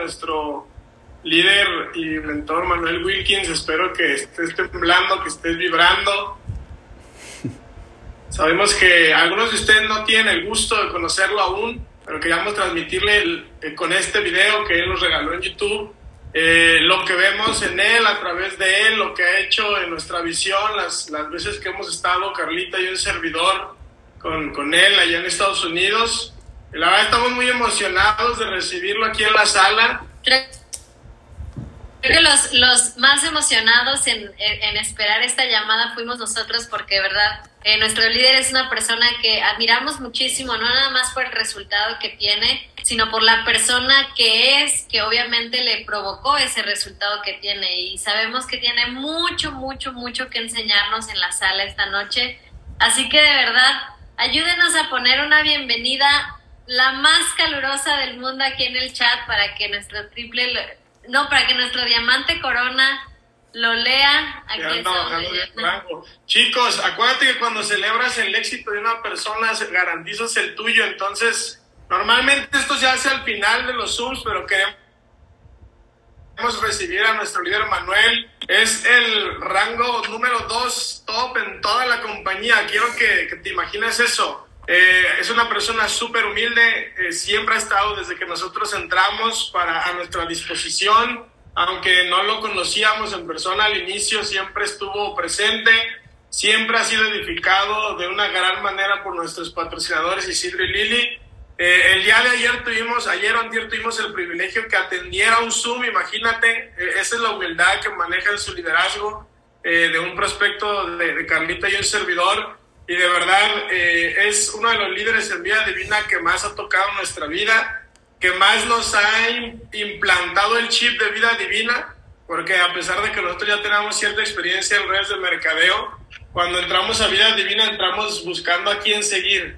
nuestro líder y mentor Manuel Wilkins. Espero que estés temblando, que estés vibrando. Sabemos que algunos de ustedes no tienen el gusto de conocerlo aún, pero queríamos transmitirle con este video que él nos regaló en YouTube eh, lo que vemos en él, a través de él, lo que ha hecho en nuestra visión, las, las veces que hemos estado, Carlita y un servidor, con, con él allá en Estados Unidos. La verdad estamos muy emocionados de recibirlo aquí en la sala. Creo que los, los más emocionados en, en, esperar esta llamada fuimos nosotros porque, verdad, eh, nuestro líder es una persona que admiramos muchísimo, no nada más por el resultado que tiene, sino por la persona que es, que obviamente le provocó ese resultado que tiene. Y sabemos que tiene mucho, mucho, mucho que enseñarnos en la sala esta noche. Así que de verdad, ayúdenos a poner una bienvenida la más calurosa del mundo aquí en el chat para que nuestro triple, no, para que nuestro diamante corona lo lea. Aquí Chicos, acuérdate que cuando celebras el éxito de una persona, garantizas el tuyo. Entonces, normalmente esto se hace al final de los Zooms, pero queremos recibir a nuestro líder Manuel. Es el rango número 2 top en toda la compañía. Quiero que, que te imagines eso. Eh, es una persona súper humilde, eh, siempre ha estado desde que nosotros entramos para, a nuestra disposición aunque no lo conocíamos en persona al inicio, siempre estuvo presente, siempre ha sido edificado de una gran manera por nuestros patrocinadores Isidro y Lili. Eh, el día de ayer tuvimos, ayer o ayer tuvimos el privilegio que atendiera un Zoom, imagínate, eh, esa es la humildad que maneja en su liderazgo eh, de un prospecto de, de, Carlita y un servidor. Y de verdad es uno de los líderes en vida divina que más ha tocado nuestra vida que más nos ha implantado el chip de vida divina, porque a pesar de que nosotros ya tenemos cierta experiencia en redes de mercadeo, cuando entramos a vida divina entramos buscando a quién seguir.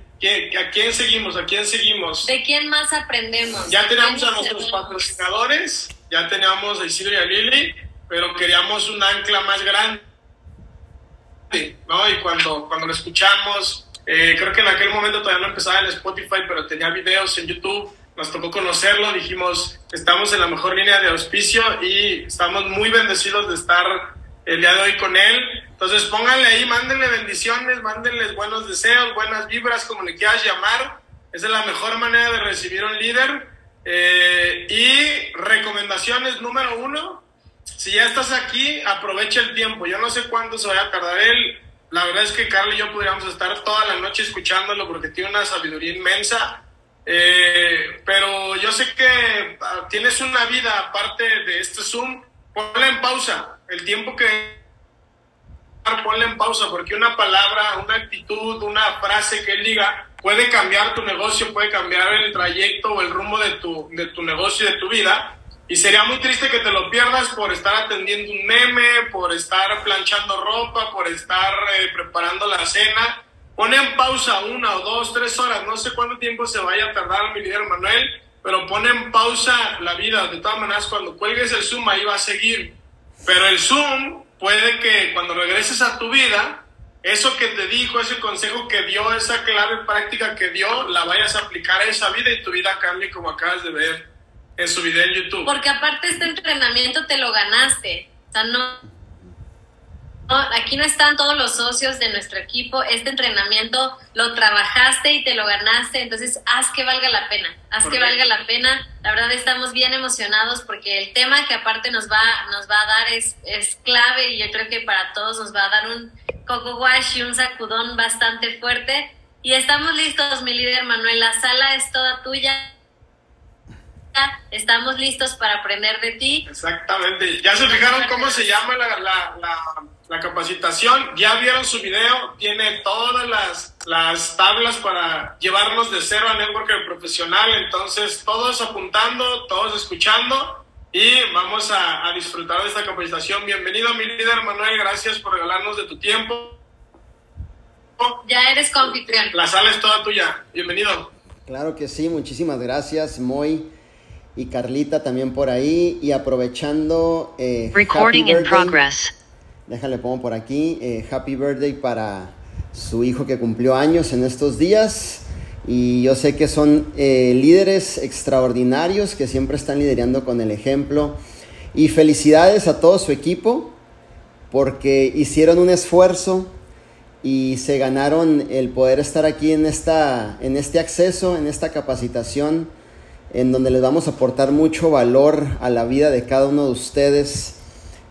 ¿A quién seguimos? ¿A quién seguimos? ¿De quién más aprendemos? Ya tenemos a nuestros patrocinadores, ya teníamos a Isidro y a Lili, pero queríamos un ancla más grande. ¿No? Y cuando, cuando lo escuchamos, eh, creo que en aquel momento todavía no empezaba en Spotify, pero tenía videos en YouTube nos tocó conocerlo, dijimos, estamos en la mejor línea de auspicio y estamos muy bendecidos de estar el día de hoy con él. Entonces pónganle ahí, mándenle bendiciones, mándenles buenos deseos, buenas vibras, como le quieras llamar. Esa es la mejor manera de recibir un líder. Eh, y recomendaciones número uno, si ya estás aquí, aprovecha el tiempo. Yo no sé cuánto se vaya a tardar él. La verdad es que Carlos y yo podríamos estar toda la noche escuchándolo porque tiene una sabiduría inmensa eh, pero yo sé que ah, tienes una vida aparte de este Zoom. Ponle en pausa. El tiempo que ponle en pausa porque una palabra, una actitud, una frase que él diga puede cambiar tu negocio, puede cambiar el trayecto o el rumbo de tu, de tu negocio y de tu vida. Y sería muy triste que te lo pierdas por estar atendiendo un meme, por estar planchando ropa, por estar eh, preparando la cena Pone en pausa una o dos, tres horas, no sé cuánto tiempo se vaya a tardar mi líder Manuel, pero pone en pausa la vida. De todas maneras, cuando cuelgues el Zoom, ahí va a seguir. Pero el Zoom puede que cuando regreses a tu vida, eso que te dijo, ese consejo que dio, esa clave práctica que dio, la vayas a aplicar a esa vida y tu vida cambie como acabas de ver en su video en YouTube. Porque aparte este entrenamiento te lo ganaste. O sea, no, aquí no están todos los socios de nuestro equipo, este entrenamiento lo trabajaste y te lo ganaste, entonces haz que valga la pena, haz que valga la pena. La verdad estamos bien emocionados porque el tema que aparte nos va, nos va a dar es, es clave y yo creo que para todos nos va a dar un coco wash y un sacudón bastante fuerte. Y estamos listos, mi líder Manuel, la sala es toda tuya estamos listos para aprender de ti. Exactamente. ¿Ya se fijaron cómo se llama la, la, la capacitación. Ya vieron su video, tiene todas las, las tablas para llevarnos de cero a networker profesional. Entonces, todos apuntando, todos escuchando y vamos a, a disfrutar de esta capacitación. Bienvenido, mi líder Manuel. Gracias por regalarnos de tu tiempo. Ya eres confitrión. La sala es toda tuya. Bienvenido. Claro que sí, muchísimas gracias, Moy y Carlita también por ahí. Y aprovechando. Eh, Recording in progress. Déjale pongo por aquí. Eh, happy birthday para su hijo que cumplió años en estos días. Y yo sé que son eh, líderes extraordinarios que siempre están liderando con el ejemplo. Y felicidades a todo su equipo porque hicieron un esfuerzo y se ganaron el poder estar aquí en, esta, en este acceso, en esta capacitación, en donde les vamos a aportar mucho valor a la vida de cada uno de ustedes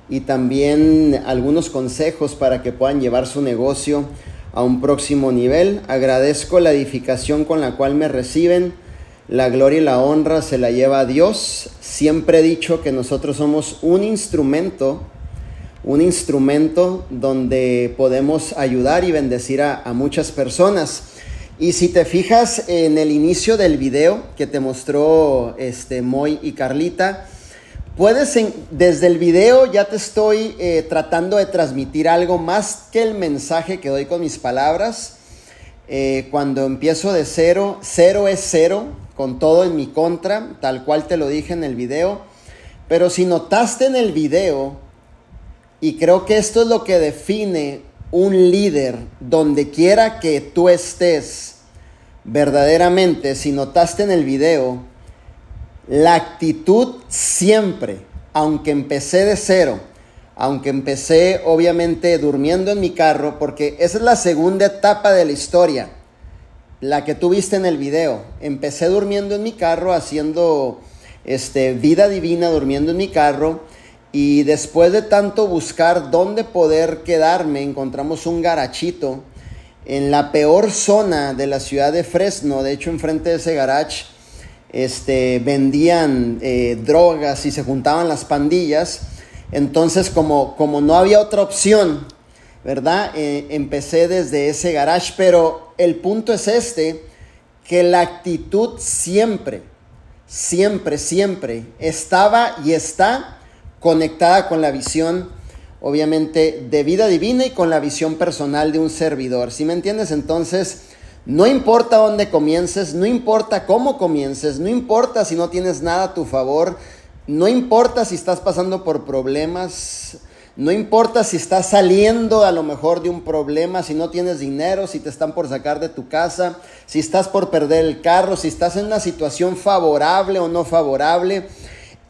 y también algunos consejos para que puedan llevar su negocio a un próximo nivel. Agradezco la edificación con la cual me reciben. La gloria y la honra se la lleva a Dios. Siempre he dicho que nosotros somos un instrumento un instrumento donde podemos ayudar y bendecir a, muchas personas. Y si te fijas en el inicio del video que te mostró este Moy y Carlita, puedes desde el video ya te estoy eh, tratando de transmitir algo más que el mensaje que doy con mis palabras. Eh, cuando empiezo de cero, cero es cero, con todo en mi contra, tal cual te lo dije en el video. Pero si notaste en el video, y creo que esto es lo que define un líder donde quiera que tú estés. Verdaderamente, si notaste en el video, la actitud siempre, aunque empecé de cero, aunque empecé obviamente durmiendo en mi carro, porque esa es la segunda etapa de la historia, la que tú viste en el video. Empecé durmiendo en mi carro, haciendo este, vida divina, durmiendo en mi carro y después de tanto buscar dónde poder quedarme, encontramos un garachito en la peor zona de la ciudad de Fresno. De hecho, enfrente de ese garage este, vendían eh, drogas y se juntaban las pandillas. Entonces, como, como no había otra opción, ¿verdad? Eh, empecé desde ese garage, pero el punto es este, que la actitud siempre, siempre, siempre estaba y está conectada con la visión, obviamente, de vida divina y con la visión personal de un servidor. ¿Sí me entiendes? Entonces, no importa dónde comiences, no importa cómo comiences, no importa si no tienes nada a tu favor, no importa si estás pasando por problemas, no importa si estás saliendo a lo mejor de un problema, si no tienes dinero, si te están por sacar de tu casa, si estás por perder el carro, si estás en una situación favorable o no favorable.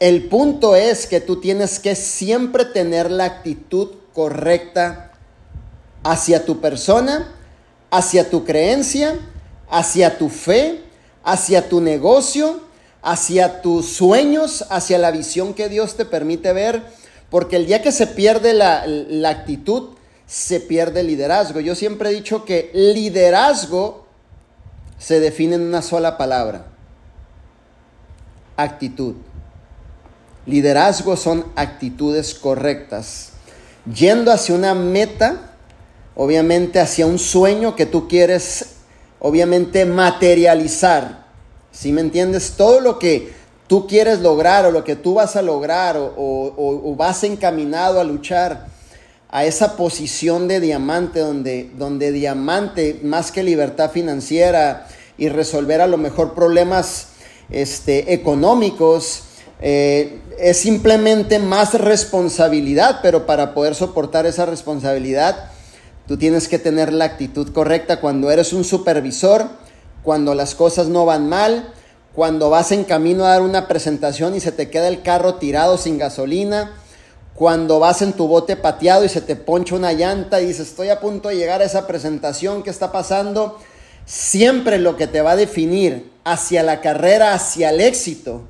El punto es que tú tienes que siempre tener la actitud correcta hacia tu persona, hacia tu creencia, hacia tu fe, hacia tu negocio, hacia tus sueños, hacia la visión que Dios te permite ver, porque el día que se pierde la, actitud, se pierde el liderazgo. Yo siempre he dicho que liderazgo se define en una sola palabra, actitud. Liderazgo son actitudes correctas, yendo hacia una meta, obviamente hacia un sueño que tú quieres, obviamente materializar. Si me entiendes? Todo lo que tú quieres lograr o lo que tú vas a lograr o, vas encaminado a luchar a esa posición de diamante donde, donde diamante más que libertad financiera y resolver a lo mejor problemas este, económicos, eh, es simplemente más responsabilidad, pero para poder soportar esa responsabilidad, tú tienes que tener la actitud correcta cuando eres un supervisor, cuando las cosas no van mal, cuando vas en camino a dar una presentación y se te queda el carro tirado sin gasolina, cuando vas en tu bote pateado y se te poncha una llanta y dices, estoy a punto de llegar a esa presentación, ¿qué está pasando? Siempre lo que te va a definir hacia la carrera, hacia el éxito,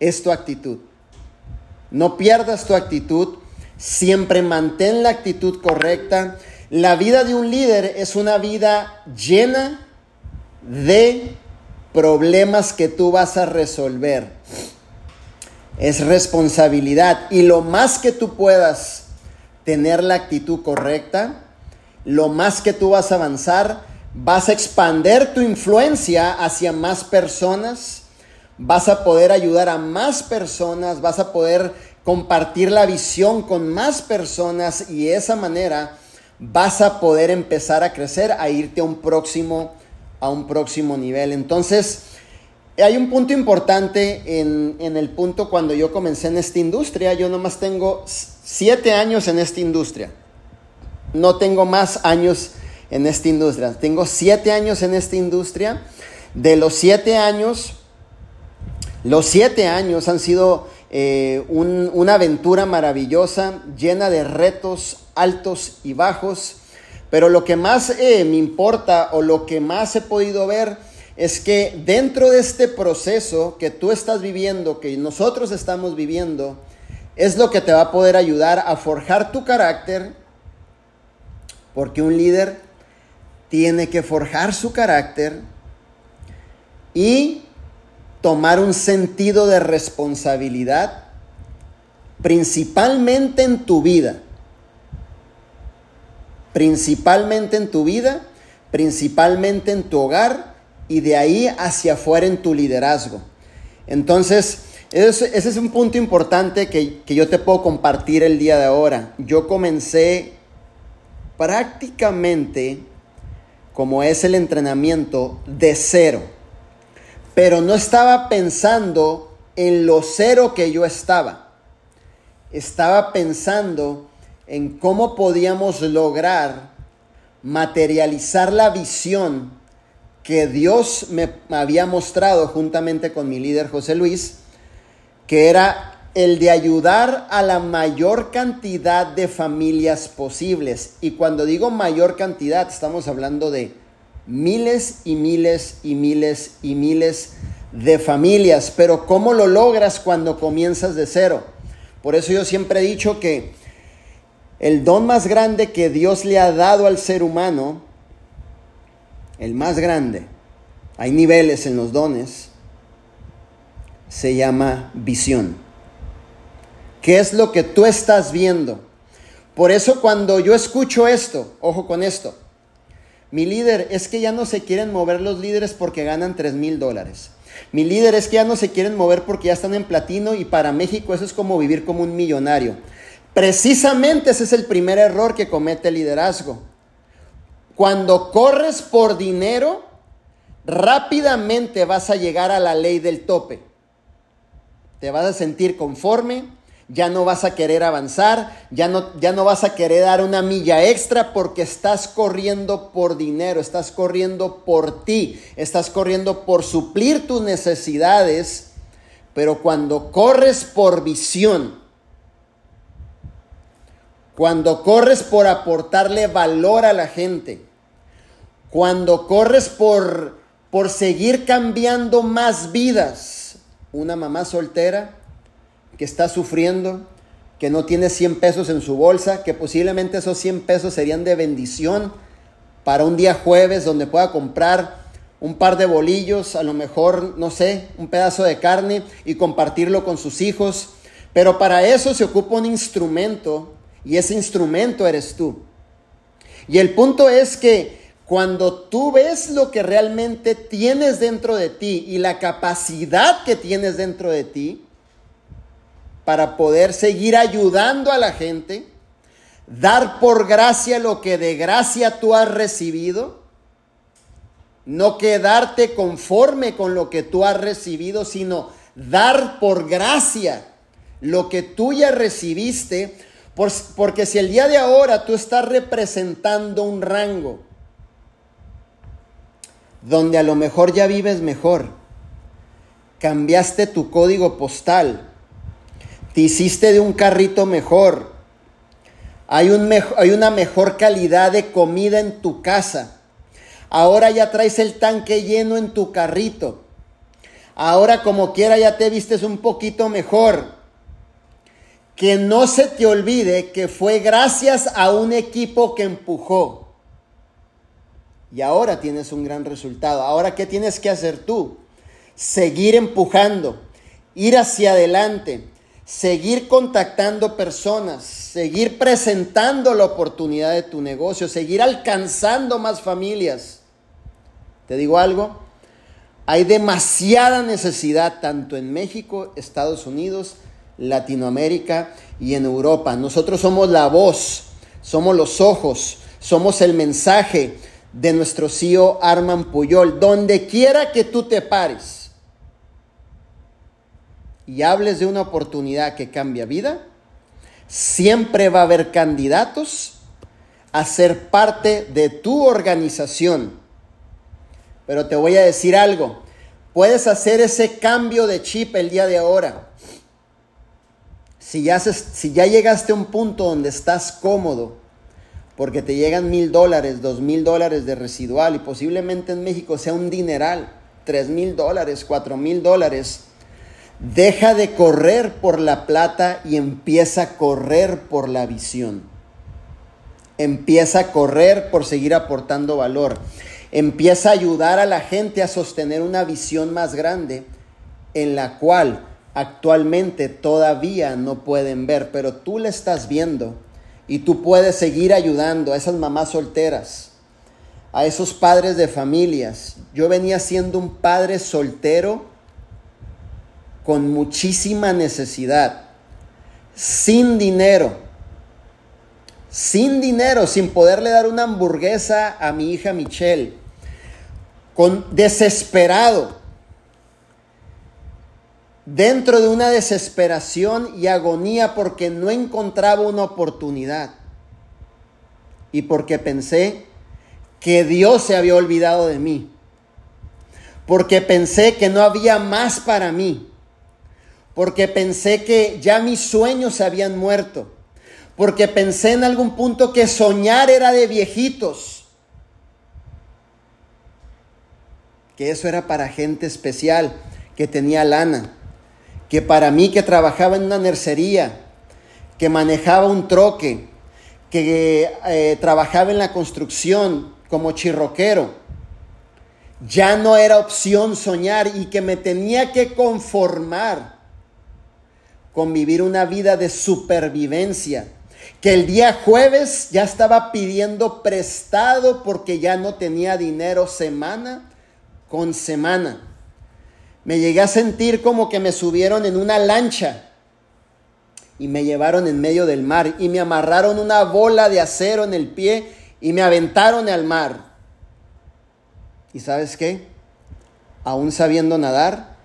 es tu actitud. No pierdas tu actitud, siempre mantén la actitud correcta. La vida de un líder es una vida llena de problemas que tú vas a resolver. Es responsabilidad y lo más que tú puedas tener la actitud correcta, lo más que tú vas a avanzar, vas a expander tu influencia hacia más personas, vas a poder ayudar a más personas, vas a poder compartir la visión con más personas y de esa manera vas a poder empezar a crecer, a irte a un próximo, a un próximo nivel. Entonces, hay un punto importante en, en el punto cuando yo comencé en esta industria. Yo nomás tengo siete años en esta industria. No tengo más años en esta industria. Tengo siete años en esta industria. De los siete años, los siete años han sido eh, una aventura maravillosa, llena de retos altos y bajos. Pero lo que más eh, me importa o lo que más he podido ver es que dentro de este proceso que tú estás viviendo, que nosotros estamos viviendo, es lo que te va a poder ayudar a forjar tu carácter, porque un líder tiene que forjar su carácter y tomar un sentido de responsabilidad, principalmente en tu vida, principalmente en tu vida, principalmente en tu hogar y de ahí hacia afuera en tu liderazgo. Entonces, ese, es un punto importante que, que yo te puedo compartir el día de ahora. Yo comencé prácticamente como es el entrenamiento de cero, pero no estaba pensando en lo cero que yo estaba. Estaba pensando en cómo podíamos lograr materializar la visión que Dios me había mostrado juntamente con mi líder José Luis que era el de ayudar a la mayor cantidad de familias posibles. Y cuando digo mayor cantidad, estamos hablando de miles y miles y miles y miles de familias. Pero ¿cómo lo logras cuando comienzas de cero? Por eso yo siempre he dicho que el don más grande que Dios le ha dado al ser humano, el más grande, hay niveles en los dones, se llama visión. ¿Qué es lo que tú estás viendo? Por eso cuando yo escucho esto, ojo con esto, mi líder es que ya no se quieren mover los líderes porque ganan 3 mil dólares. Mi líder es que ya no se quieren mover porque ya están en platino y para México eso es como vivir como un millonario. Precisamente ese es el primer error que comete el liderazgo. Cuando corres por dinero, rápidamente vas a llegar a la ley del tope te vas a sentir conforme, ya no vas a querer avanzar, ya no, ya no vas a querer dar una milla extra porque estás corriendo por dinero, estás corriendo por ti, estás corriendo por suplir tus necesidades, pero cuando corres por visión, cuando corres por aportarle valor a la gente, cuando corres por, por seguir cambiando más vidas, una mamá soltera que está sufriendo, que no tiene 100 pesos en su bolsa, que posiblemente esos 100 pesos serían de bendición para un día jueves donde pueda comprar un par de bolillos, a lo mejor, no sé, un pedazo de carne y compartirlo con sus hijos. Pero para eso se ocupa un instrumento y ese instrumento eres tú. Y el punto es que cuando tú ves lo que realmente tienes dentro de ti y la capacidad que tienes dentro de ti para poder seguir ayudando a la gente, dar por gracia lo que de gracia tú has recibido, no quedarte conforme con lo que tú has recibido, sino dar por gracia lo que tú ya recibiste, porque si el día de ahora tú estás representando un rango, donde a lo mejor ya vives mejor, cambiaste tu código postal, te hiciste de un carrito mejor, hay, un hay una mejor calidad de comida en tu casa, ahora ya traes el tanque lleno en tu carrito, ahora como quiera ya te vistes un poquito mejor. Que no se te olvide que fue gracias a un equipo que empujó y ahora tienes un gran resultado. Ahora, ¿qué tienes que hacer tú? Seguir empujando, ir hacia adelante, seguir contactando personas, seguir presentando la oportunidad de tu negocio, seguir alcanzando más familias. ¿Te digo algo? Hay demasiada necesidad tanto en México, Estados Unidos, Latinoamérica y en Europa. Nosotros somos la voz, somos los ojos, somos el mensaje, de nuestro CEO Arman Puyol, donde quiera que tú te pares y hables de una oportunidad que cambia vida, siempre va a haber candidatos a ser parte de tu organización. Pero te voy a decir algo, puedes hacer ese cambio de chip el día de ahora. Si ya, si ya llegaste a un punto donde estás cómodo, porque te llegan mil dólares, dos mil dólares de residual y posiblemente en México sea un dineral, tres mil dólares, cuatro mil dólares, deja de correr por la plata y empieza a correr por la visión. Empieza a correr por seguir aportando valor. Empieza a ayudar a la gente a sostener una visión más grande en la cual actualmente todavía no pueden ver, pero tú la estás viendo y tú puedes seguir ayudando a esas mamás solteras, a esos padres de familias. Yo venía siendo un padre soltero con muchísima necesidad, sin dinero, sin dinero, sin poderle dar una hamburguesa a mi hija Michelle, con desesperado dentro de una desesperación y agonía porque no encontraba una oportunidad. Y porque pensé que Dios se había olvidado de mí, porque pensé que no había más para mí, porque pensé que ya mis sueños se habían muerto, porque pensé en algún punto que soñar era de viejitos, que eso era para gente especial, que tenía lana que para mí que trabajaba en una nercería, que manejaba un troque, que eh, trabajaba en la construcción como chirroquero, ya no era opción soñar y que me tenía que conformar con vivir una vida de supervivencia, que el día jueves ya estaba pidiendo prestado porque ya no tenía dinero semana con semana me llegué a sentir como que me subieron en una lancha y me llevaron en medio del mar y me amarraron una bola de acero en el pie y me aventaron al mar. ¿Y sabes qué? Aún sabiendo nadar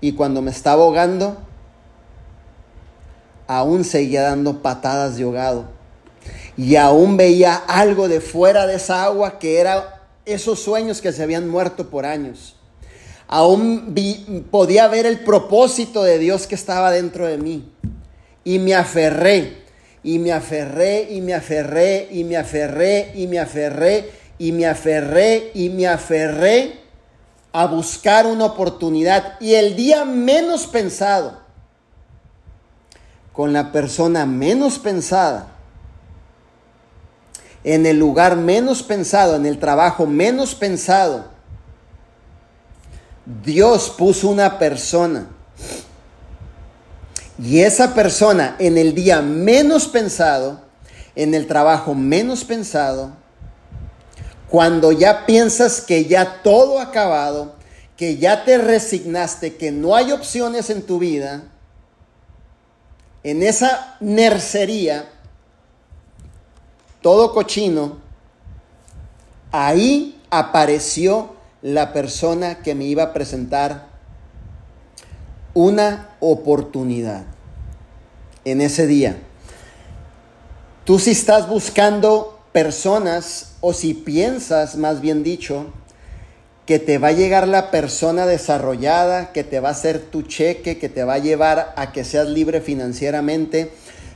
y cuando me estaba ahogando, aún seguía dando patadas de ahogado. Y aún veía algo de fuera de esa agua que era esos sueños que se habían muerto por años aún podía ver el propósito de Dios que estaba dentro de mí. Y me aferré, y me aferré, y me aferré, y me aferré, y me aferré, y me aferré, y me aferré a buscar una oportunidad. Y el día menos pensado, con la persona menos pensada, en el lugar menos pensado, en el trabajo menos pensado, Dios puso una persona. Y esa persona en el día menos pensado, en el trabajo menos pensado, cuando ya piensas que ya todo ha acabado, que ya te resignaste, que no hay opciones en tu vida, en esa nercería, todo cochino, ahí apareció la persona que me iba a presentar una oportunidad en ese día. Tú si estás buscando personas o si piensas, más bien dicho, que te va a llegar la persona desarrollada, que te va a hacer tu cheque, que te va a llevar a que seas libre financieramente.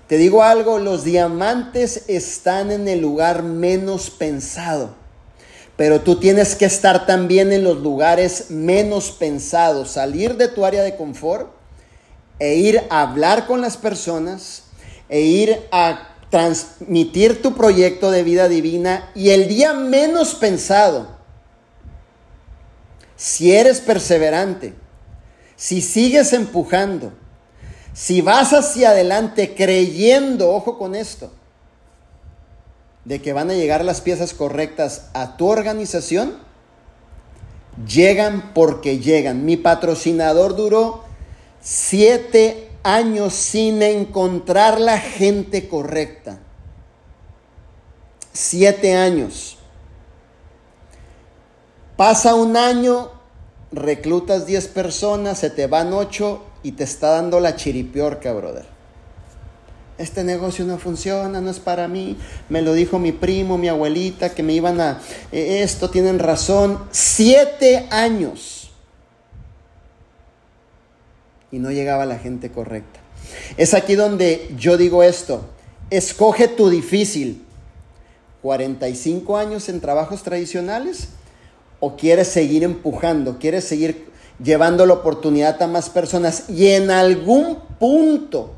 Te digo algo, los diamantes están en el lugar menos pensado. Pero tú tienes que estar también en los lugares menos pensados, salir de tu área de confort e ir a hablar con las personas e ir a transmitir tu proyecto de vida divina y el día menos pensado, si eres perseverante, si sigues empujando, si vas hacia adelante creyendo, ojo con esto, de que van a llegar las piezas correctas a tu organización, llegan porque llegan. Mi patrocinador duró siete años sin encontrar la gente correcta. Siete años. Pasa un año, reclutas 10 personas, se te van 8 y te está dando la chiripiorca, brother. este negocio no funciona, no es para mí, me lo dijo mi primo, mi abuelita, que me iban a, eh, esto tienen razón, siete años. Y no llegaba la gente correcta. Es aquí donde yo digo esto, escoge tu difícil, 45 años en trabajos tradicionales o quieres seguir empujando, quieres seguir llevando la oportunidad a más personas y en algún punto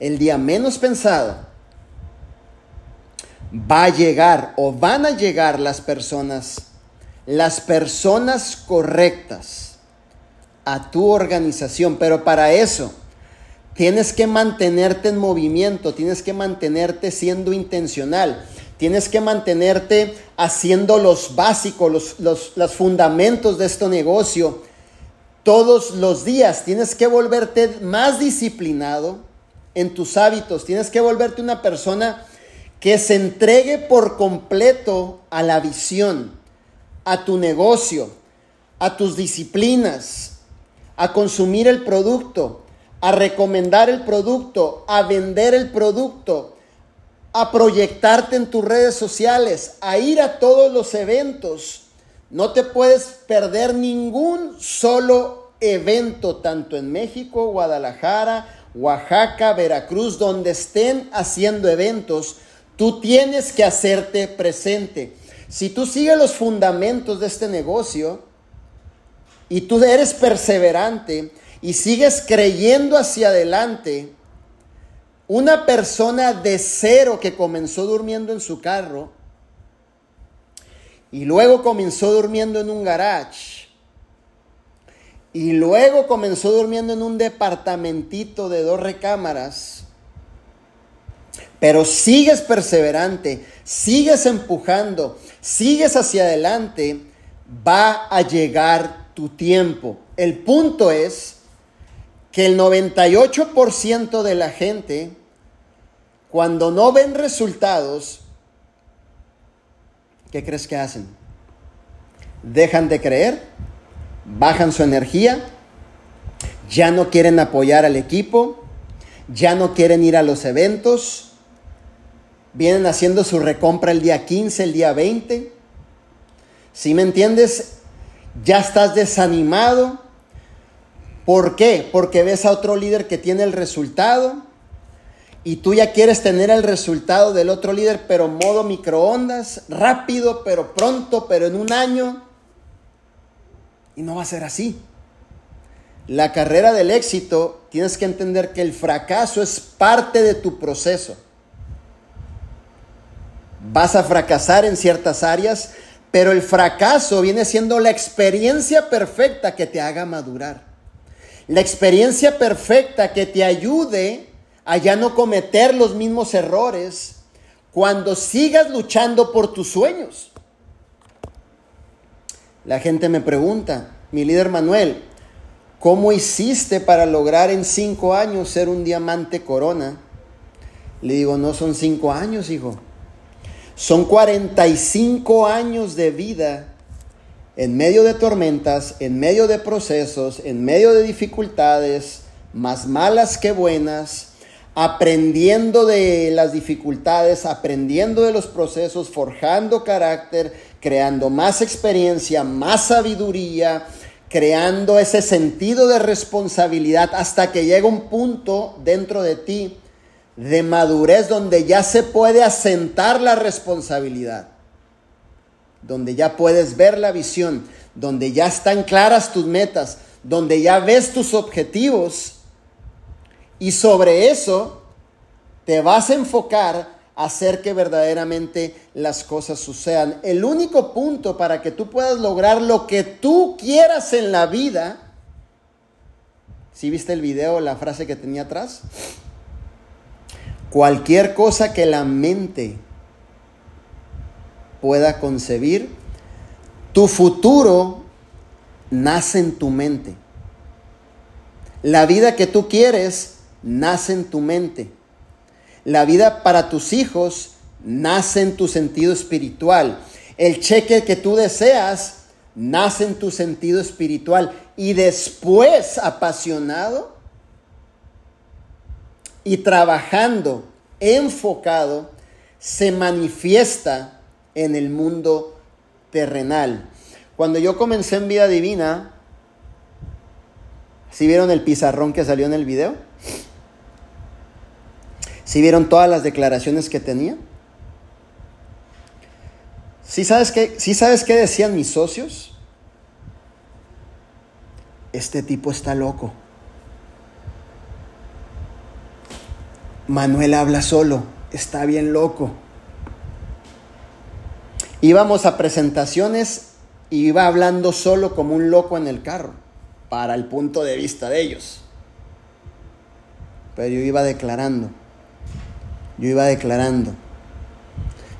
el día menos pensado, va a llegar o van a llegar las personas, las personas correctas a tu organización. Pero para eso tienes que mantenerte en movimiento, tienes que mantenerte siendo intencional. Tienes que mantenerte haciendo los básicos, los, los, los fundamentos de este negocio todos los días. Tienes que volverte más disciplinado, en tus hábitos. Tienes que volverte una persona que se entregue por completo a la visión, a tu negocio, a tus disciplinas, a consumir el producto, a recomendar el producto, a vender el producto, a proyectarte en tus redes sociales, a ir a todos los eventos. No te puedes perder ningún solo evento, tanto en México, Guadalajara, Oaxaca, Veracruz, donde estén haciendo eventos, tú tienes que hacerte presente. Si tú sigues los fundamentos de este negocio y tú eres perseverante y sigues creyendo hacia adelante, una persona de cero que comenzó durmiendo en su carro y luego comenzó durmiendo en un garage y luego comenzó durmiendo en un departamentito de dos recámaras. Pero sigues perseverante, sigues empujando, sigues hacia adelante, va a llegar tu tiempo. El punto es que el 98% de la gente, cuando no ven resultados, ¿qué crees que hacen? Dejan de creer bajan su energía, ya no quieren apoyar al equipo, ya no quieren ir a los eventos, vienen haciendo su recompra el día 15, el día 20. Si me entiendes, ya estás desanimado. ¿Por qué? Porque ves a otro líder que tiene el resultado y tú ya quieres tener el resultado del otro líder, pero modo microondas, rápido, pero pronto, pero en un año. Y no va a ser así. La carrera del éxito, tienes que entender que el fracaso es parte de tu proceso. Vas a fracasar en ciertas áreas, pero el fracaso viene siendo la experiencia perfecta que te haga madurar. La experiencia perfecta que te ayude a ya no cometer los mismos errores cuando sigas luchando por tus sueños. La gente me pregunta, mi líder Manuel, ¿cómo hiciste para lograr en cinco años ser un diamante corona? Le digo, no son cinco años, hijo. Son 45 años de vida en medio de tormentas, en medio de procesos, en medio de dificultades, más malas que buenas, aprendiendo de las dificultades, aprendiendo de los procesos, forjando carácter, creando más experiencia, más sabiduría, creando ese sentido de responsabilidad hasta que llega un punto dentro de ti de madurez donde ya se puede asentar la responsabilidad, donde ya puedes ver la visión, donde ya están claras tus metas, donde ya ves tus objetivos y sobre eso te vas a enfocar hacer que verdaderamente las cosas sucedan. El único punto para que tú puedas lograr lo que tú quieras en la vida, si viste el video, la frase que tenía atrás, cualquier cosa que la mente pueda concebir, tu futuro nace en tu mente. La vida que tú quieres nace en tu mente. La vida para tus hijos nace en tu sentido espiritual. El cheque que tú deseas nace en tu sentido espiritual. Y después, apasionado, y trabajando enfocado se manifiesta en el mundo terrenal. Cuando yo comencé en vida divina, ¿sí vieron el pizarrón que salió en el video? ¿Sí vieron todas las declaraciones que tenía? ¿Sí sabes qué, ¿sí sabes qué decían mis socios? Este tipo está loco. Manuel habla solo, está bien loco. Íbamos a presentaciones y iba hablando solo como un loco en el carro, para el punto de vista de ellos. Pero yo iba declarando, yo iba declarando,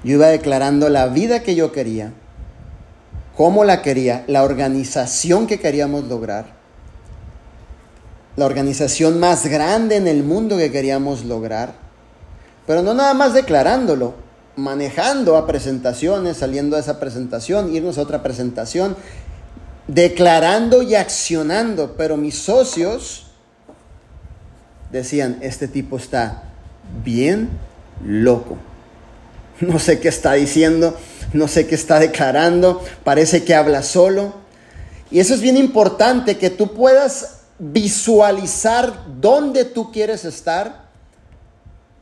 yo iba declarando la vida que yo quería, cómo la quería, la organización que queríamos lograr, la organización más grande en el mundo que queríamos lograr, pero no nada más declarándolo, manejando a presentaciones, saliendo a esa presentación, irnos a otra presentación, declarando y accionando, pero mis socios decían, este tipo está bien loco. No sé qué está diciendo, no sé qué está declarando, parece que habla solo. Y eso es bien importante, que tú puedas visualizar dónde tú quieres estar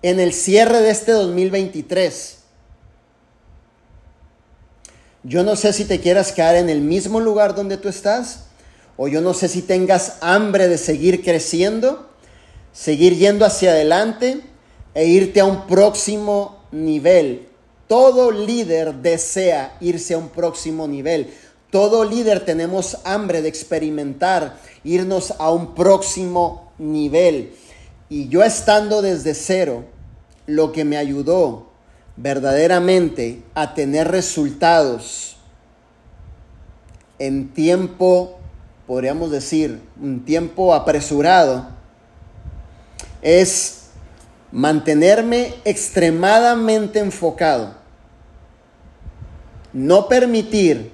en el cierre de este 2023. Yo no sé si te quieras quedar en el mismo lugar donde tú estás, o yo no sé si tengas hambre de seguir creciendo, seguir yendo hacia adelante e irte a un próximo nivel. Todo líder desea irse a un próximo nivel. Todo líder tenemos hambre de experimentar, irnos a un próximo nivel. Y yo estando desde cero, lo que me ayudó verdaderamente a tener resultados en tiempo, podríamos decir, un tiempo apresurado, es mantenerme extremadamente enfocado, no permitir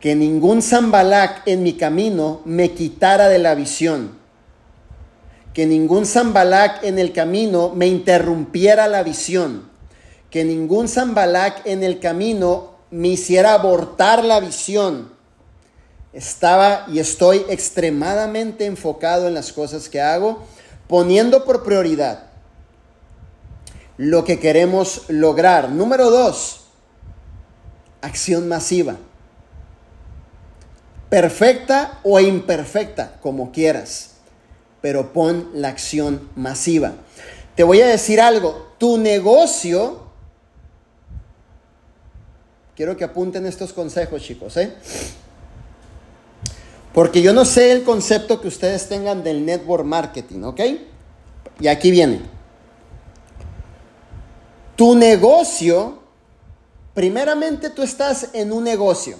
que ningún Zambalac en mi camino me quitara de la visión, que ningún Zambalac en el camino me interrumpiera la visión que ningún Zambalac en el camino me hiciera abortar la visión. Estaba y estoy extremadamente enfocado en las cosas que hago, poniendo por prioridad lo que queremos lograr. Número dos, acción masiva. Perfecta o imperfecta, como quieras, pero pon la acción masiva. Te voy a decir algo, tu negocio Quiero que apunten estos consejos, chicos, ¿eh? Porque yo no sé el concepto que ustedes tengan del network marketing, ¿ok? Y aquí viene. Tu negocio, primeramente tú estás en un negocio.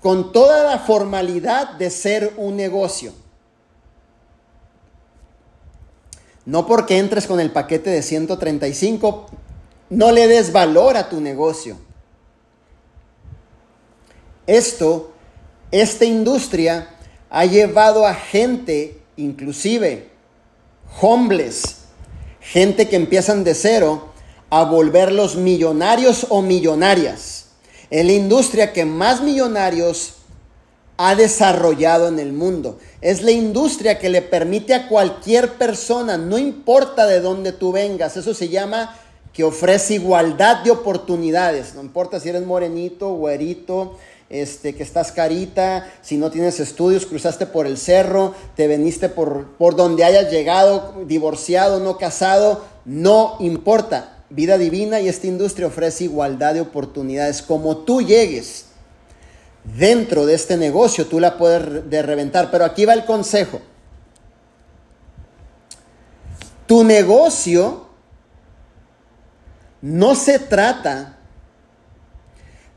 Con toda la formalidad de ser un negocio. No porque entres con el paquete de 135 no le des valor a tu negocio. Esto, esta industria ha llevado a gente, inclusive homeless, gente que empiezan de cero, a volverlos millonarios o millonarias. Es la industria que más millonarios ha desarrollado en el mundo. Es la industria que le permite a cualquier persona, no importa de dónde tú vengas, eso se llama que ofrece igualdad de oportunidades, no importa si eres morenito, güerito, este, que estás carita, si no tienes estudios, cruzaste por el cerro, te veniste por, por donde hayas llegado, divorciado, no casado, no importa. Vida divina y esta industria ofrece igualdad de oportunidades. Como tú llegues dentro de este negocio, tú la puedes de reventar. Pero aquí va el consejo. Tu negocio no se trata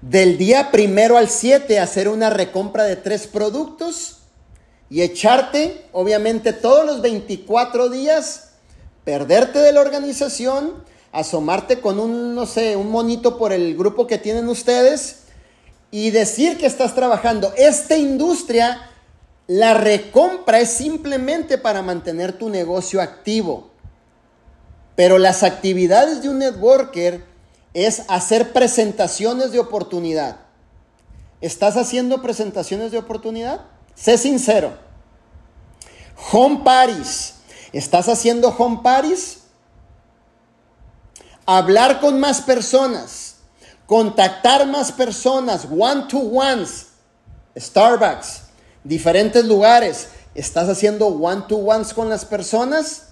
del día primero al 7 hacer una recompra de tres productos y echarte, obviamente, todos los 24 días, perderte de la organización, asomarte con un, no sé, un monito por el grupo que tienen ustedes y decir que estás trabajando. Esta industria La recompra es simplemente para mantener tu negocio activo. Pero las actividades de un networker es hacer presentaciones de oportunidad. ¿Estás haciendo presentaciones de oportunidad? Sé sincero. Home Paris. ¿Estás haciendo home Paris? Hablar con más personas. Contactar más personas. One to ones. Starbucks. Diferentes lugares. ¿Estás haciendo one to ones con las personas?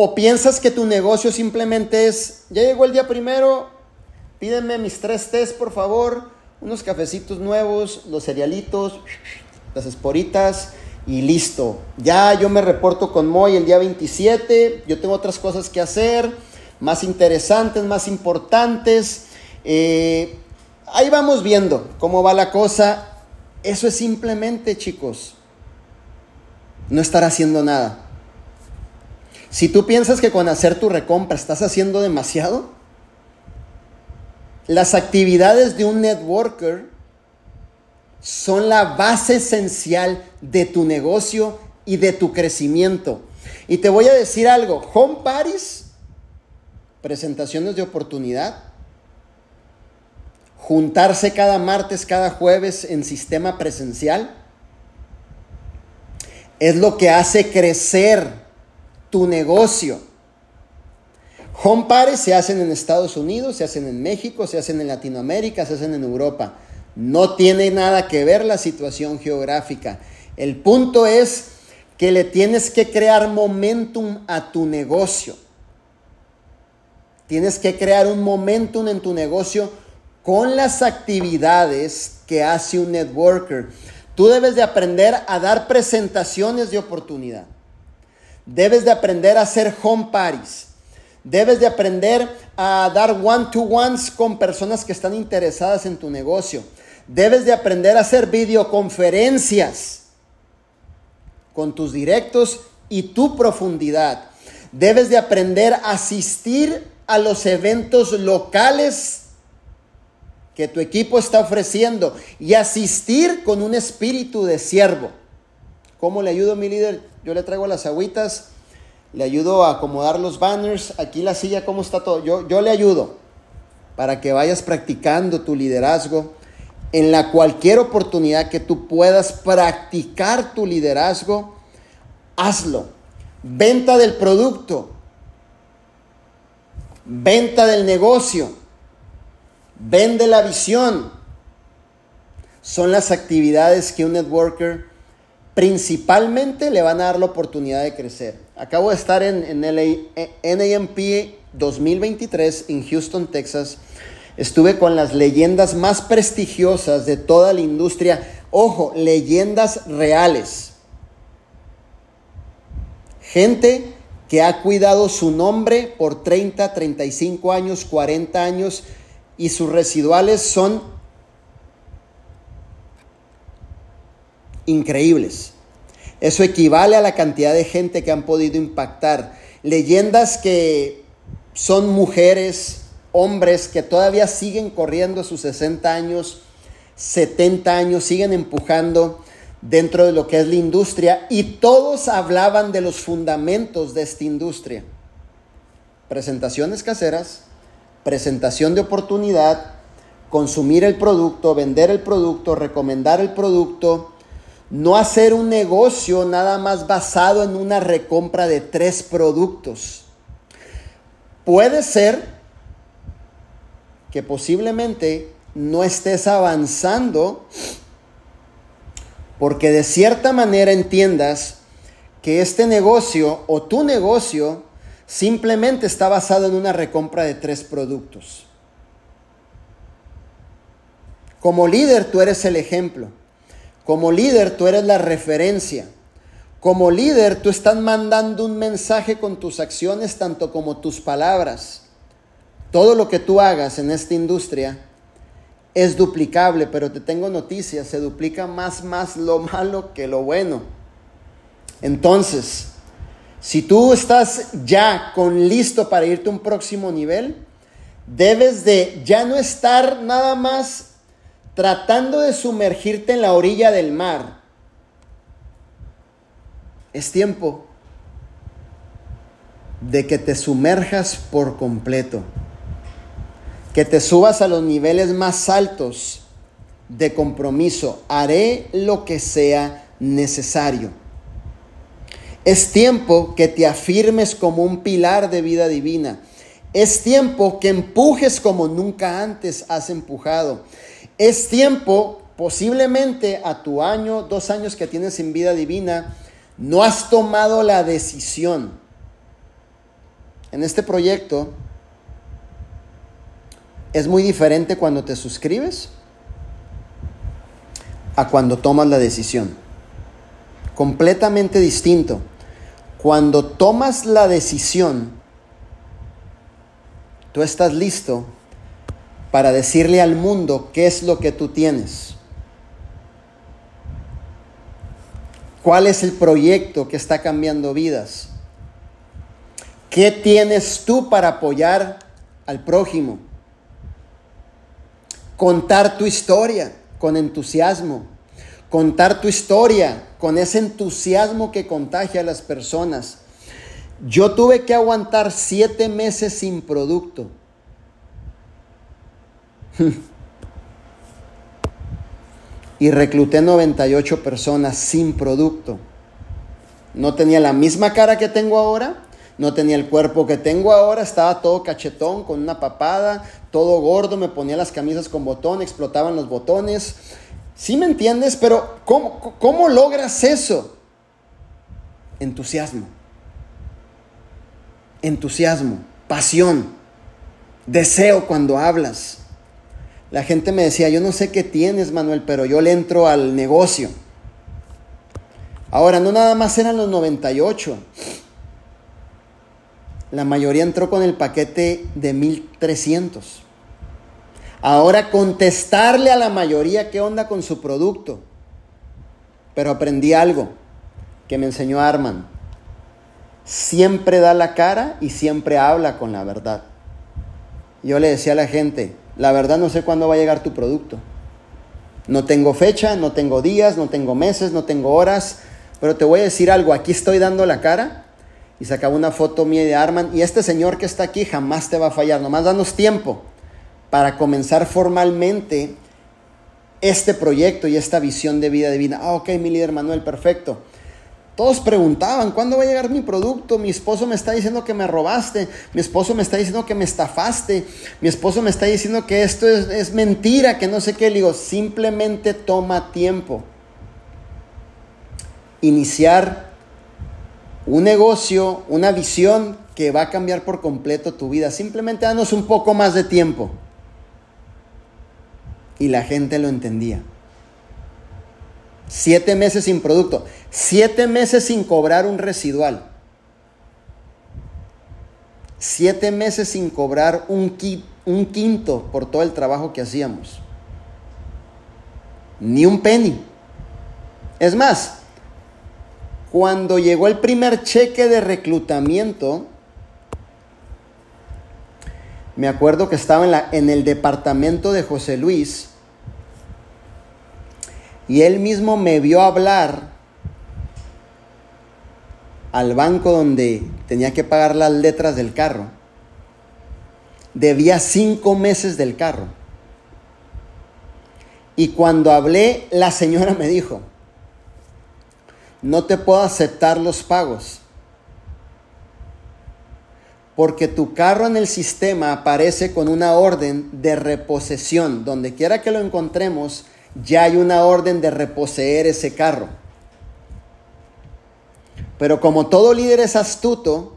¿O piensas que tu negocio simplemente es, ya llegó el día primero, pídenme mis tres tés, por favor, unos cafecitos nuevos, los cerealitos, las esporitas y listo. Ya yo me reporto con Moy el día 27, yo tengo otras cosas que hacer, más interesantes, más importantes. Eh, ahí vamos viendo cómo va la cosa. Eso es simplemente, chicos, no estar haciendo nada. Si tú piensas que con hacer tu recompra estás haciendo demasiado, las actividades de un networker son la base esencial de tu negocio y de tu crecimiento. Y te voy a decir algo, home parties, presentaciones de oportunidad, juntarse cada martes, cada jueves en sistema presencial, es lo que hace crecer tu negocio. Home pares se hacen en Estados Unidos, se hacen en México, se hacen en Latinoamérica, se hacen en Europa. No tiene nada que ver la situación geográfica. El punto es que le tienes que crear momentum a tu negocio. Tienes que crear un momentum en tu negocio con las actividades que hace un networker. Tú debes de aprender a dar presentaciones de oportunidad. Debes de aprender a hacer home parties. Debes de aprender a dar one-to-ones con personas que están interesadas en tu negocio. Debes de aprender a hacer videoconferencias con tus directos y tu profundidad. Debes de aprender a asistir a los eventos locales que tu equipo está ofreciendo y asistir con un espíritu de siervo. ¿Cómo le ayudo a mi líder? Yo le traigo las agüitas, le ayudo a acomodar los banners, aquí la silla, ¿cómo está todo? Yo, yo le ayudo para que vayas practicando tu liderazgo. En la cualquier oportunidad que tú puedas practicar tu liderazgo, hazlo. Venta del producto, venta del negocio, vende la visión. Son las actividades que un networker principalmente le van a dar la oportunidad de crecer. Acabo de estar en, en NAMP 2023 en Houston, Texas. Estuve con las leyendas más prestigiosas de toda la industria. Ojo, leyendas reales. Gente que ha cuidado su nombre por 30, 35 años, 40 años y sus residuales son increíbles. Eso equivale a la cantidad de gente que han podido impactar. Leyendas que son mujeres, hombres que todavía siguen corriendo a sus 60 años, 70 años, siguen empujando dentro de lo que es la industria y todos hablaban de los fundamentos de esta industria. Presentaciones caseras, presentación de oportunidad, consumir el producto, vender el producto, recomendar el producto, no hacer un negocio nada más basado en una recompra de tres productos. Puede ser que posiblemente no estés avanzando porque de cierta manera entiendas que este negocio o tu negocio simplemente está basado en una recompra de tres productos. Como líder tú eres el ejemplo. Como líder tú eres la referencia. Como líder tú estás mandando un mensaje con tus acciones tanto como tus palabras. Todo lo que tú hagas en esta industria es duplicable, pero te tengo noticias, se duplica más más lo malo que lo bueno. Entonces, si tú estás ya con listo para irte a un próximo nivel, debes de ya no estar nada más tratando de sumergirte en la orilla del mar, Es tiempo de que te sumerjas por completo, que te subas a los niveles más altos de compromiso. Haré lo que sea necesario. Es tiempo que te afirmes como un pilar de vida divina. Es tiempo que empujes como nunca antes has empujado. Es tiempo, posiblemente a tu año, dos años que tienes en vida divina, no has tomado la decisión. En este proyecto es muy diferente cuando te suscribes a cuando tomas la decisión. Completamente distinto. Cuando tomas la decisión, tú estás listo para decirle al mundo qué es lo que tú tienes. ¿Cuál es el proyecto que está cambiando vidas? ¿Qué tienes tú para apoyar al prójimo? Contar tu historia con entusiasmo. Contar tu historia con ese entusiasmo que contagia a las personas. Yo tuve que aguantar siete meses sin producto. Y recluté 98 personas sin producto. No tenía la misma cara que tengo ahora, no tenía el cuerpo que tengo ahora, estaba todo cachetón, con una papada, todo gordo, me ponía las camisas con botón, explotaban los botones. ¿Sí me entiendes? Pero ¿cómo, cómo logras eso? Entusiasmo. Entusiasmo, pasión, deseo cuando hablas. La gente me decía, yo no sé qué tienes, Manuel, pero yo le entro al negocio. Ahora, no nada más eran los 98. La mayoría entró con el paquete de 1300. Ahora contestarle a la mayoría qué onda con su producto. Pero aprendí algo que me enseñó Arman. Siempre da la cara y siempre habla con la verdad. Yo le decía a la gente, la verdad no sé cuándo va a llegar tu producto. No tengo fecha, no tengo días, no tengo meses, no tengo horas, pero te voy a decir algo, aquí estoy dando la cara y sacaba una foto mía de Arman. Y este señor que está aquí jamás te va a fallar. Nomás danos tiempo para comenzar formalmente este proyecto y esta visión de vida divina. Ah, ok, mi líder Manuel, perfecto. Todos preguntaban, ¿cuándo va a llegar mi producto? Mi esposo me está diciendo que me robaste, mi esposo me está diciendo que me estafaste, mi esposo me está diciendo que esto es, es mentira, que no sé qué. Le digo, simplemente toma tiempo. Iniciar un negocio, una visión que va a cambiar por completo tu vida. Simplemente danos un poco más de tiempo. Y la gente lo entendía. Siete meses sin producto. Siete meses sin cobrar un residual. Siete meses sin cobrar un, quinto por todo el trabajo que hacíamos. Ni un penny. Es más, cuando llegó el primer cheque de reclutamiento, me acuerdo que estaba en el departamento de José Luis y él mismo me vio hablar al banco donde tenía que pagar las letras del carro. Debía cinco meses del carro. Y cuando hablé, la señora me dijo, no te puedo aceptar los pagos. Porque tu carro en el sistema aparece con una orden de reposesión. Donde quiera que lo encontremos, ya hay una orden de reposeer ese carro. Pero como todo líder es astuto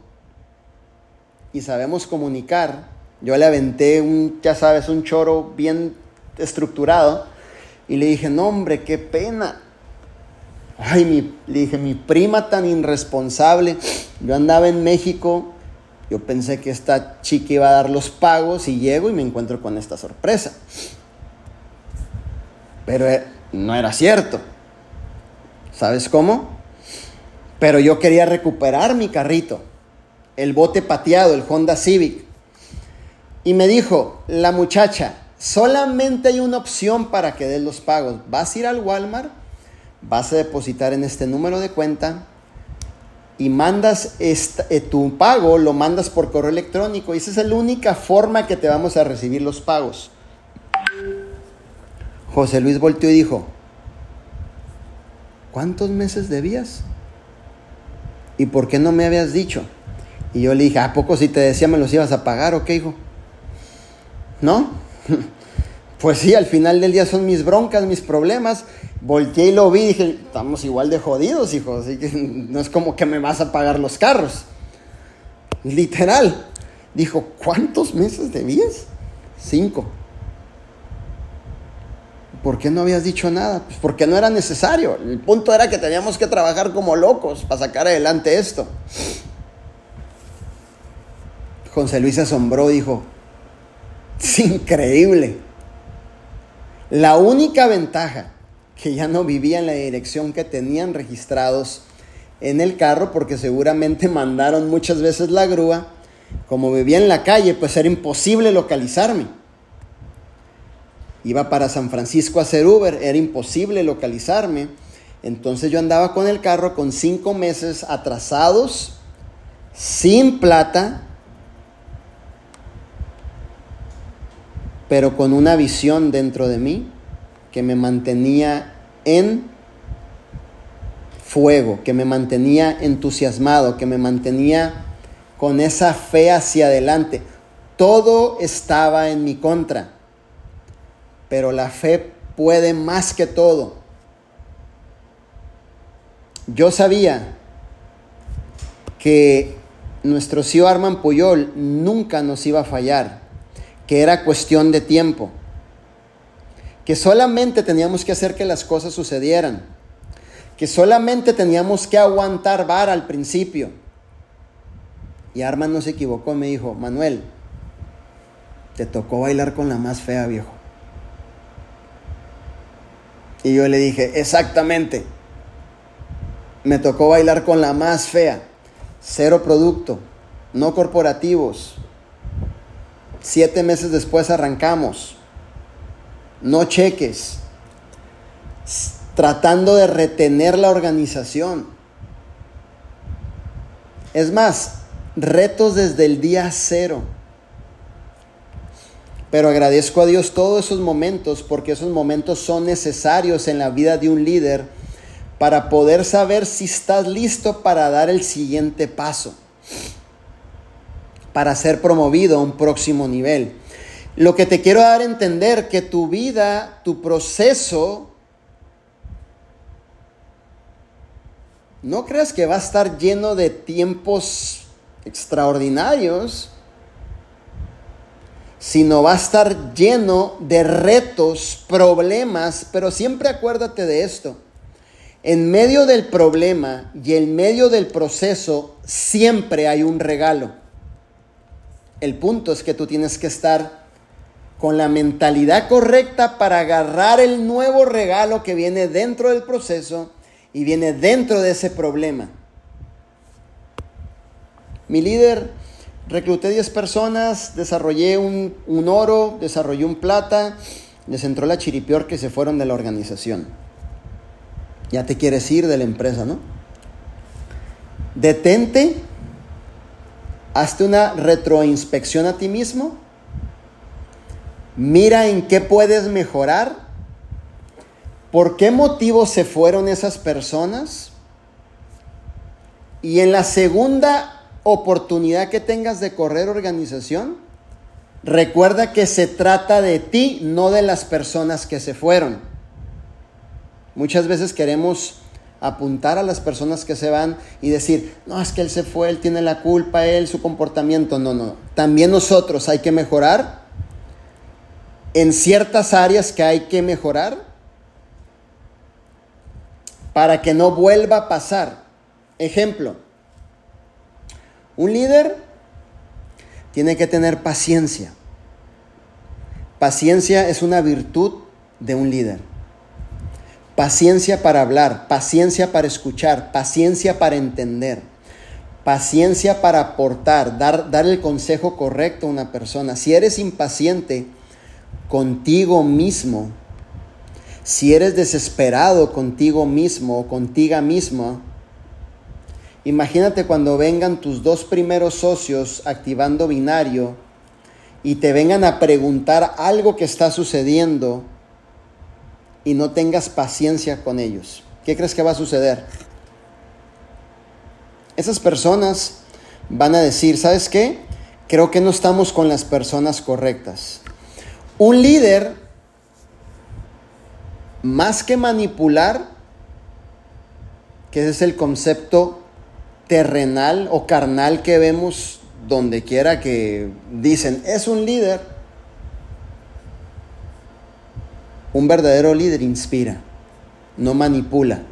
y sabemos comunicar, yo le aventé un, ya sabes, un choro bien estructurado y le dije, no hombre, qué pena. Ay, mi, le dije, mi prima tan irresponsable. Yo andaba en México, yo pensé que esta chica iba a dar los pagos y llego y me encuentro con esta sorpresa. Pero eh, no era cierto. ¿Sabes cómo? Pero yo quería recuperar mi carrito, el bote pateado, el Honda Civic. Y me dijo la muchacha, solamente hay una opción para que des los pagos. Vas a ir al Walmart vas a depositar en este número de cuenta y mandas eh, tu pago, lo mandas por correo electrónico y esa es la única forma que te vamos a recibir los pagos. José Luis volteó y dijo, ¿cuántos meses debías? ¿Y por qué no me habías dicho? Y yo le dije, ¿a poco si te decía me los ibas a pagar o qué, hijo? ¿No? pues sí, al final del día son mis broncas, mis problemas. Volteé y lo vi y dije, estamos igual de jodidos, hijo, así que no es como que me vas a pagar los carros. Literal. Dijo, ¿cuántos meses debías? Cinco. ¿Por qué no habías dicho nada? Pues porque no era necesario. El punto era que teníamos que trabajar como locos para sacar adelante esto. José Luis se asombró, dijo, es increíble. La única ventaja que ya no vivía en la dirección que tenían registrados en el carro, porque seguramente mandaron muchas veces la grúa, como vivía en la calle, pues era imposible localizarme. Iba para San Francisco a hacer Uber, era imposible localizarme. Entonces yo andaba con el carro con cinco meses atrasados, sin plata, pero con una visión dentro de mí que me mantenía en fuego, que me mantenía entusiasmado, que me mantenía con esa fe hacia adelante. Todo estaba en mi contra, pero la fe puede más que todo. Yo sabía que nuestro CEO Arman Puyol nunca nos iba a fallar que era cuestión de tiempo, que solamente teníamos que hacer que las cosas sucedieran, que solamente teníamos que aguantar vara al principio. Y Arman no se equivocó, me dijo, Manuel, te tocó bailar con la más fea, viejo. Y yo le dije, exactamente, me tocó bailar con la más fea, cero producto, no corporativos, Siete meses después arrancamos. No cheques. Tratando de retener la organización. Es más, retos desde el día cero. Pero agradezco a Dios todos esos momentos porque esos momentos son necesarios en la vida de un líder para poder saber si estás listo para dar el siguiente paso para ser promovido a un próximo nivel. Lo que te quiero dar a entender que tu vida, tu proceso, no creas que va a estar lleno de tiempos extraordinarios, sino va a estar lleno de retos, problemas, pero siempre acuérdate de esto. En medio del problema y en medio del proceso siempre hay un regalo. El punto es que tú tienes que estar con la mentalidad correcta para agarrar el nuevo regalo que viene dentro del proceso y viene dentro de ese problema. Mi líder, recluté 10 personas, desarrollé un, oro, desarrollé un plata, les entró la chiripior que se fueron de la organización. Ya te quieres ir de la empresa, ¿no? Detente hazte una retroinspección a ti mismo, mira en qué puedes mejorar, por qué motivo se fueron esas personas y en la segunda oportunidad que tengas de correr organización, recuerda que se trata de ti, no de las personas que se fueron. Muchas veces queremos apuntar a las personas que se van y decir, no, es que él se fue, él tiene la culpa, él, su comportamiento. No, no. También nosotros hay que mejorar en ciertas áreas que hay que mejorar para que no vuelva a pasar. Ejemplo, un líder tiene que tener paciencia. Paciencia es una virtud de un líder. Paciencia para hablar, paciencia para escuchar, paciencia para entender, paciencia para aportar, dar, dar el consejo correcto a una persona. Si eres impaciente contigo mismo, si eres desesperado contigo mismo o contigo mismo, Imagínate cuando vengan tus dos primeros socios activando binario y te vengan a preguntar algo que está sucediendo y no tengas paciencia con ellos. ¿Qué crees que va a suceder? Esas personas van a decir, ¿sabes qué? Creo que no estamos con las personas correctas. Un líder, más que manipular, que ese es el concepto terrenal o carnal que vemos donde quiera que dicen, es un líder. Un verdadero líder inspira, no manipula,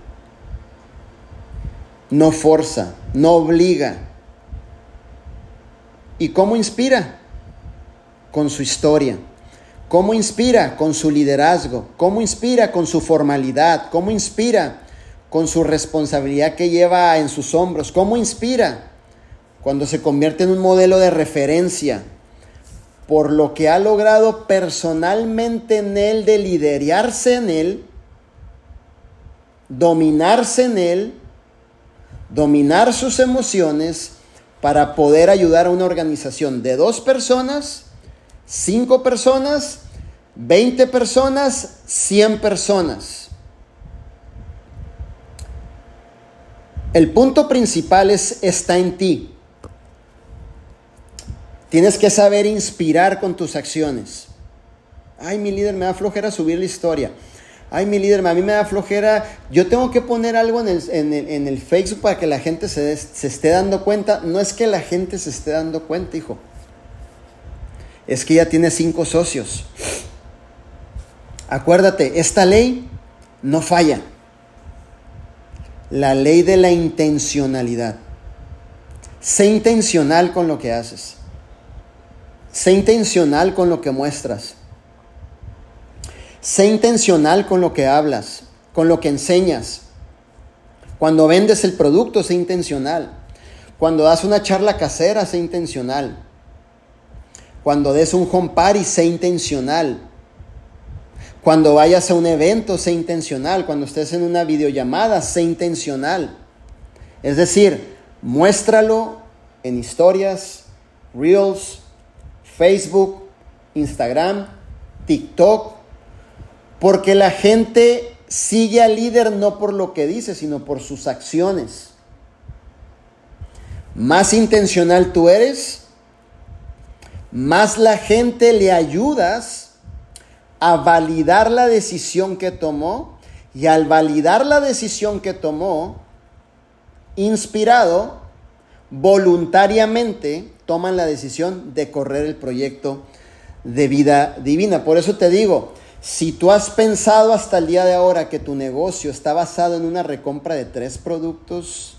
no forza, no obliga. ¿Y cómo inspira? Con su historia. ¿Cómo inspira? Con su liderazgo. ¿Cómo inspira? Con su formalidad. ¿Cómo inspira? Con su responsabilidad que lleva en sus hombros. ¿Cómo inspira? Cuando se convierte en un modelo de referencia por lo que ha logrado personalmente en él, de liderarse en él, dominarse en él, dominar sus emociones para poder ayudar a una organización de dos personas, cinco personas, veinte personas, cien personas. El punto principal es, está en ti. Tienes que saber inspirar con tus acciones. Ay, mi líder, me da flojera subir la historia. Ay, mi líder, a mí me da flojera. Yo tengo que poner algo en el, Facebook para que la gente se, se esté dando cuenta. No es que la gente se esté dando cuenta, hijo. Es que ya tiene cinco socios. Acuérdate, esta ley no falla la ley de la intencionalidad. Sé intencional con lo que haces. Sé intencional con lo que muestras. Sé intencional con lo que hablas, con lo que enseñas. Cuando vendes el producto, sé intencional. Cuando das una charla casera, sé intencional. Cuando des un home party, sé intencional. Cuando vayas a un evento, sé intencional. Cuando estés en una videollamada, sé intencional. Es decir, muéstralo en historias, reels, Facebook, Instagram, TikTok, porque la gente sigue al líder no por lo que dice, sino por sus acciones. Más intencional tú eres, más la gente le ayudas a validar la decisión que tomó y al validar la decisión que tomó, inspirado, voluntariamente toman la decisión de correr el proyecto de vida divina. Por eso te digo, si tú has pensado hasta el día de ahora que tu negocio está basado en una recompra de tres productos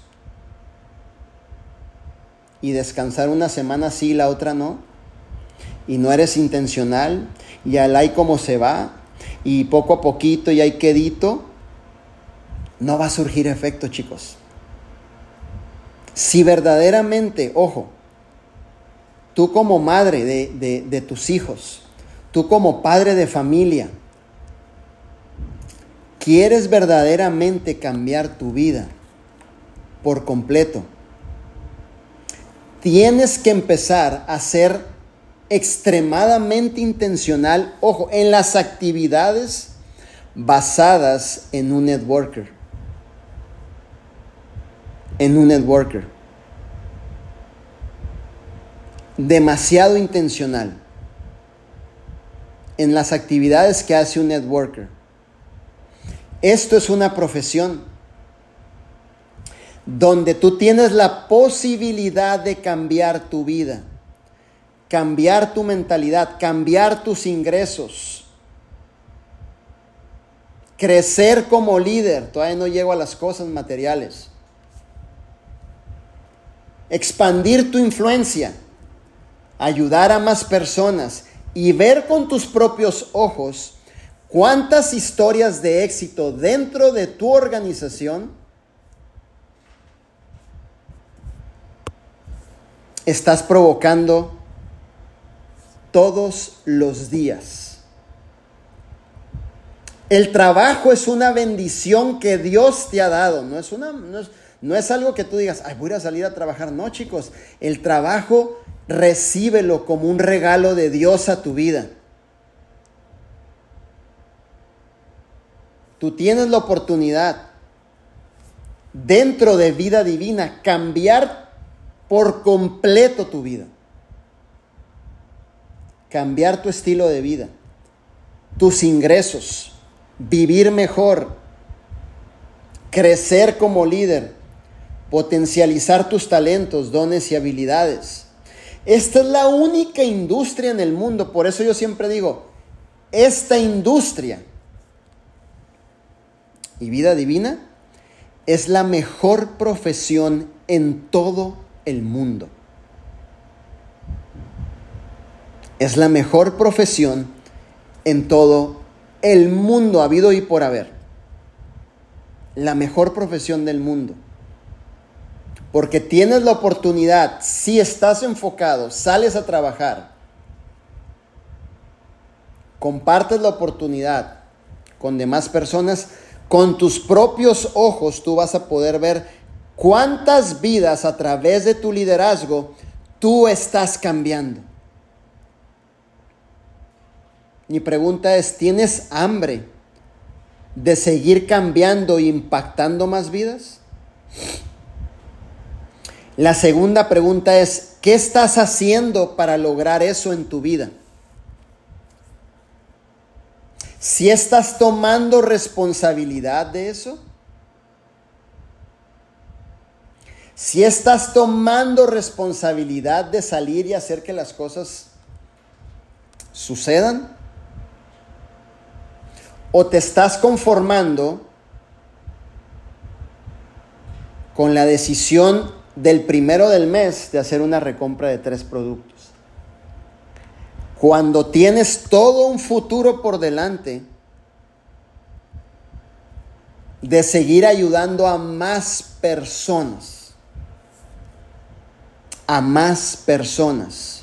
y descansar una semana sí y la otra no, y no eres intencional y al hay como se va y poco a poquito y hay quedito, no va a surgir efecto, chicos. Si verdaderamente, ojo, tú como madre de, de tus hijos, tú como padre de familia, quieres verdaderamente cambiar tu vida por completo, tienes que empezar a ser extremadamente intencional, ojo, en las actividades basadas en un networker. En un networker. Demasiado intencional en las actividades que hace un networker. Esto es una profesión donde tú tienes la posibilidad de cambiar tu vida cambiar tu mentalidad, cambiar tus ingresos, crecer como líder, todavía no llego a las cosas materiales, expandir tu influencia, ayudar a más personas y ver con tus propios ojos cuántas historias de éxito dentro de tu organización estás provocando todos los días. El trabajo es una bendición que Dios te ha dado, no es, una, no es, no es algo que tú digas, ay, voy a salir a trabajar. No, chicos, el trabajo recíbelo como un regalo de Dios a tu vida. Tú tienes la oportunidad dentro de vida divina cambiar por completo tu vida. Cambiar tu estilo de vida, tus ingresos, vivir mejor, crecer como líder, potencializar tus talentos, dones y habilidades. Esta es la única industria en el mundo, por eso yo siempre digo, esta industria y vida divina es la mejor profesión en todo el mundo. Es la mejor profesión en todo el mundo, habido y por haber. La mejor profesión del mundo. Porque tienes la oportunidad, si estás enfocado, sales a trabajar, compartes la oportunidad con demás personas, con tus propios ojos tú vas a poder ver cuántas vidas a través de tu liderazgo tú estás cambiando. Mi pregunta es, ¿tienes hambre de seguir cambiando e impactando más vidas? La segunda pregunta es, ¿qué estás haciendo para lograr eso en tu vida? Si estás tomando responsabilidad de eso, si estás tomando responsabilidad de salir y hacer que las cosas sucedan, o te estás conformando con la decisión del primero del mes de hacer una recompra de tres productos. Cuando tienes todo un futuro por delante de seguir ayudando a más personas, a más personas.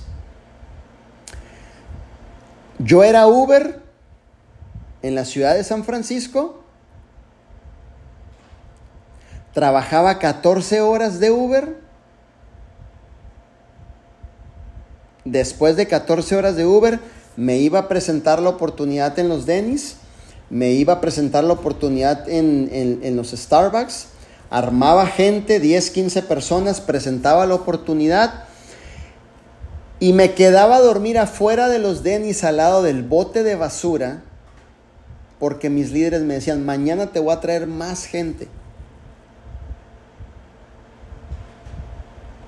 Yo era Uber en la ciudad de San Francisco trabajaba 14 horas de Uber. Después de 14 horas de Uber, me iba a presentar la oportunidad en los Denis, me iba a presentar la oportunidad en, en los Starbucks, armaba gente, 10, 15 personas, presentaba la oportunidad y me quedaba a dormir afuera de los Denis al lado del bote de basura porque mis líderes me decían, mañana te voy a traer más gente.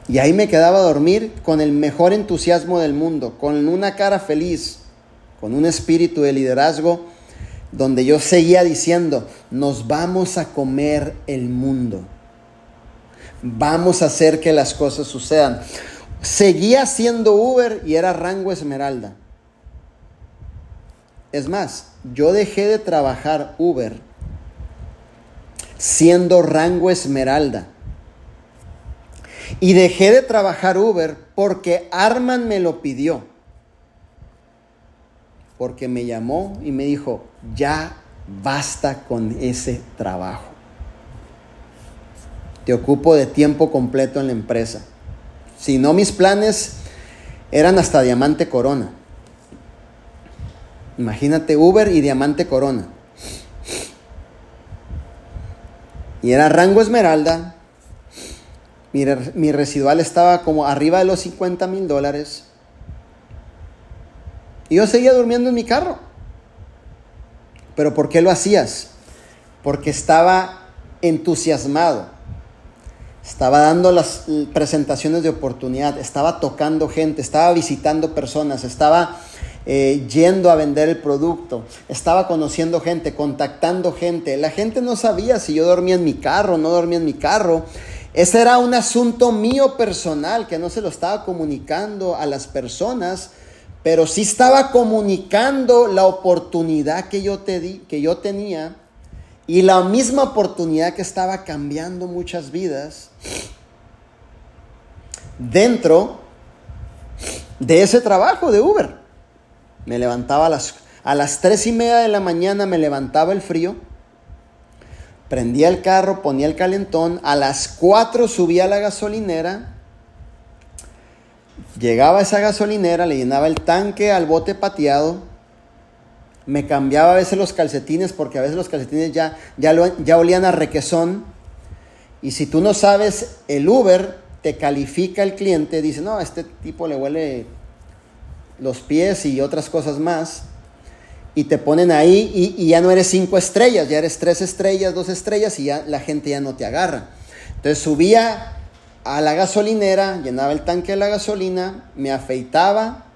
Y ahí me quedaba a dormir con el mejor entusiasmo del mundo, con una cara feliz, con un espíritu de liderazgo, donde yo seguía diciendo, nos vamos a comer el mundo. Vamos a hacer que las cosas sucedan. Seguía siendo Uber y era rango Esmeralda. Es más, yo dejé de trabajar Uber siendo rango Esmeralda y dejé de trabajar Uber porque Arman me lo pidió. Porque me llamó y me dijo, ya basta con ese trabajo. Te ocupo de tiempo completo en la empresa. Si no, mis planes eran hasta diamante corona. Imagínate Uber y diamante corona. Y era rango esmeralda, mi, residual estaba como arriba de los 50 mil dólares. Y yo seguía durmiendo en mi carro. ¿Pero por qué lo hacías? Porque estaba entusiasmado. Estaba dando las presentaciones de oportunidad, estaba tocando gente, estaba visitando personas, estaba eh, yendo a vender el producto, estaba conociendo gente, contactando gente. La gente no sabía si yo dormía en mi carro, no dormía en mi carro. Ese era un asunto mío personal que no se lo estaba comunicando a las personas, pero sí estaba comunicando la oportunidad que yo, te di, que yo tenía y la misma oportunidad que estaba cambiando muchas vidas dentro de ese trabajo de Uber. Me levantaba a las, A las tres y media de la mañana me levantaba el frío, prendía el carro, ponía el calentón, a las cuatro subía a la gasolinera, llegaba a esa gasolinera, le llenaba el tanque al bote pateado, me cambiaba a veces los calcetines porque a veces los calcetines ya, ya, ya olían a requesón. Y si tú no sabes, el Uber te califica el cliente, dice, no, a este tipo le huele los pies y otras cosas más. Y te ponen ahí y, ya no eres cinco estrellas, ya eres tres estrellas, dos estrellas y ya la gente ya no te agarra. Entonces subía a la gasolinera, llenaba el tanque de la gasolina, me afeitaba,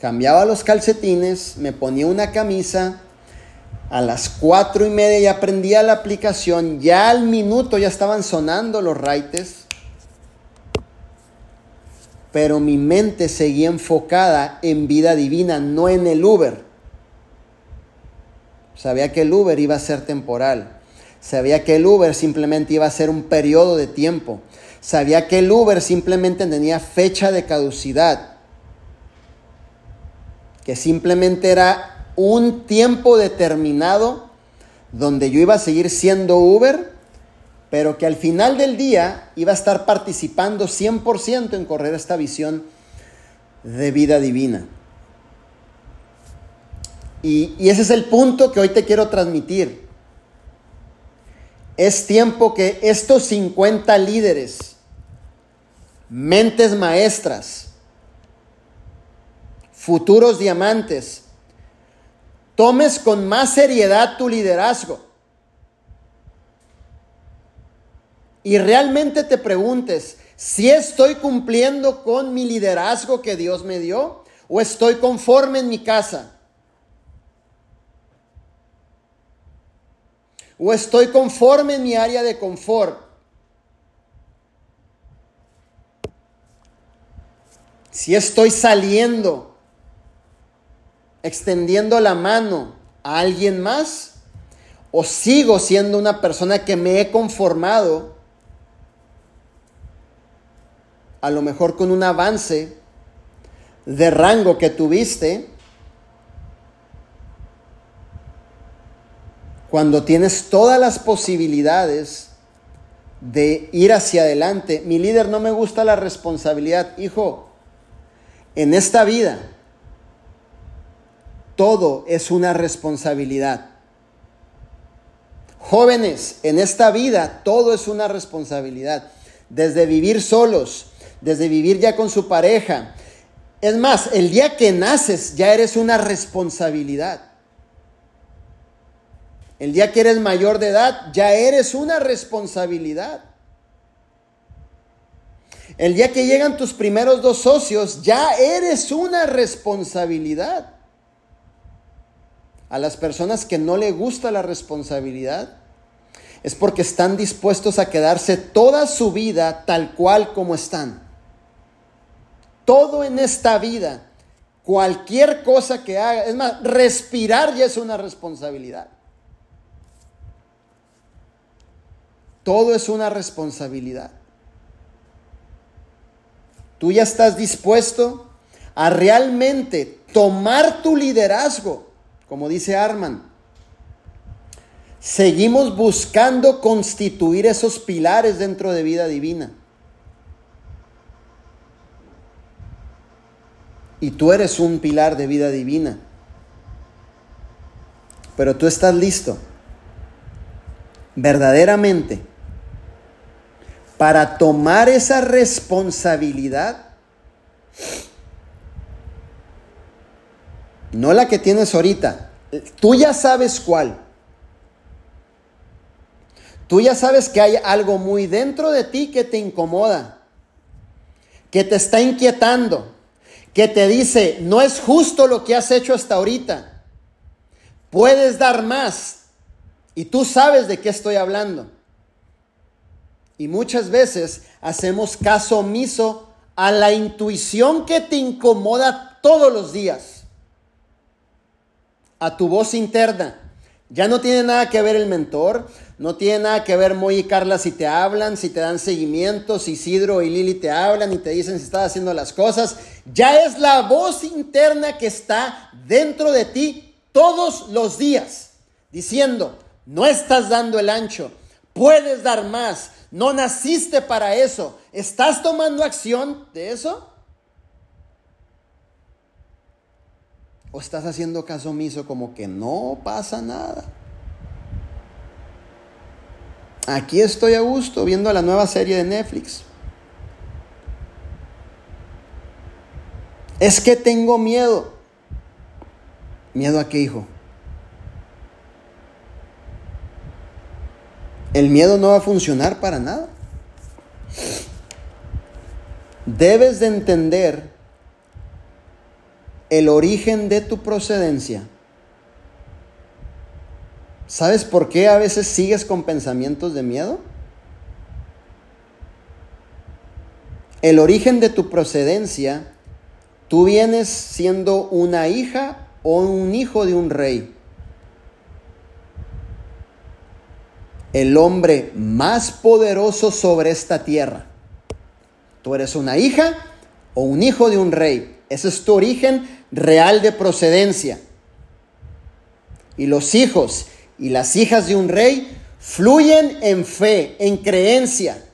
cambiaba los calcetines, me ponía una camisa, a las cuatro y media ya prendía la aplicación, ya al minuto ya estaban sonando los raites, pero mi mente seguía enfocada en vida divina, no en el Uber. Sabía que el Uber iba a ser temporal. Sabía que el Uber simplemente iba a ser un periodo de tiempo. Sabía que el Uber simplemente tenía fecha de caducidad que simplemente era un tiempo determinado donde yo iba a seguir siendo Uber, pero que al final del día iba a estar participando 100% en correr esta visión de vida divina. Y, y, ese es el punto que hoy te quiero transmitir. Es tiempo que estos 50 líderes, mentes maestras, futuros diamantes, tomes con más seriedad tu liderazgo. Y realmente te preguntes, si estoy cumpliendo con mi liderazgo que Dios me dio o estoy conforme en mi casa. O estoy conforme en mi área de confort. Si estoy saliendo extendiendo la mano a alguien más? ¿O sigo siendo una persona que me he conformado a lo mejor con un avance de rango que tuviste cuando tienes todas las posibilidades de ir hacia adelante? Mi líder no me gusta la responsabilidad. Hijo, en esta vida todo es una responsabilidad. Jóvenes, en esta vida todo es una responsabilidad. Desde vivir solos, desde vivir ya con su pareja. Es más, el día que naces ya eres una responsabilidad. El día que eres mayor de edad ya eres una responsabilidad. El día que llegan tus primeros dos socios ya eres una responsabilidad a las personas que no le gusta la responsabilidad es porque están dispuestos a quedarse toda su vida tal cual como están. Todo en esta vida, cualquier cosa que haga, es más, respirar ya es una responsabilidad. Todo es una responsabilidad. Tú ya estás dispuesto a realmente tomar tu liderazgo como dice Arman, seguimos buscando constituir esos pilares dentro de vida divina. Y tú eres un pilar de vida divina. Pero tú estás listo verdaderamente para tomar esa responsabilidad no la que tienes ahorita. Tú ya sabes cuál. Tú ya sabes que hay algo muy dentro de ti que te incomoda, que te está inquietando, que te dice, no es justo lo que has hecho hasta ahorita. Puedes dar más. Y tú sabes de qué estoy hablando. Y muchas veces hacemos caso omiso a la intuición que te incomoda todos los días a tu voz interna Ya no tiene nada que ver el mentor, no tiene nada que ver Moy y Carla si te hablan, si te dan seguimiento, si Isidro y Lili te hablan y te dicen si estás haciendo las cosas. Ya es la voz interna que está dentro de ti todos los días, diciendo, no estás dando el ancho, puedes dar más, no naciste para eso, ¿estás tomando acción de eso? ¿O estás haciendo caso omiso como que no pasa nada? Aquí estoy a gusto viendo la nueva serie de Netflix. Es que tengo miedo. ¿Miedo a qué, hijo? El miedo no va a funcionar para nada. Debes de entender el origen de tu procedencia. ¿Sabes por qué a veces sigues con pensamientos de miedo? El origen de tu procedencia, tú vienes siendo una hija o un hijo de un rey. El hombre más poderoso sobre esta tierra. Tú eres una hija o un hijo de un rey. Ese es tu origen real de procedencia. Y los hijos y las hijas de un rey fluyen en fe, en creencia,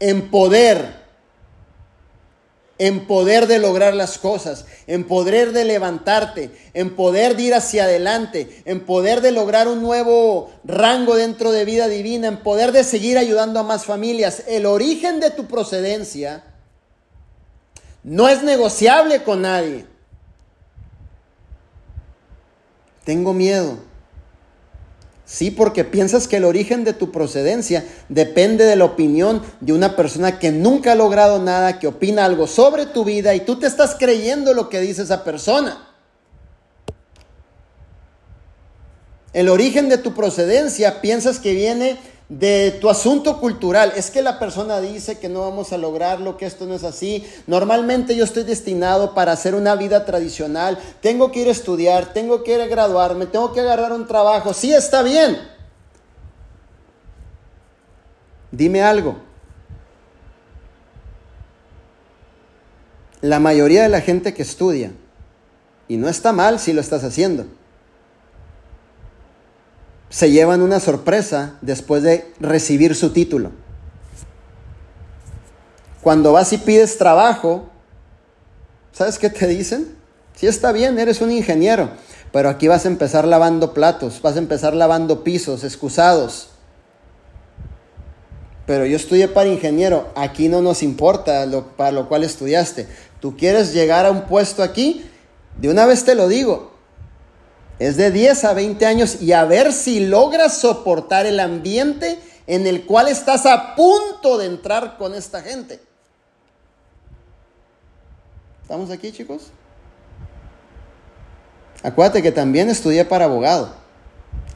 en poder, en poder de lograr las cosas, en poder de levantarte, en poder de ir hacia adelante, en poder de lograr un nuevo rango dentro de vida divina, en poder de seguir ayudando a más familias. El origen de tu procedencia no es negociable con nadie. Tengo miedo. Sí, porque piensas que el origen de tu procedencia depende de la opinión de una persona que nunca ha logrado nada, que opina algo sobre tu vida y tú te estás creyendo lo que dice esa persona. El origen de tu procedencia piensas que viene de tu asunto cultural. Es que la persona dice que no vamos a lograrlo, que esto no es así. Normalmente yo estoy destinado para hacer una vida tradicional. Tengo que ir a estudiar, tengo que ir a graduarme, tengo que agarrar un trabajo. Sí, está bien. Dime algo. La mayoría de la gente que estudia, y no está mal si lo estás haciendo, se llevan una sorpresa después de recibir su título. Cuando vas y pides trabajo, ¿sabes qué te dicen? Sí está bien, eres un ingeniero, pero aquí vas a empezar lavando platos, vas a empezar lavando pisos, excusados. Pero yo estudié para ingeniero, aquí no nos importa lo, para lo cual estudiaste. Tú quieres llegar a un puesto aquí, de una vez te lo digo, es de 10 a 20 años y a ver si logras soportar el ambiente en el cual estás a punto de entrar con esta gente. ¿Estamos aquí, chicos? Acuérdate que también estudié para abogado.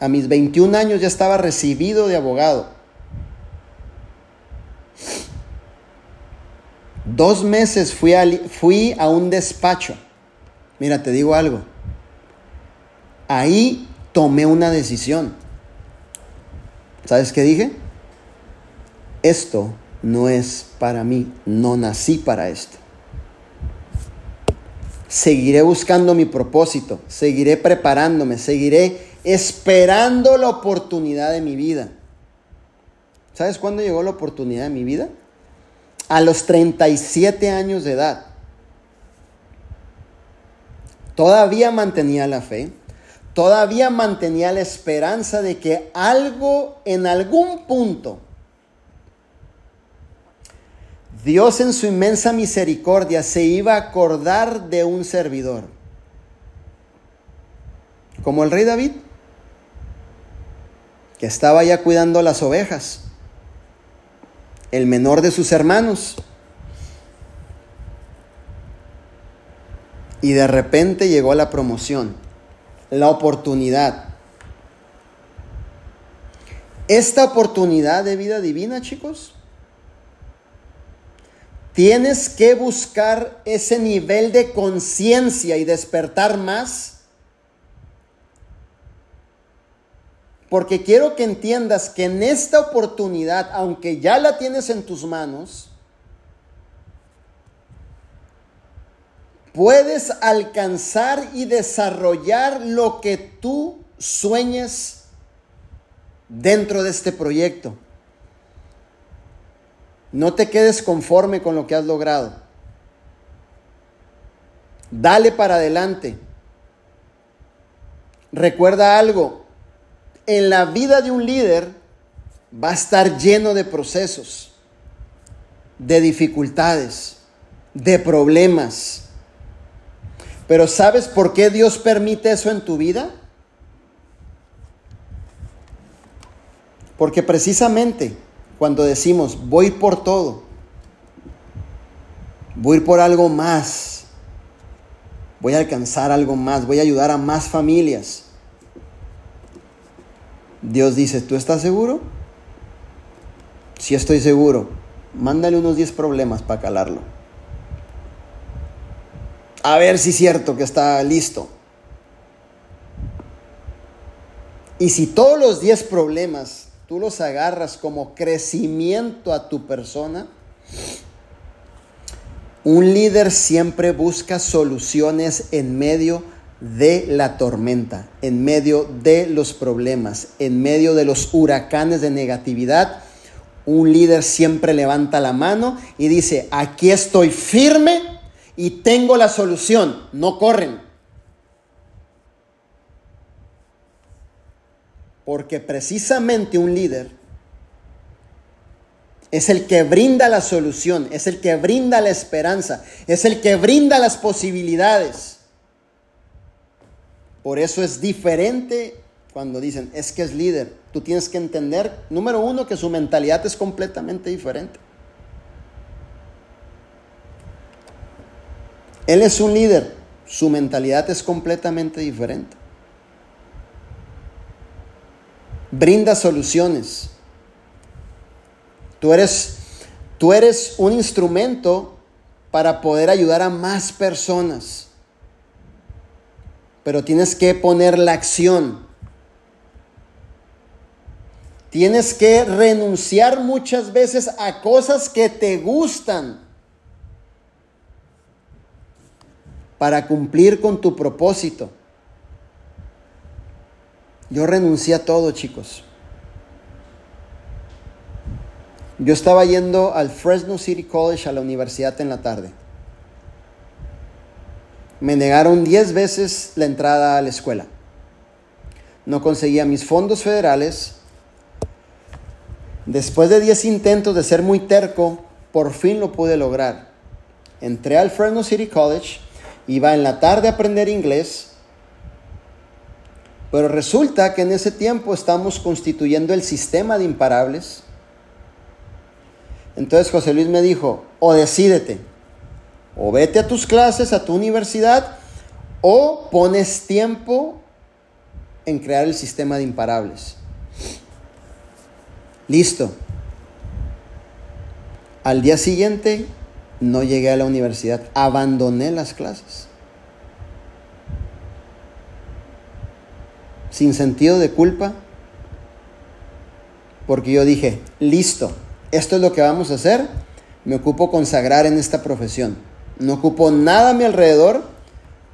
A mis 21 años ya estaba recibido de abogado. Dos meses fui a, fui a un despacho. Mira, te digo algo ahí tomé una decisión. ¿Sabes qué dije? Esto no es para mí, no nací para esto. Seguiré buscando mi propósito, seguiré preparándome, seguiré esperando la oportunidad de mi vida. ¿Sabes cuándo llegó la oportunidad de mi vida? A los 37 años de edad. Todavía mantenía la fe, todavía mantenía la esperanza de que algo en algún punto Dios en su inmensa misericordia se iba a acordar de un servidor. Como el rey David, que estaba ya cuidando las ovejas, el menor de sus hermanos. Y de repente llegó la promoción la oportunidad. Esta oportunidad de vida divina, chicos, tienes que buscar ese nivel de conciencia y despertar más. Porque quiero que entiendas que en esta oportunidad, aunque ya la tienes en tus manos, puedes alcanzar y desarrollar lo que tú sueñes dentro de este proyecto. No te quedes conforme con lo que has logrado. Dale para adelante. Recuerda algo, en la vida de un líder va a estar lleno de procesos, de dificultades, de problemas. Pero ¿sabes por qué Dios permite eso en tu vida? Porque precisamente cuando decimos, voy por todo, voy por algo más, voy a alcanzar algo más, voy a ayudar a más familias. Dios dice, ¿tú estás seguro? Si estoy seguro, mándale unos 10 problemas para calarlo. A ver si es cierto que está listo. Y si todos los 10 problemas tú los agarras como crecimiento a tu persona, un líder siempre busca soluciones en medio de la tormenta, en medio de los problemas, en medio de los huracanes de negatividad. Un líder siempre levanta la mano y dice, aquí estoy firme y tengo la solución, no corren. Porque precisamente un líder es el que brinda la solución, es el que brinda la esperanza, es el que brinda las posibilidades. Por eso es diferente cuando dicen, es que es líder. Tú tienes que entender, número uno, que su mentalidad es completamente diferente. Él es un líder, su mentalidad es completamente diferente brinda soluciones. Tú eres, tú eres un instrumento para poder ayudar a más personas. Pero tienes que poner la acción. Tienes que renunciar muchas veces a cosas que te gustan para cumplir con tu propósito. Yo renuncié a todo, chicos. Yo estaba yendo al Fresno City College a la universidad en la tarde. Me negaron 10 veces la entrada a la escuela. No conseguía mis fondos federales. Después de 10 intentos de ser muy terco, por fin lo pude lograr. Entré al Fresno City College, iba en la tarde a aprender inglés pero resulta que en ese tiempo estamos constituyendo el sistema de imparables. Entonces José Luis me dijo, o decídete, o vete a tus clases, a tu universidad, o pones tiempo en crear el sistema de imparables. Listo. Al día siguiente no llegué a la universidad, abandoné las clases. sin sentido de culpa, porque yo dije, listo, esto es lo que vamos a hacer, me ocupo consagrar en esta profesión. No ocupo nada a mi alrededor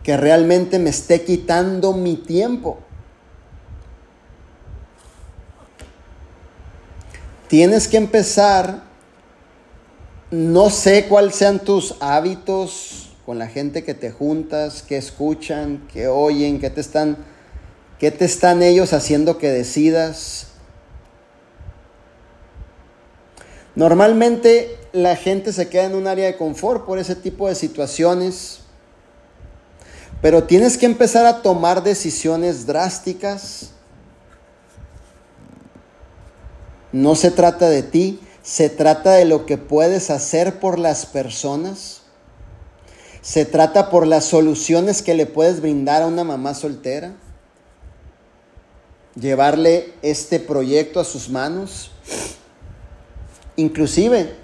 que realmente me esté quitando mi tiempo. Tienes que empezar, no sé cuáles sean tus hábitos con la gente que te juntas, que escuchan, que oyen, que te están ¿Qué te están ellos haciendo que decidas? Normalmente la gente se queda en un área de confort por ese tipo de situaciones, pero tienes que empezar a tomar decisiones drásticas. No se trata de ti, se trata de lo que puedes hacer por las personas. Se trata por las soluciones que le puedes brindar a una mamá soltera llevarle este proyecto a sus manos. Inclusive,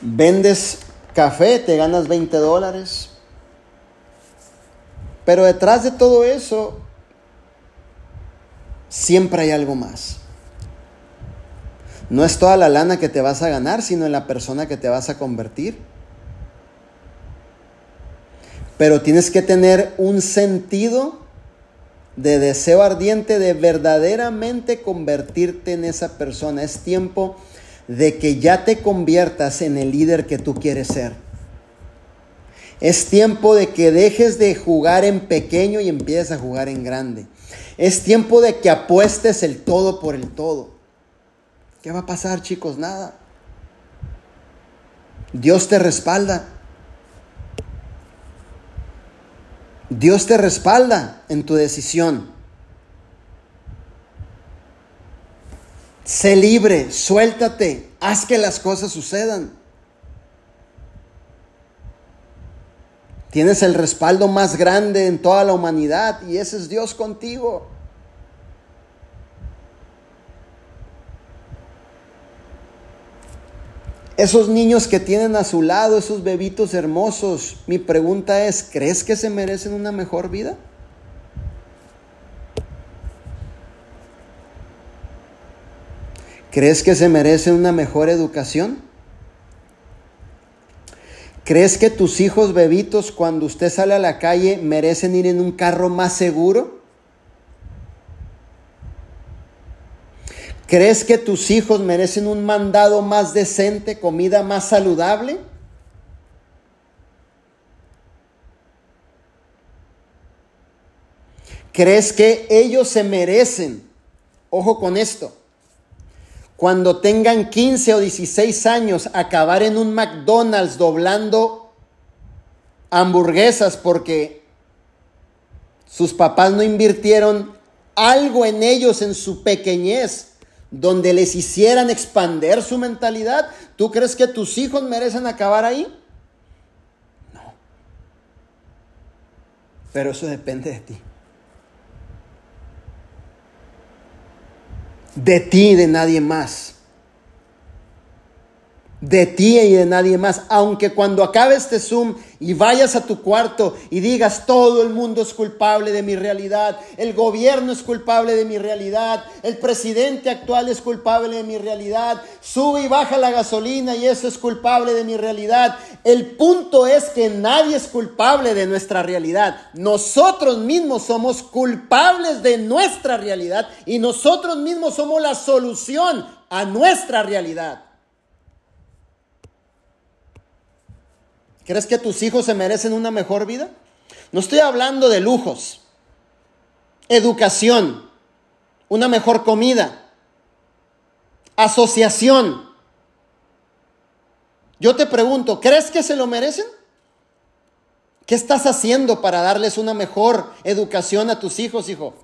vendes café, te ganas 20 dólares. Pero detrás de todo eso, siempre hay algo más. No es toda la lana que te vas a ganar, sino en la persona que te vas a convertir. Pero tienes que tener un sentido de deseo ardiente de verdaderamente convertirte en esa persona. Es tiempo de que ya te conviertas en el líder que tú quieres ser. Es tiempo de que dejes de jugar en pequeño y empieces a jugar en grande. Es tiempo de que apuestes el todo por el todo. ¿Qué va a pasar, chicos? Nada. Dios te respalda. Dios te respalda en tu decisión. Sé libre, suéltate, haz que las cosas sucedan. Tienes el respaldo más grande en toda la humanidad y ese es Dios contigo. Esos niños que tienen a su lado, esos bebitos hermosos, mi pregunta es, ¿crees que se merecen una mejor vida? ¿Crees que se merecen una mejor educación? ¿Crees que tus hijos bebitos cuando usted sale a la calle merecen ir en un carro más seguro? ¿Crees que tus hijos merecen un mandado más decente, comida más saludable? ¿Crees que ellos se merecen, ojo con esto, cuando tengan 15 o 16 años acabar en un McDonald's doblando hamburguesas porque sus papás no invirtieron algo en ellos en su pequeñez? Donde les hicieran expander su mentalidad, ¿tú crees que tus hijos merecen acabar ahí? No. Pero eso depende de ti. De ti y de nadie más de ti y de nadie más. Aunque cuando acabe este Zoom y vayas a tu cuarto y digas, todo el mundo es culpable de mi realidad, el gobierno es culpable de mi realidad, el presidente actual es culpable de mi realidad, sube y baja la gasolina y eso es culpable de mi realidad. El punto es que nadie es culpable de nuestra realidad. Nosotros mismos somos culpables de nuestra realidad y nosotros mismos somos la solución a nuestra realidad. ¿Crees que tus hijos se merecen una mejor vida? No estoy hablando de lujos, educación, una mejor comida, asociación. Yo te pregunto, ¿crees que se lo merecen? ¿Qué estás haciendo para darles una mejor educación a tus hijos, hijo?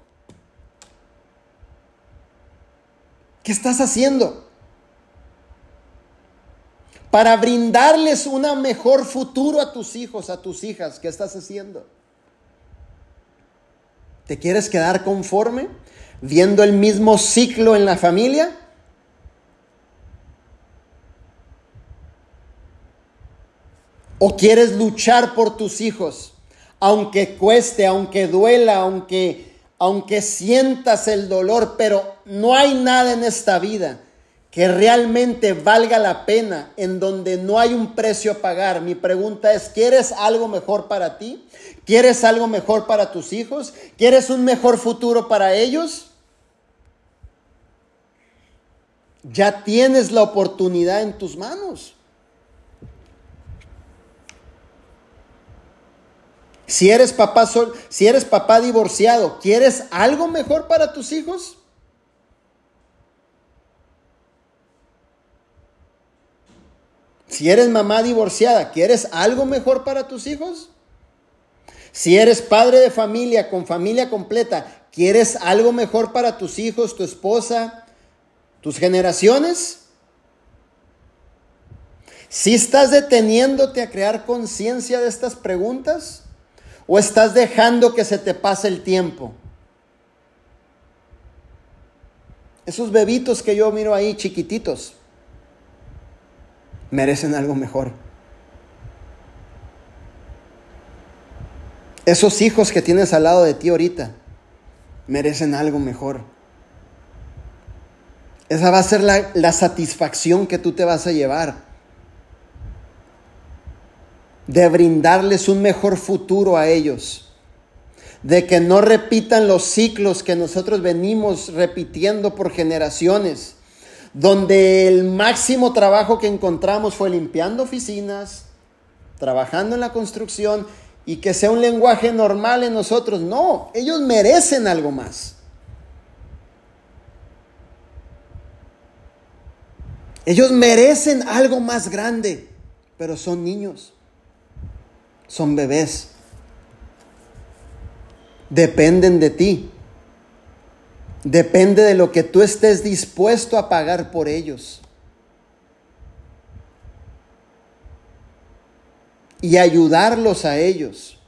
¿Qué estás haciendo? Para brindarles un mejor futuro a tus hijos, a tus hijas. ¿Qué estás haciendo? ¿Te quieres quedar conforme viendo el mismo ciclo en la familia? ¿O quieres luchar por tus hijos? Aunque cueste, aunque duela, aunque, aunque sientas el dolor, pero no hay nada en esta vida que realmente valga la pena, en donde no hay un precio a pagar. Mi pregunta es, ¿quieres algo mejor para ti? ¿Quieres algo mejor para tus hijos? ¿Quieres un mejor futuro para ellos? Ya tienes la oportunidad en tus manos. Si eres papá sol, si eres papá divorciado, ¿quieres algo mejor para tus hijos? Si eres mamá divorciada, ¿quieres algo mejor para tus hijos? Si eres padre de familia con familia completa, ¿quieres algo mejor para tus hijos, tu esposa, tus generaciones? Si estás deteniéndote a crear conciencia de estas preguntas o estás dejando que se te pase el tiempo? Esos bebitos que yo miro ahí chiquititos merecen algo mejor. Esos hijos que tienes al lado de ti ahorita merecen algo mejor. Esa va a ser la, la satisfacción que tú te vas a llevar. De brindarles un mejor futuro a ellos. De que no repitan los ciclos que nosotros venimos repitiendo por generaciones. Donde el máximo trabajo que encontramos fue limpiando oficinas, trabajando en la construcción y que sea un lenguaje normal en nosotros. No, ellos merecen algo más. Ellos merecen algo más grande, pero son niños, son bebés. Dependen de ti. Depende de lo que tú estés dispuesto a pagar por ellos. y ayudarlos a ellos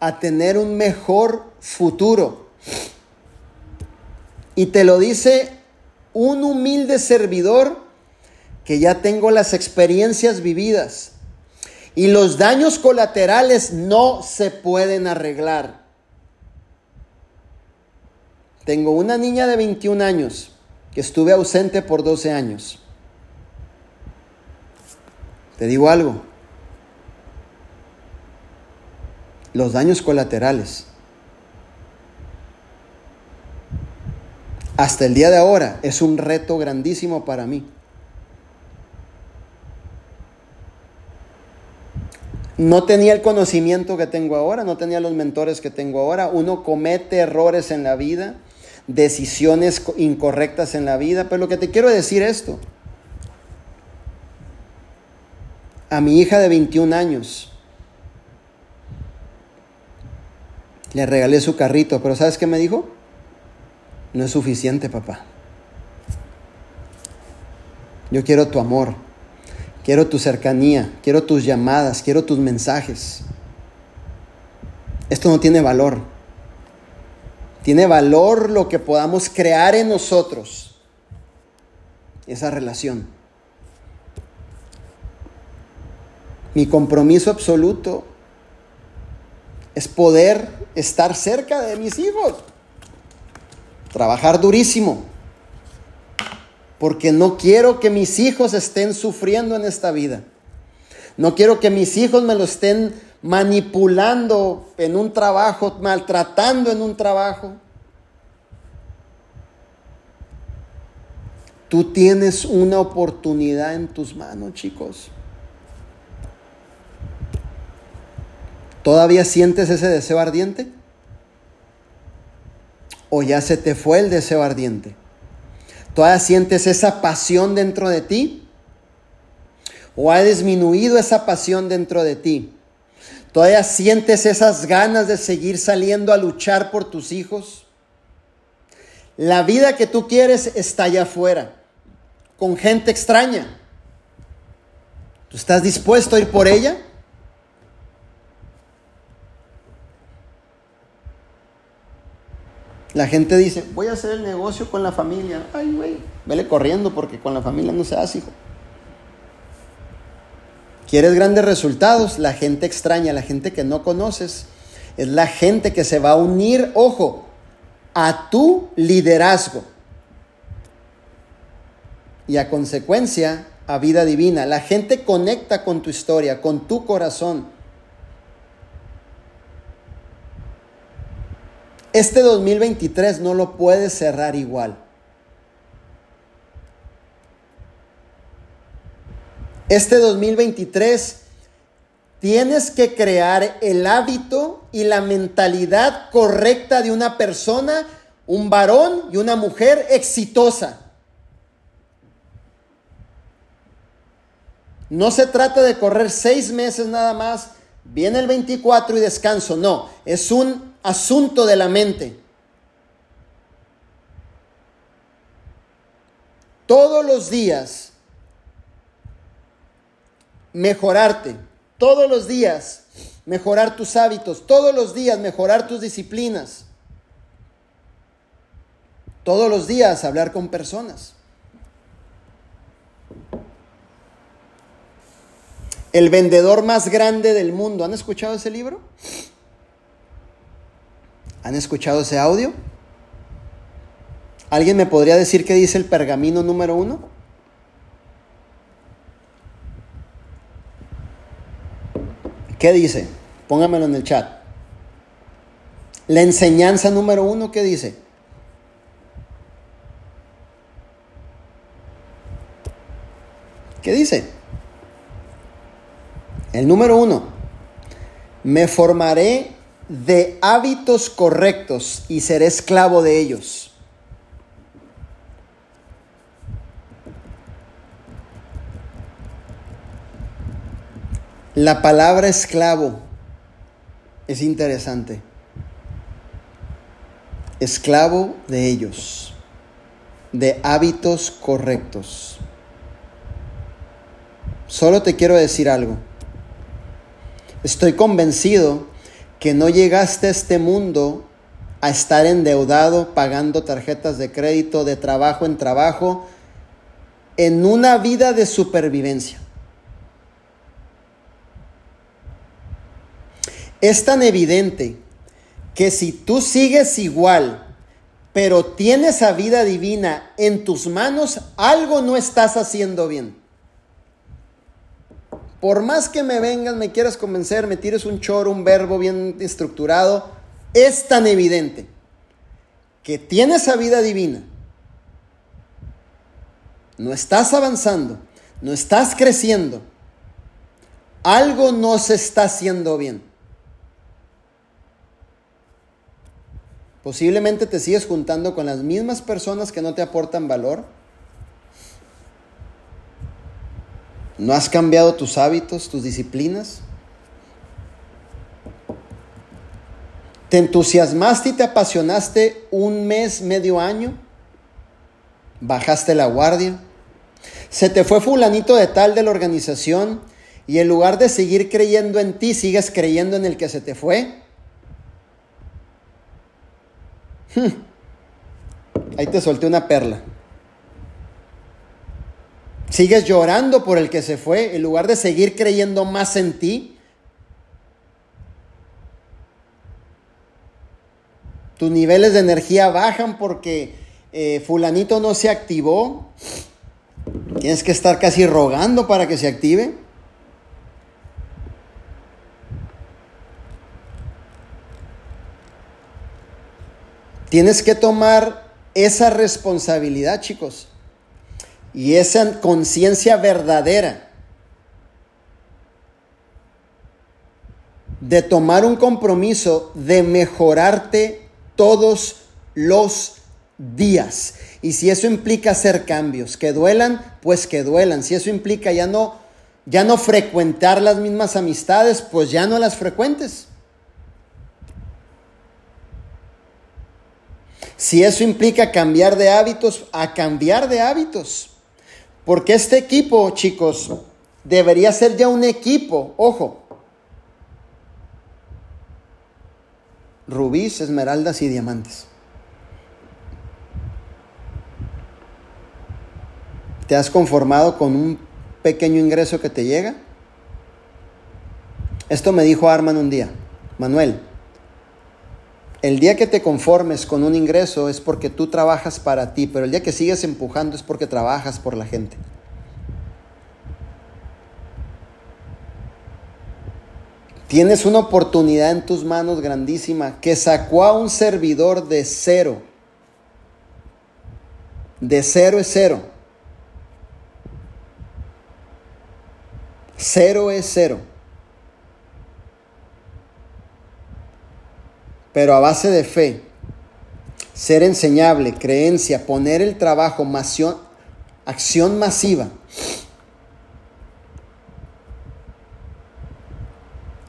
a tener un mejor futuro. Y te lo dice un humilde servidor que ya tengo las experiencias vividas. Y los daños colaterales no se pueden arreglar. Tengo una niña de 21 años que estuve ausente por 12 años. Te digo algo, los daños colaterales. Hasta el día de ahora es un reto grandísimo para mí. No tenía el conocimiento que tengo ahora, no tenía los mentores que tengo ahora. Uno comete errores en la vida, decisiones incorrectas en la vida, pero lo que te quiero decir esto. A mi hija de 21 años, Le regalé su carrito, pero ¿sabes qué me dijo? No es suficiente, papá. Yo quiero tu amor, quiero tu cercanía, quiero tus llamadas, quiero tus mensajes. Esto no tiene valor. Tiene valor lo que podamos crear en nosotros. Esa relación. Mi compromiso absoluto es poder estar cerca de mis hijos. Trabajar durísimo. Porque no quiero que mis hijos estén sufriendo en esta vida. No quiero que mis hijos me lo estén manipulando en un trabajo, maltratando en un trabajo. Tú tienes una oportunidad en tus manos, chicos. ¿Todavía sientes ese deseo ardiente? ¿O ya se te fue el deseo ardiente? ¿Todavía sientes esa pasión dentro de ti? ¿O ha disminuido esa pasión dentro de ti? ¿Todavía sientes esas ganas de seguir saliendo a luchar por tus hijos? La vida que tú quieres está allá afuera, con gente extraña. ¿Tú estás dispuesto a ir por ella? La gente dice, voy a hacer el negocio con la familia. Ay, güey, vele corriendo porque con la familia no se hace, hijo. ¿Quieres grandes resultados? La gente extraña, la gente que no conoces, es la gente que se va a unir, ojo, a tu liderazgo. Y a consecuencia, a vida divina. La gente conecta con tu historia, con tu corazón. Este 2023 no lo puedes cerrar igual. Este 2023 tienes que crear el hábito y la mentalidad correcta de una persona, un varón y una mujer exitosa. No se trata de correr seis meses nada más, viene el 24 y descanso, no, es un asunto de la mente. Todos los días mejorarte, todos los días mejorar tus hábitos, todos los días mejorar tus disciplinas, todos los días hablar con personas. el vendedor más grande del mundo. ¿Han escuchado ese libro? ¿Han escuchado ese audio? ¿Alguien me podría decir qué dice el pergamino número uno? ¿Qué dice? Póngamelo en el chat. La enseñanza número uno, ¿qué dice? ¿Qué dice? El número uno, me formaré de hábitos correctos y seré esclavo de ellos. La palabra esclavo es interesante. Esclavo de ellos, de hábitos correctos. Solo te quiero decir algo. Estoy convencido que no llegaste a este mundo a estar endeudado pagando tarjetas de crédito de trabajo en trabajo en una vida de supervivencia. Es tan evidente que si tú sigues igual, pero tienes a vida divina en tus manos, algo no estás haciendo bien. Por más que me vengas, me quieras convencer, me tires un choro, un verbo bien estructurado, es tan evidente que tienes a vida divina. No estás avanzando, no estás creciendo. Algo no se está haciendo bien. Posiblemente te sigues juntando con las mismas personas que no te aportan valor. ¿No has cambiado tus hábitos, tus disciplinas? ¿Te entusiasmaste y te apasionaste un mes, medio año? ¿Bajaste la guardia? ¿Se te fue fulanito de tal de la organización y en lugar de seguir creyendo en ti, sigues creyendo en el que se te fue? Ahí te solté una perla. Sigues llorando por el que se fue en lugar de seguir creyendo más en ti. Tus niveles de energía bajan porque eh, fulanito no se activó. Tienes que estar casi rogando para que se active. Tienes que tomar esa responsabilidad, chicos, y esa conciencia verdadera de tomar un compromiso de mejorarte todos los días. Y si eso implica hacer cambios, que duelan, pues que duelan. Si eso implica ya no ya no frecuentar las mismas amistades, pues ya no las frecuentes. Si eso implica cambiar de hábitos, a cambiar de hábitos. Porque este equipo, chicos, debería ser ya un equipo, ojo. Rubíes, esmeraldas y diamantes. ¿Te has conformado con un pequeño ingreso que te llega? Esto me dijo Arman un día. Manuel, el día que te conformes con un ingreso es porque tú trabajas para ti, pero el día que sigues empujando es porque trabajas por la gente. Tienes una oportunidad en tus manos grandísima que sacó a un servidor de cero. De cero es cero. Cero es cero. Pero a base de fe, ser enseñable, creencia, poner el trabajo, acción masiva.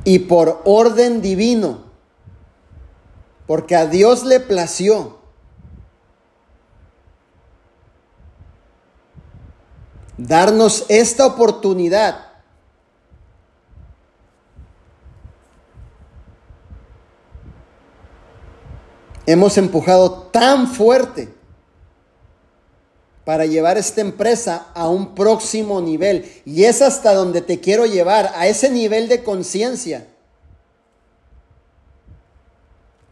Y por orden divino, porque a Dios le plació darnos esta oportunidad hemos empujado tan fuerte para llevar esta empresa a un próximo nivel. Y es hasta donde te quiero llevar, a ese nivel de conciencia.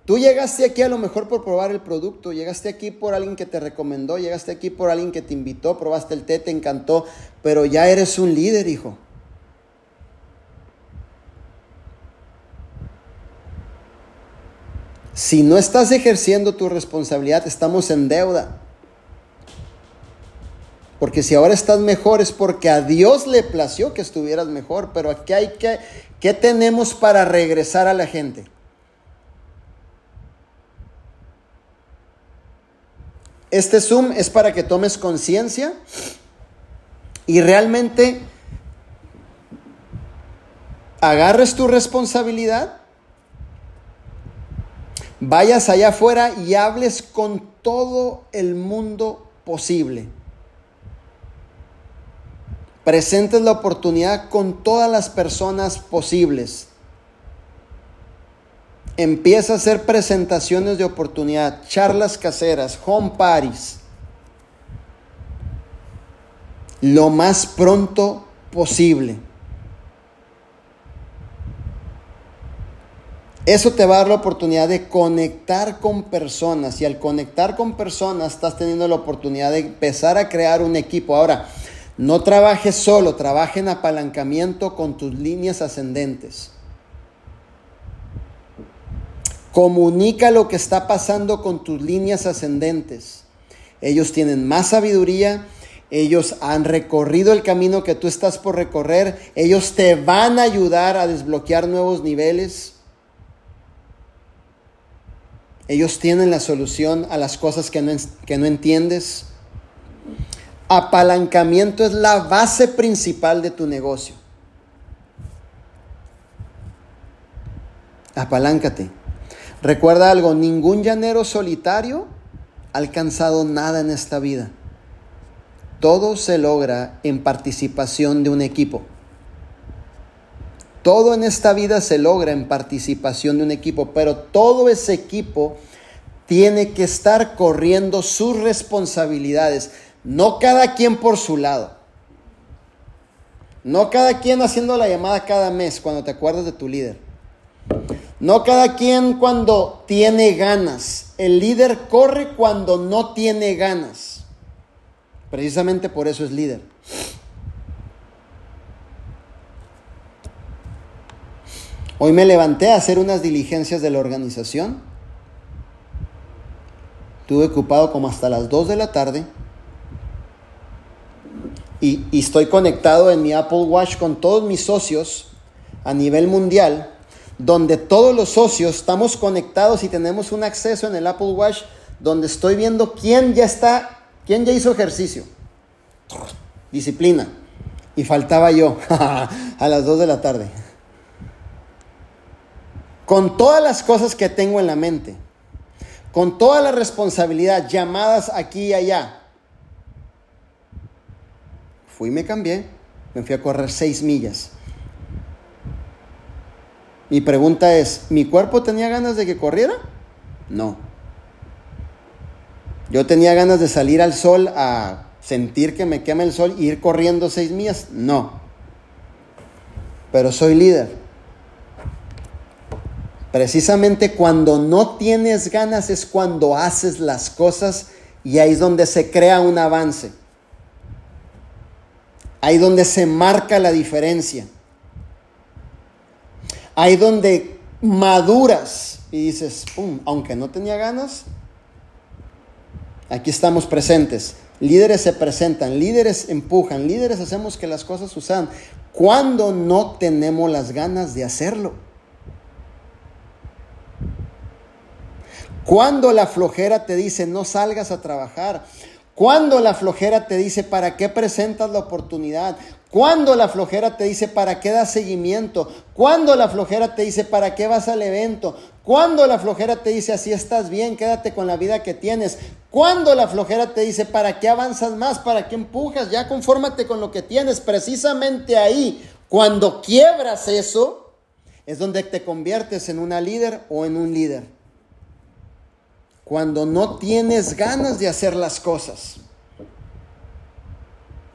Tú llegaste aquí a lo mejor por probar el producto, llegaste aquí por alguien que te recomendó, llegaste aquí por alguien que te invitó, probaste el té, te encantó, pero ya eres un líder, hijo. Si no estás ejerciendo tu responsabilidad, estamos en deuda. Porque si ahora estás mejor es porque a Dios le plació que estuvieras mejor. Pero aquí hay que, ¿qué tenemos para regresar a la gente? Este Zoom es para que tomes conciencia y realmente agarres tu responsabilidad, vayas allá afuera y hables con todo el mundo posible presentes la oportunidad con todas las personas posibles. Empieza a hacer presentaciones de oportunidad, charlas caseras, home parties, lo más pronto posible. Eso te va a dar la oportunidad de conectar con personas y al conectar con personas estás teniendo la oportunidad de empezar a crear un equipo. Ahora, no trabajes solo, trabaja en apalancamiento con tus líneas ascendentes. Comunica lo que está pasando con tus líneas ascendentes. Ellos tienen más sabiduría, ellos han recorrido el camino que tú estás por recorrer, ellos te van a ayudar a desbloquear nuevos niveles. Ellos tienen la solución a las cosas que no, que no entiendes. Apalancamiento es la base principal de tu negocio. Apaláncate. Recuerda algo, ningún llanero solitario ha alcanzado nada en esta vida. Todo se logra en participación de un equipo. Todo en esta vida se logra en participación de un equipo, pero todo ese equipo tiene que estar corriendo sus responsabilidades. No cada quien por su lado. No cada quien haciendo la llamada cada mes cuando te acuerdas de tu líder. No cada quien cuando tiene ganas. El líder corre cuando no tiene ganas. Precisamente por eso es líder. Hoy me levanté a hacer unas diligencias de la organización. Estuve ocupado como hasta las 2 de la tarde y, estoy conectado en mi Apple Watch con todos mis socios a nivel mundial, donde todos los socios estamos conectados y tenemos un acceso en el Apple Watch donde estoy viendo quién ya está, quién ya hizo ejercicio. Disciplina. Y faltaba yo a las 2 de la tarde. Con todas las cosas que tengo en la mente, con toda la responsabilidad, llamadas aquí y allá, Fui y me cambié, me fui a correr seis millas. Mi pregunta es, ¿mi cuerpo tenía ganas de que corriera? No. Yo tenía ganas de salir al sol a sentir que me quema el sol y ir corriendo seis millas. No. Pero soy líder. Precisamente cuando no tienes ganas es cuando haces las cosas y ahí es donde se crea un avance. Ahí donde se marca la diferencia. Ahí donde maduras y dices, aunque no tenía ganas, aquí estamos presentes. Líderes se presentan, líderes empujan, líderes hacemos que las cosas sucedan. Cuando no tenemos las ganas de hacerlo. Cuando la flojera te dice no salgas a trabajar. Cuando la flojera te dice para qué presentas la oportunidad. Cuando la flojera te dice para qué das seguimiento. Cuando la flojera te dice para qué vas al evento. Cuando la flojera te dice así estás bien, quédate con la vida que tienes. Cuando la flojera te dice para qué avanzas más, para qué empujas, ya confórmate con lo que tienes. Precisamente ahí, cuando quiebras eso, es donde te conviertes en una líder o en un líder cuando no tienes ganas de hacer las cosas.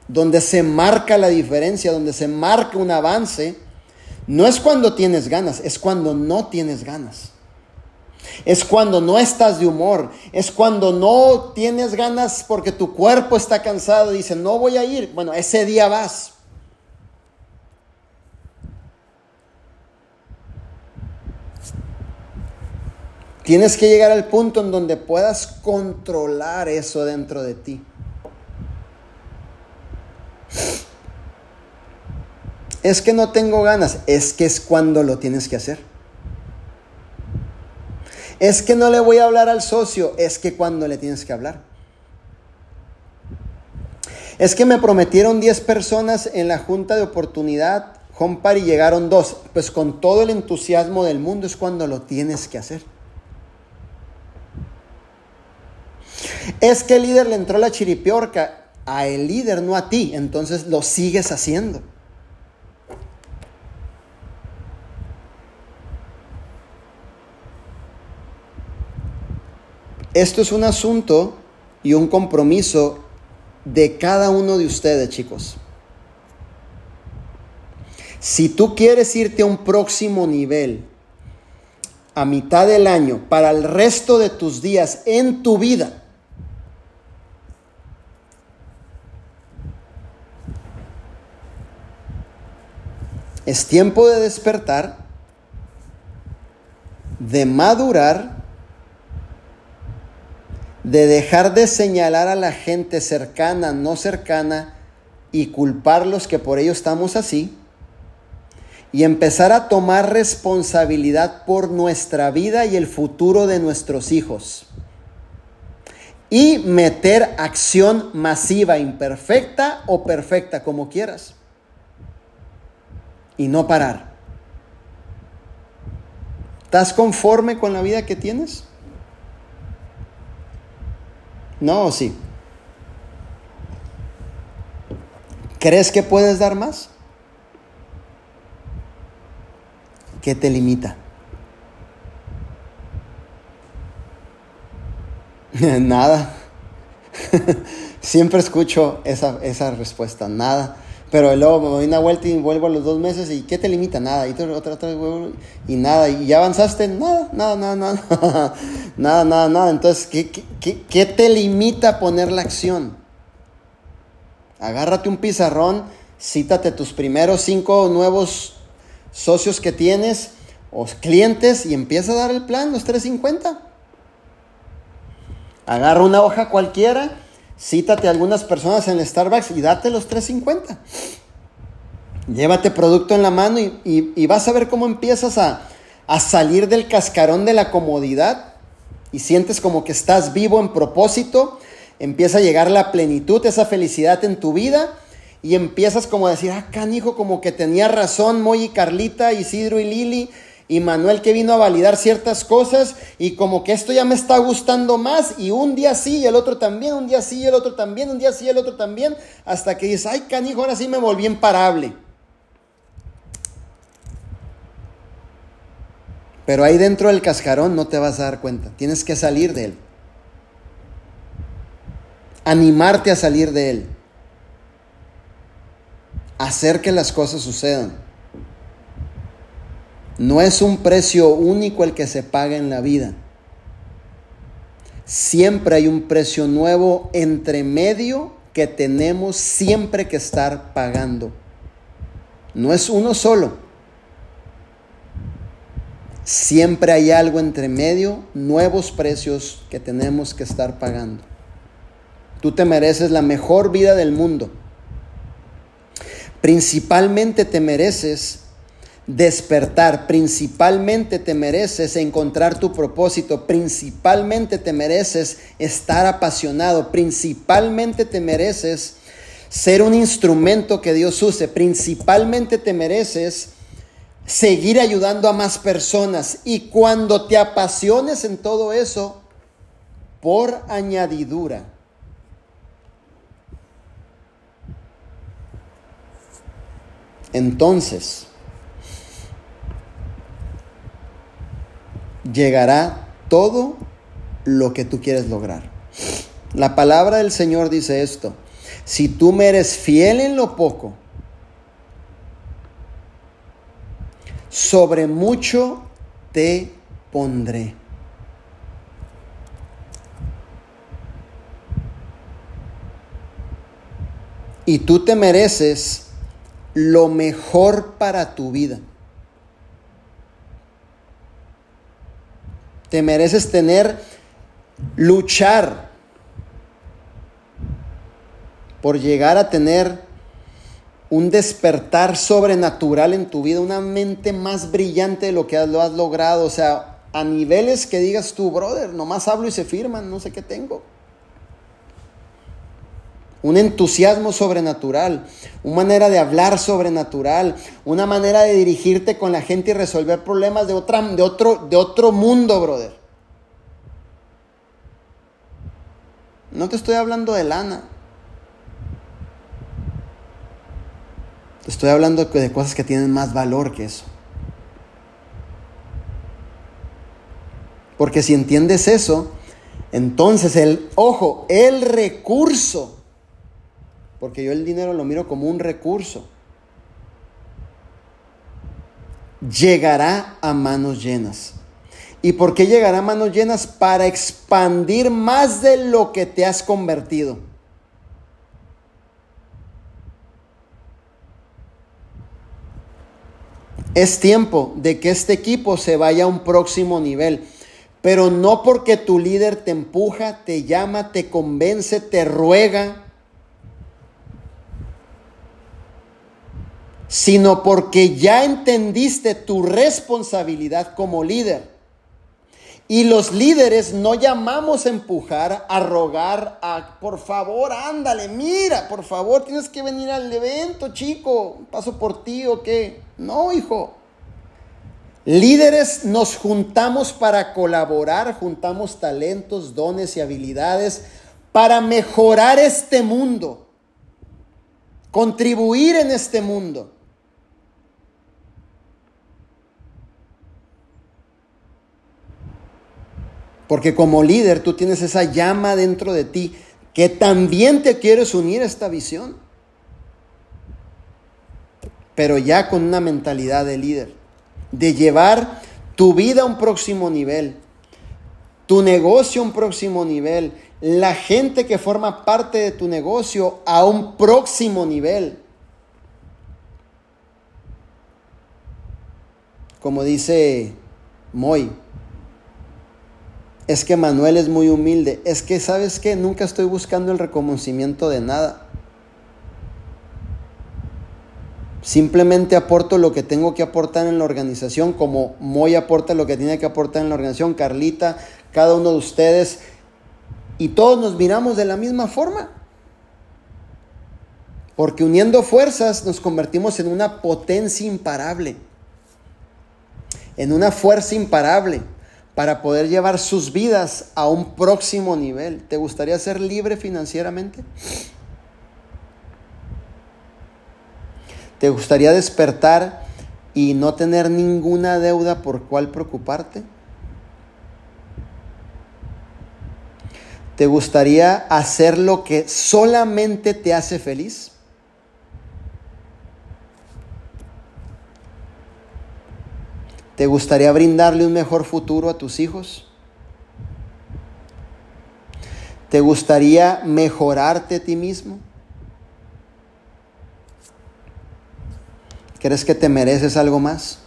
donde se marca la diferencia, donde se marca un avance, no es cuando tienes ganas, es cuando no tienes ganas. Es cuando no estás de humor, es cuando no tienes ganas porque tu cuerpo está cansado y dice, no voy a ir. Bueno, ese día vas. Tienes que llegar al punto en donde puedas controlar eso dentro de ti. Es que no tengo ganas, es que es cuando lo tienes que hacer. Es que no le voy a hablar al socio, es que cuando le tienes que hablar. Es que me prometieron 10 personas en la junta de oportunidad, Home y llegaron dos. Pues con todo el entusiasmo del mundo es cuando lo tienes que hacer. Es que el líder le entró la chiripiorca a el líder, no a ti. Entonces lo sigues haciendo. Esto es un asunto y un compromiso de cada uno de ustedes, chicos. Si tú quieres irte a un próximo nivel a mitad del año para el resto de tus días en tu vida, Es tiempo de despertar, de madurar, de dejar de señalar a la gente cercana, no cercana, y culparlos que por ello estamos así, y empezar a tomar responsabilidad por nuestra vida y el futuro de nuestros hijos. Y meter acción masiva, imperfecta o perfecta, como quieras y no parar. ¿Estás conforme con la vida que tienes? No o sí. ¿Crees que puedes dar más? ¿Qué te limita? nada. Siempre escucho esa, esa respuesta, nada. Pero luego me doy una vuelta y vuelvo a los dos meses y ¿qué te limita? Nada. Y otra, otra, y nada. Y ya avanzaste, nada, nada, nada, nada. nada, nada, nada. Entonces, ¿qué, qué, qué te limita poner la acción? Agárrate un pizarrón, cítate tus primeros cinco nuevos socios que tienes o clientes y empieza a dar el plan, los 350. Agarra una hoja cualquiera Cítate a algunas personas en Starbucks y date los 350. Llévate producto en la mano y, vas a ver cómo empiezas a, a salir del cascarón de la comodidad y sientes como que estás vivo en propósito. Empieza a llegar la plenitud, esa felicidad en tu vida y empiezas como a decir, ah, canijo, como que tenía razón Moy y Carlita, Isidro y Lili y Manuel que vino a validar ciertas cosas y como que esto ya me está gustando más y un día sí y el otro también, un día sí y el otro también, un día sí y el otro también, hasta que dices, ay canijo, ahora sí me volví imparable. Pero ahí dentro del cascarón no te vas a dar cuenta, tienes que salir de él. Animarte a salir de él. Hacer que las cosas sucedan. No es un precio único el que se paga en la vida. Siempre hay un precio nuevo entre medio que tenemos siempre que estar pagando. No es uno solo. Siempre hay algo entre medio, nuevos precios que tenemos que estar pagando. Tú te mereces la mejor vida del mundo. Principalmente te mereces despertar. Principalmente te mereces encontrar tu propósito. Principalmente te mereces estar apasionado. Principalmente te mereces ser un instrumento que Dios use. Principalmente te mereces seguir ayudando a más personas. Y cuando te apasiones en todo eso, por añadidura, entonces llegará todo lo que tú quieres lograr. La palabra del Señor dice esto. si tú me eres fiel en lo poco, sobre mucho te pondré. Y tú te mereces lo mejor para tu vida. Te mereces tener, luchar por llegar a tener un despertar sobrenatural en tu vida, una mente más brillante de lo que lo has logrado. O sea, a niveles que digas tú, brother, nomás hablo y se firman, no sé qué tengo. Un entusiasmo sobrenatural, una manera de hablar sobrenatural, una manera de dirigirte con la gente y resolver problemas de, otra, de, otro, de otro mundo, brother. No te estoy hablando de lana. Estoy hablando de cosas que tienen más valor que eso. Porque si entiendes eso, entonces el, ojo, el recurso, porque yo el dinero lo miro como un recurso, llegará a manos llenas. ¿Y por qué llegará a manos llenas? Para expandir más de lo que te has convertido. Es tiempo de que este equipo se vaya a un próximo nivel. Pero no porque tu líder te empuja, te llama, te convence, te ruega, sino porque ya entendiste tu responsabilidad como líder. Y los líderes no llamamos a empujar, a rogar, a por favor, ándale, mira, por favor, tienes que venir al evento, chico, paso por ti o qué. No, hijo. Líderes nos juntamos para colaborar, juntamos talentos, dones y habilidades para mejorar este mundo, contribuir en este mundo. Porque como líder tú tienes esa llama dentro de ti que también te quieres unir a esta visión. Pero ya con una mentalidad de líder de llevar tu vida a un próximo nivel, tu negocio a un próximo nivel, la gente que forma parte de tu negocio a un próximo nivel. Como dice Moy, es que Manuel es muy humilde, es que sabes que nunca estoy buscando el reconocimiento de nada. Simplemente aporto lo que tengo que aportar en la organización, como Moy aporta lo que tiene que aportar en la organización, Carlita, cada uno de ustedes, y todos nos miramos de la misma forma. Porque uniendo fuerzas nos convertimos en una potencia imparable, en una fuerza imparable para poder llevar sus vidas a un próximo nivel. ¿Te gustaría ser libre financieramente? ¿Te gustaría despertar y no tener ninguna deuda por cual preocuparte? ¿Te gustaría hacer lo que solamente te hace feliz? ¿Te gustaría brindarle un mejor futuro a tus hijos? ¿Te gustaría mejorarte a ti mismo? ¿Crees que te mereces algo más?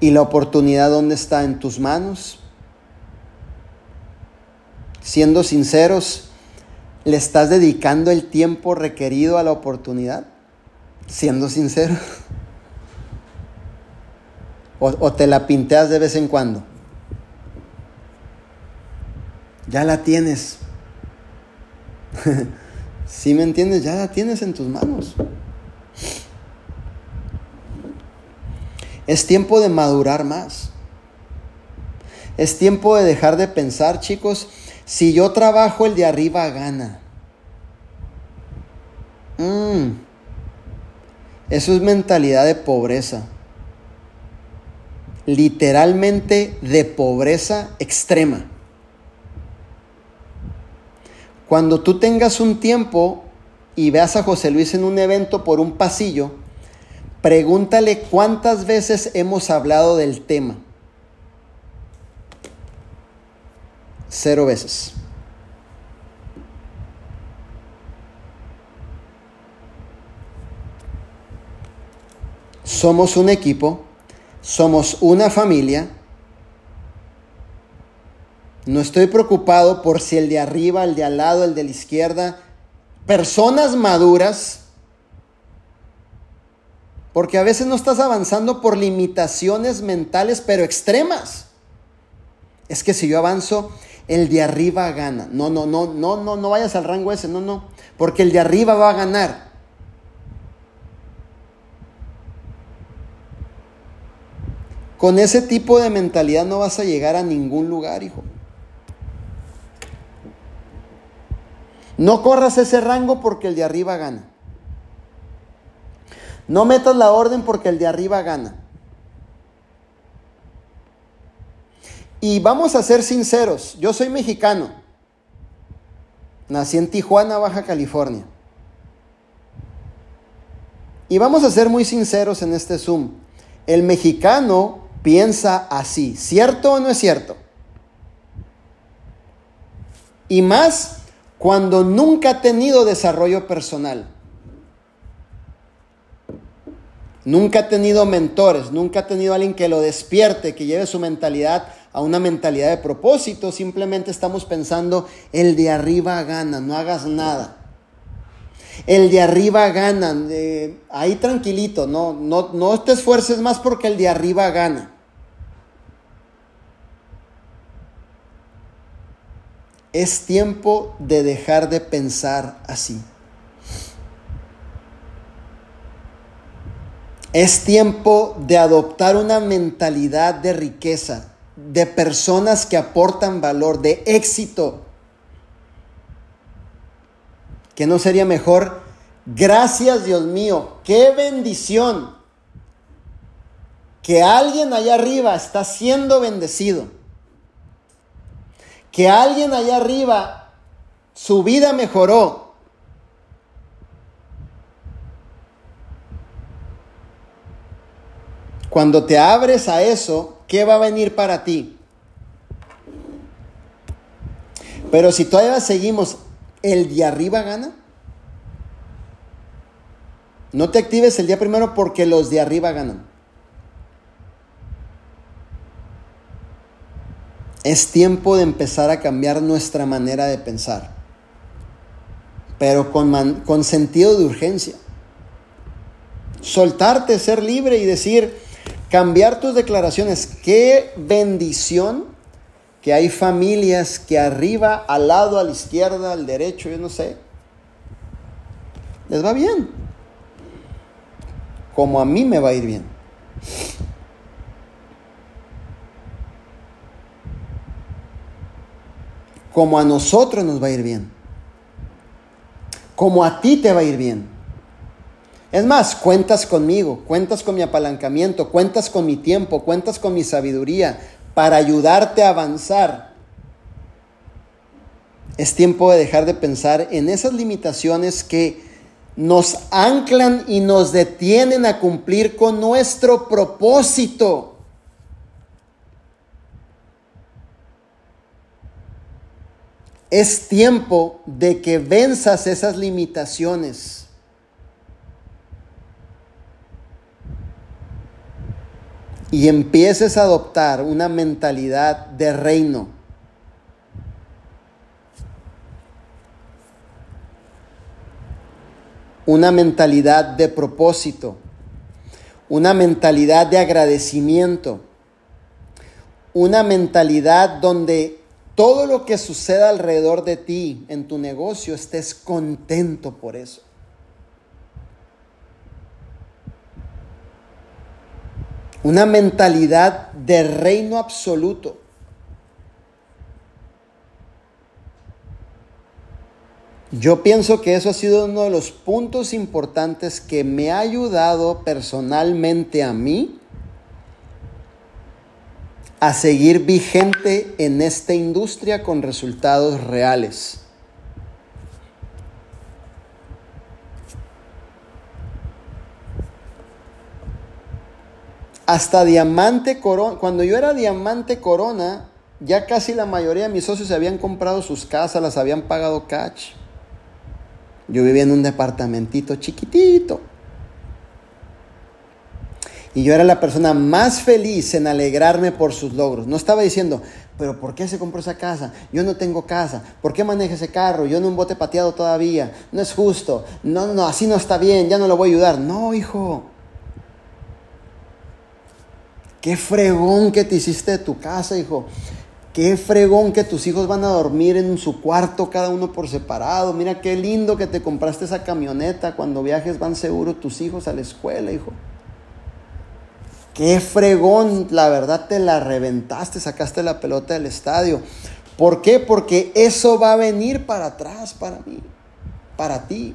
¿Y la oportunidad dónde está? ¿En tus manos? Siendo sinceros, ¿le estás dedicando el tiempo requerido a la oportunidad? Siendo sinceros. ¿O, o te la pinteas de vez en cuando? Ya la tienes. Si me entiendes, ya la tienes en tus manos. Es tiempo de madurar más. Es tiempo de dejar de pensar, chicos, si yo trabajo el de arriba gana. Mm. Eso es mentalidad de pobreza. Literalmente de pobreza extrema. Cuando tú tengas un tiempo y veas a José Luis en un evento por un pasillo, pregúntale cuántas veces hemos hablado del tema. Cero veces. Somos un equipo, somos una familia. No estoy preocupado por si el de arriba, el de al lado, el de la izquierda, personas maduras, porque a veces no estás avanzando por limitaciones mentales, pero extremas. Es que si yo avanzo, el de arriba gana. No, no, no, no, no, no vayas al rango ese, no, no, porque el de arriba va a ganar. Con ese tipo de mentalidad no vas a llegar a ningún lugar, hijo. No corras ese rango porque el de arriba gana. No metas la orden porque el de arriba gana. Y vamos a ser sinceros, yo soy mexicano. Nací en Tijuana, Baja California. Y vamos a ser muy sinceros en este Zoom. El mexicano piensa así. ¿Cierto o no es cierto? Y más cuando nunca ha tenido desarrollo personal. Nunca ha tenido mentores, nunca ha tenido alguien que lo despierte, que lleve su mentalidad a una mentalidad de propósito. Simplemente estamos pensando, el de arriba gana, no hagas nada. El de arriba gana, eh, ahí tranquilito, no, no, no te esfuerces más porque el de arriba gana. Es tiempo de dejar de pensar así. Es tiempo de adoptar una mentalidad de riqueza, de personas que aportan valor, de éxito. ¿Que no sería mejor? Gracias Dios mío, qué bendición que alguien allá arriba está siendo bendecido que alguien allá arriba su vida mejoró. Cuando te abres a eso, ¿qué va a venir para ti? Pero si todavía seguimos, el de arriba gana. No te actives el día primero porque los de arriba ganan. Es tiempo de empezar a cambiar nuestra manera de pensar, pero con, sentido de urgencia. Soltarte, ser libre y decir, cambiar tus declaraciones. Qué bendición que hay familias que arriba, al lado, a la izquierda, al derecho, yo no sé, les va bien. Como a mí me va a ir bien. Como a nosotros nos va a ir bien, como a ti te va a ir bien. Es más, cuentas conmigo, cuentas con mi apalancamiento, cuentas con mi tiempo, cuentas con mi sabiduría para ayudarte a avanzar. Es tiempo de dejar de pensar en esas limitaciones que nos anclan y nos detienen a cumplir con nuestro propósito. Es tiempo de que venzas esas limitaciones. Y empieces a adoptar una mentalidad de reino. Una mentalidad de propósito. Una mentalidad de agradecimiento. Una mentalidad donde todo lo que suceda alrededor de ti en tu negocio, estés contento por eso. Una mentalidad de reino absoluto. Yo pienso que eso ha sido uno de los puntos importantes que me ha ayudado personalmente a mí a seguir vigente en esta industria con resultados reales. Hasta diamante corona, cuando yo era diamante corona, ya casi la mayoría de mis socios habían comprado sus casas, las habían pagado cash. Yo vivía en un departamentito chiquitito. Y yo era la persona más feliz en alegrarme por sus logros. No estaba diciendo, pero ¿por qué se compró esa casa? Yo no tengo casa. ¿Por qué maneja ese carro? Yo no un bote pateado todavía. No es justo. No, no, así no está bien. Ya no lo voy a ayudar. No, hijo. Qué fregón que te hiciste de tu casa, hijo. Qué fregón que tus hijos van a dormir en su cuarto, cada uno por separado. Mira qué lindo que te compraste esa camioneta. Cuando viajes van seguro tus hijos a la escuela, hijo. Qué fregón, la verdad te la reventaste, sacaste la pelota del estadio. ¿Por qué? Porque eso va a venir para atrás para mí, para ti.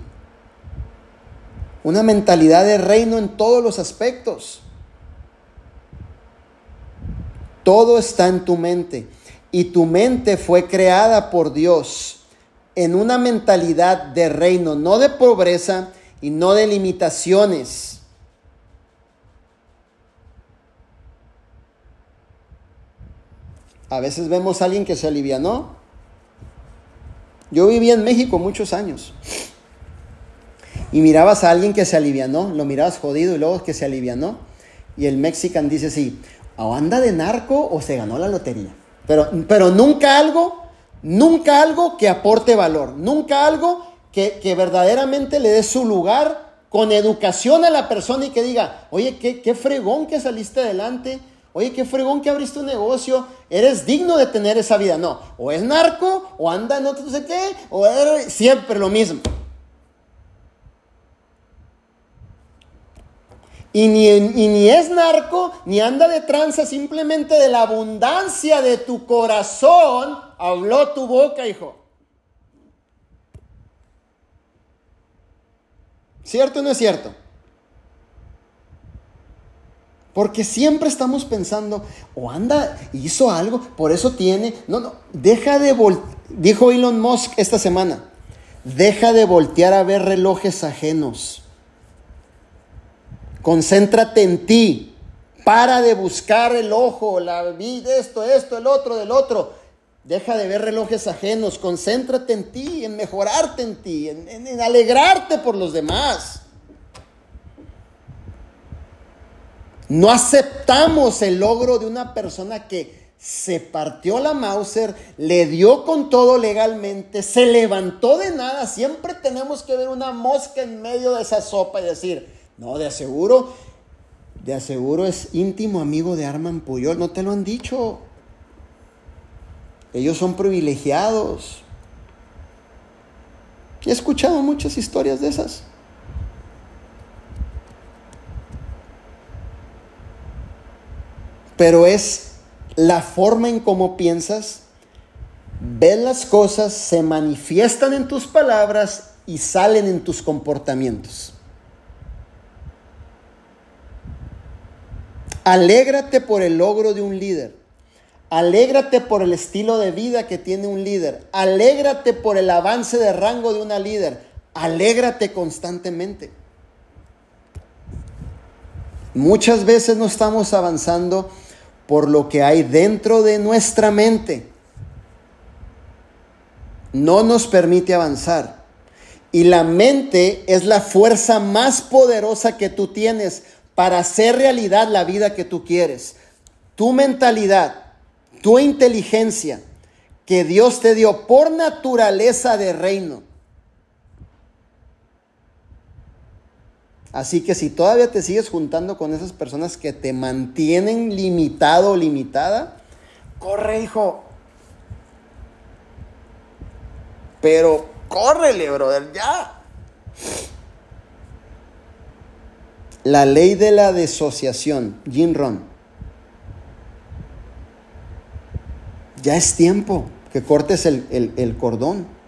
Una mentalidad de reino en todos los aspectos. Todo está en tu mente. Y tu mente fue creada por Dios en una mentalidad de reino, no de pobreza y no de limitaciones A veces vemos a alguien que se alivianó. Yo viví en México muchos años. Y mirabas a alguien que se alivianó, lo mirabas jodido y luego que se alivianó. Y el mexican dice sí, o anda de narco o se ganó la lotería. Pero, pero nunca algo, nunca algo que aporte valor, nunca algo que, que verdaderamente le dé su lugar con educación a la persona y que diga, oye, qué, qué fregón que saliste adelante, Oye, qué fregón que abriste un negocio. Eres digno de tener esa vida. No, o es narco, o anda en otro no sé qué, o es siempre lo mismo. Y ni, ni, es narco, ni anda de tranza, simplemente de la abundancia de tu corazón habló tu boca, hijo. ¿Cierto o no es cierto? Porque siempre estamos pensando, o anda, hizo algo, por eso tiene. No, no, deja de voltear. Dijo Elon Musk esta semana, deja de voltear a ver relojes ajenos. Concéntrate en ti. Para de buscar el ojo, la vida, esto, esto, el otro, del otro. Deja de ver relojes ajenos. Concéntrate en ti, en mejorarte en ti, en, en alegrarte por los demás. No aceptamos el logro de una persona que se partió la Mauser, le dio con todo legalmente, se levantó de nada. Siempre tenemos que ver una mosca en medio de esa sopa y decir, no, de aseguro, de aseguro es íntimo amigo de Arman Puyol. No te lo han dicho. Ellos son privilegiados. He escuchado muchas historias de esas. Pero es la forma en cómo piensas, ves las cosas, se manifiestan en tus palabras y salen en tus comportamientos. Alégrate por el logro de un líder. Alégrate por el estilo de vida que tiene un líder. Alégrate por el avance de rango de una líder. Alégrate constantemente. Muchas veces no estamos avanzando por lo que hay dentro de nuestra mente. No nos permite avanzar. Y la mente es la fuerza más poderosa que tú tienes para hacer realidad la vida que tú quieres. Tu mentalidad, tu inteligencia que Dios te dio por naturaleza de reino Así que si todavía te sigues juntando con esas personas que te mantienen limitado o limitada, corre, hijo. Pero córrele, brother, ya. La ley de la disociación, Jim Ron. Ya es tiempo que cortes el, el cordón.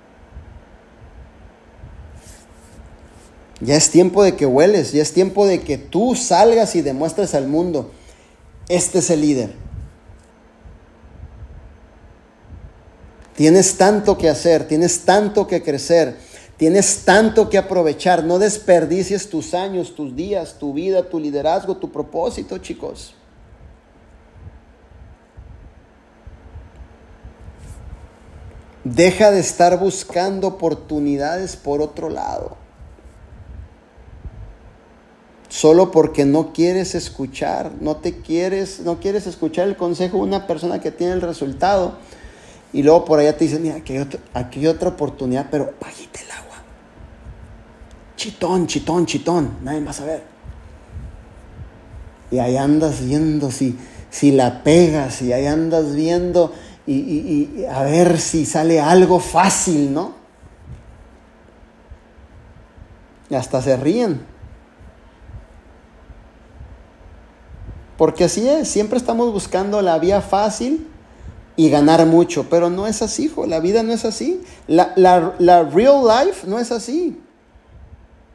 Ya es tiempo de que hueles, ya es tiempo de que tú salgas y demuestres al mundo, este es el líder. Tienes tanto que hacer, tienes tanto que crecer, Tienes tanto que aprovechar. No desperdicies tus años, tus días, tu vida, tu liderazgo, tu propósito, chicos. Deja de estar buscando oportunidades por otro lado. Solo porque no quieres escuchar, no te quieres, no quieres escuchar el consejo de una persona que tiene el resultado. Y luego por allá te dicen, mira, aquí hay, otra oportunidad, pero bajita el agua. Chitón, chitón, chitón, nadie más a ver. Y ahí andas viendo si, si la pegas, y ahí andas viendo y, a ver si sale algo fácil, ¿no? Y hasta se ríen. Porque así es, siempre estamos buscando la vía fácil y ganar mucho, pero no es así, hijo, la vida no es así. La, la real life no es así.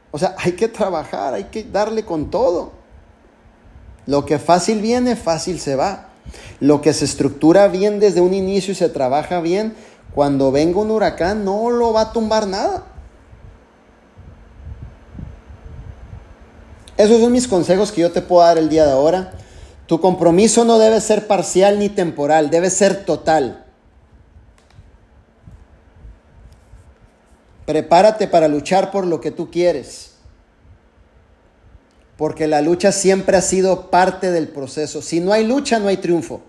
O sea, hay que trabajar, hay que darle con todo. Lo que fácil viene, fácil se va. Lo que se estructura bien desde un inicio y se trabaja bien, cuando venga un huracán no lo va a tumbar nada. Esos son mis consejos que yo te puedo dar el día de ahora. Tu compromiso no debe ser parcial ni temporal, debe ser total. Prepárate para luchar por lo que tú quieres porque la lucha siempre ha sido parte del proceso. Si no hay lucha, no hay triunfo.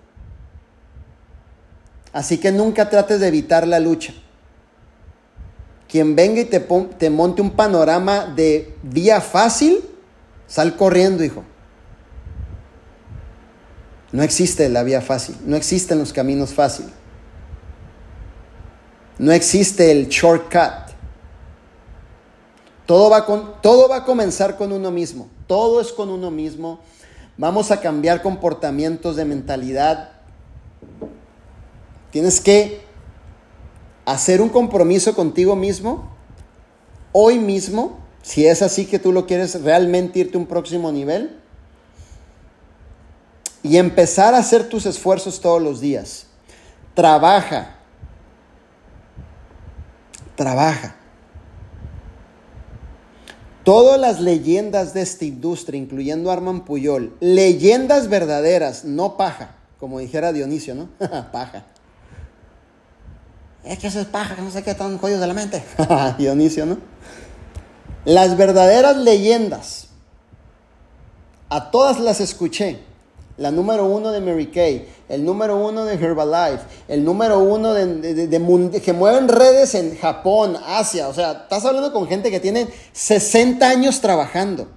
Así que nunca trates de evitar la lucha. Quien venga y te, te monte un panorama de vía fácil, sal corriendo, hijo. No existe la vía fácil, no existen los caminos fáciles. No existe el shortcut. Todo va, con, todo va a comenzar con uno mismo todo es con uno mismo. Vamos a cambiar comportamientos de mentalidad. Tienes que hacer un compromiso contigo mismo, hoy mismo, si es así que tú lo quieres realmente irte a un próximo nivel, y empezar a hacer tus esfuerzos todos los días. Trabaja. Trabaja. Todas las leyendas de esta industria, incluyendo Arman Puyol, leyendas verdaderas, no paja, como dijera Dionisio, ¿no? paja. Es que eso es paja, que no sé qué tan jodidos de la mente. Dionisio, ¿no? Las verdaderas leyendas, a todas las escuché la número uno de Mary Kay, el número uno de Herbalife, el número uno de, que mueven redes en Japón, Asia. O sea, estás hablando con gente que tiene 60 años trabajando,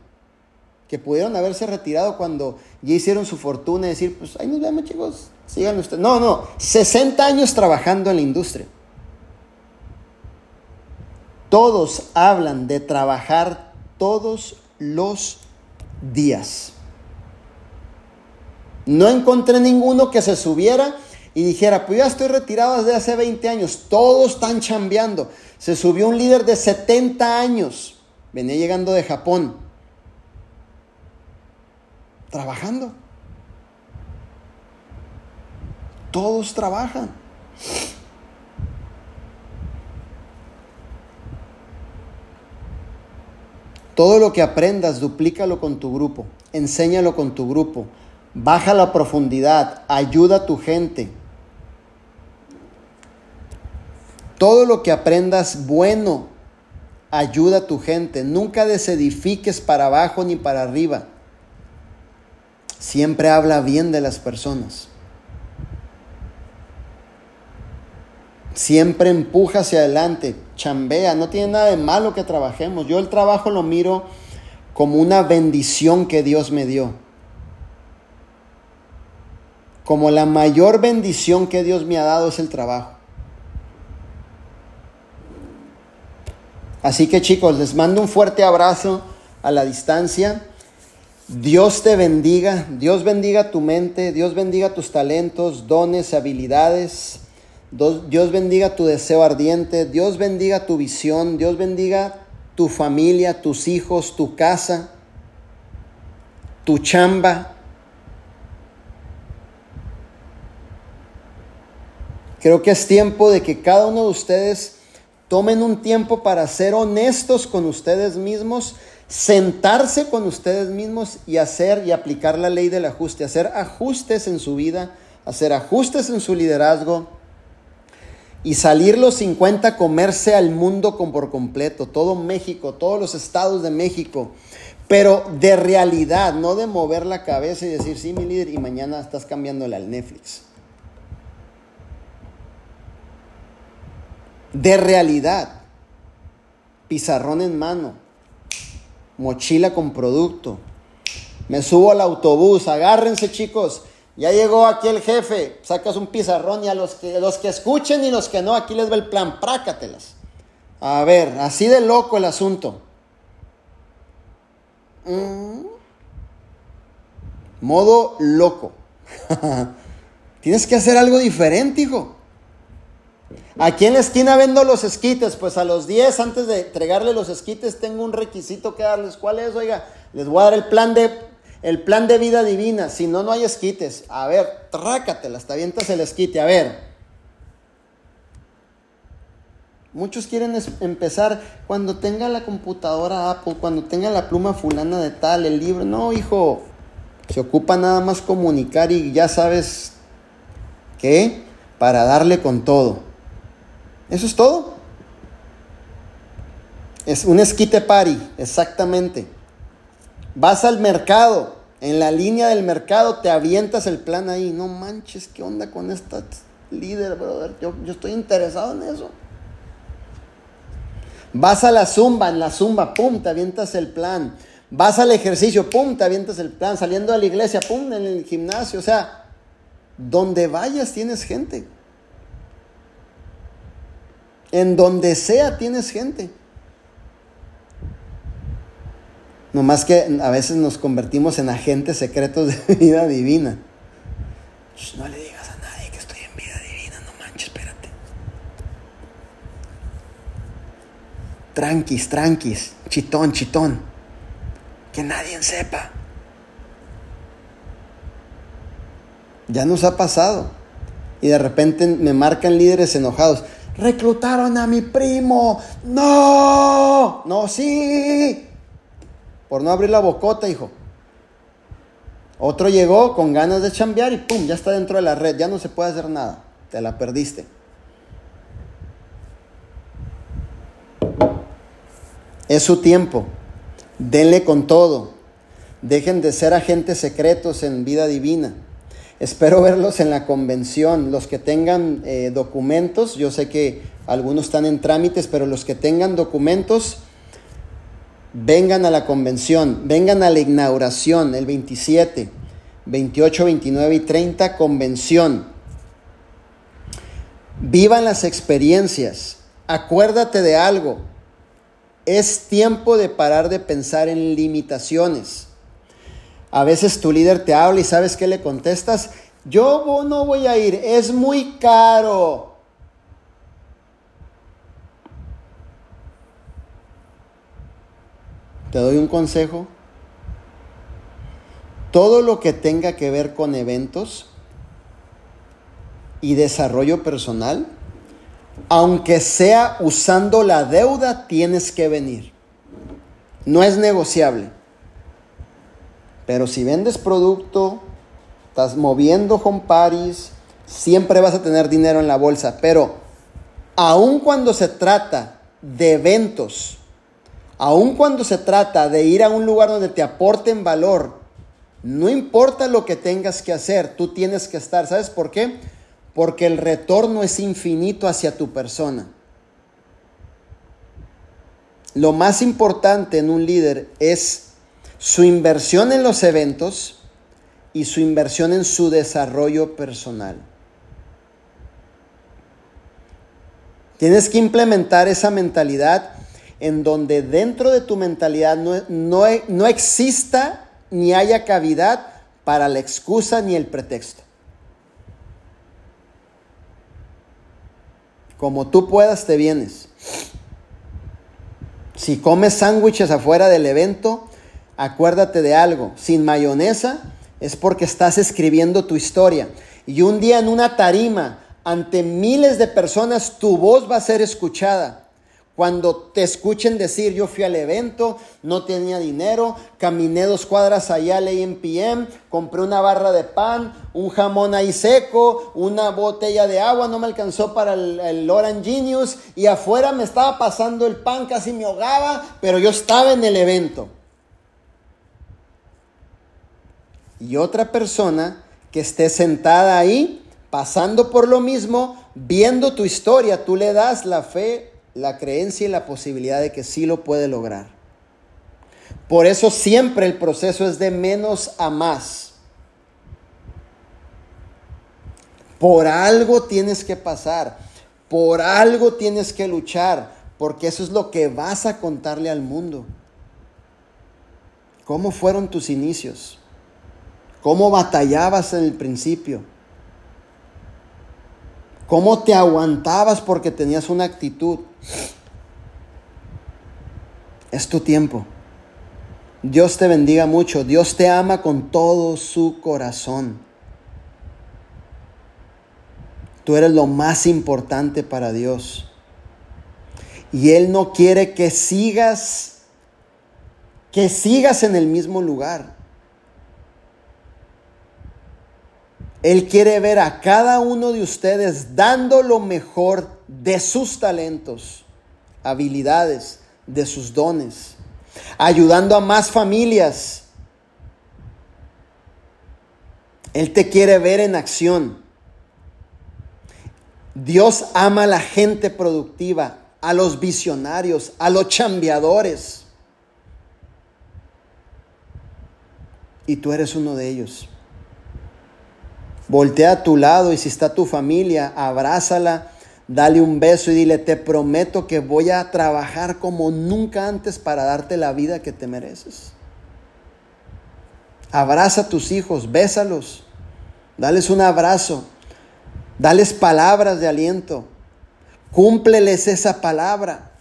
que pudieron haberse retirado cuando ya hicieron su fortuna y decir, pues ahí nos vemos chicos, sigan ustedes. No, no, 60 años trabajando en la industria. Todos hablan de trabajar todos los días. No encontré ninguno que se subiera y dijera, pues ya estoy retirado desde hace 20 años, todos están chambeando. Se subió un líder de 70 años, venía llegando de Japón, trabajando. Todos trabajan. Todo lo que aprendas, duplícalo con tu grupo, enséñalo con tu grupo Baja la profundidad, ayuda a tu gente. Todo lo que aprendas bueno, ayuda a tu gente. Nunca desedifiques para abajo ni para arriba. Siempre habla bien de las personas. Siempre empuja hacia adelante, chambea, no tiene nada de malo que trabajemos. Yo el trabajo lo miro como una bendición que Dios me dio como la mayor bendición que Dios me ha dado es el trabajo. Así que chicos, les mando un fuerte abrazo a la distancia. Dios te bendiga, Dios bendiga tu mente, Dios bendiga tus talentos, dones, habilidades. Dios bendiga tu deseo ardiente, Dios bendiga tu visión, Dios bendiga tu familia, tus hijos, tu casa, tu chamba, Creo que es tiempo de que cada uno de ustedes tomen un tiempo para ser honestos con ustedes mismos, sentarse con ustedes mismos y hacer y aplicar la ley del ajuste, hacer ajustes en su vida, hacer ajustes en su liderazgo y salir los 50 comerse al mundo por completo, todo México, todos los estados de México, pero de realidad, no de mover la cabeza y decir, sí, mi líder, y mañana estás cambiándole al Netflix. De realidad, pizarrón en mano, mochila con producto. Me subo al autobús, agárrense chicos, ya llegó aquí el jefe, sacas un pizarrón y a los que, los que escuchen y los que no, aquí les va el plan, prácatelas. A ver, así de loco el asunto. Mm. Modo loco. Tienes que hacer algo diferente, hijo. Aquí en la esquina vendo los esquites, pues a los 10 antes de entregarle los esquites tengo un requisito que darles. ¿Cuál es? Oiga, les voy a dar el plan de el plan de vida divina. Si no, no hay esquites. A ver, trácatelas, te avientas el esquite. A ver. Muchos quieren empezar cuando tenga la computadora Apple, cuando tenga la pluma fulana de tal, el libro. No, hijo. Se ocupa nada más comunicar y ya sabes qué, para darle con todo. Eso es todo. Es un esquite party, exactamente. Vas al mercado, en la línea del mercado te avientas el plan ahí. No manches, ¿qué onda con esta líder, brother? Yo, yo estoy interesado en eso. Vas a la zumba, en la zumba, pum, te avientas el plan. Vas al ejercicio, pum, te avientas el plan. Saliendo de la iglesia, pum, en el gimnasio. O sea, donde vayas tienes gente. En donde sea tienes gente. Nomás que a veces nos convertimos en agentes secretos de vida divina. no le digas a nadie que estoy en vida divina, no manches, espérate. Tranquis, tranquis, chitón, chitón. Que nadie sepa. Ya nos ha pasado. Y de repente me marcan líderes enojados. Reclutaron a mi primo. No. No, sí por no abrir la bocota, hijo. Otro llegó con ganas de chambear y pum, ya está dentro de la red, ya no se puede hacer nada, te la perdiste. Es su tiempo, denle con todo, dejen de ser agentes secretos en vida divina. Espero verlos en la convención, los que tengan eh, documentos, yo sé que algunos están en trámites, pero los que tengan documentos, vengan a la convención, vengan a la inauguración el 27, 28, 29 y 30, convención. Vivan las experiencias, acuérdate de algo, es tiempo de parar de pensar en limitaciones. A veces tu líder te habla y sabes qué le contestas, yo no voy a ir, es muy caro. Te doy un consejo. Todo lo que tenga que ver con eventos y desarrollo personal, aunque sea usando la deuda, tienes que venir. No es negociable. Pero si vendes producto, estás moviendo home parties, siempre vas a tener dinero en la bolsa. Pero aun cuando se trata de eventos aun cuando se trata de ir a un lugar donde te aporten valor, no importa lo que tengas que hacer, tú tienes que estar. ¿Sabes por qué? Porque el retorno es infinito hacia tu persona. Lo más importante en un líder es su inversión en los eventos y su inversión en su desarrollo personal. Tienes que implementar esa mentalidad en donde dentro de tu mentalidad no, no, exista ni haya cavidad para la excusa ni el pretexto. Como tú puedas, te vienes. Si comes sándwiches afuera del evento, acuérdate de algo. Sin mayonesa es porque estás escribiendo tu historia. Y un día en una tarima, ante miles de personas, tu voz va a ser escuchada. Cuando te escuchen decir, yo fui al evento, no tenía dinero, caminé dos cuadras allá al AMPM, compré una barra de pan, un jamón ahí seco, una botella de agua, no me alcanzó para el, el Orange Genius y afuera me estaba pasando el pan, casi me ahogaba, pero yo estaba en el evento. Y otra persona que esté sentada ahí, pasando por lo mismo, viendo tu historia, tú le das la fe la creencia y la posibilidad de que sí lo puede lograr. Por eso siempre el proceso es de menos a más. Por algo tienes que pasar, por algo tienes que luchar, porque eso es lo que vas a contarle al mundo. ¿Cómo fueron tus inicios? ¿Cómo batallabas en el principio? ¿Cómo te aguantabas porque tenías una actitud? Es tu tiempo. Dios te bendiga mucho. Dios te ama con todo su corazón. Tú eres lo más importante para Dios. Y Él no quiere que sigas, que sigas en el mismo lugar. Él quiere ver a cada uno de ustedes dando lo mejor de sus talentos, habilidades, de sus dones, ayudando a más familias. Él te quiere ver en acción. Dios ama a la gente productiva, a los visionarios, a los chambeadores. Y tú eres uno de ellos. Voltea a tu lado y si está tu familia, abrázala, dale un beso y dile, te prometo que voy a trabajar como nunca antes para darte la vida que te mereces. Abraza a tus hijos, bésalos, dales un abrazo, dales palabras de aliento, cúmpleles esa palabra.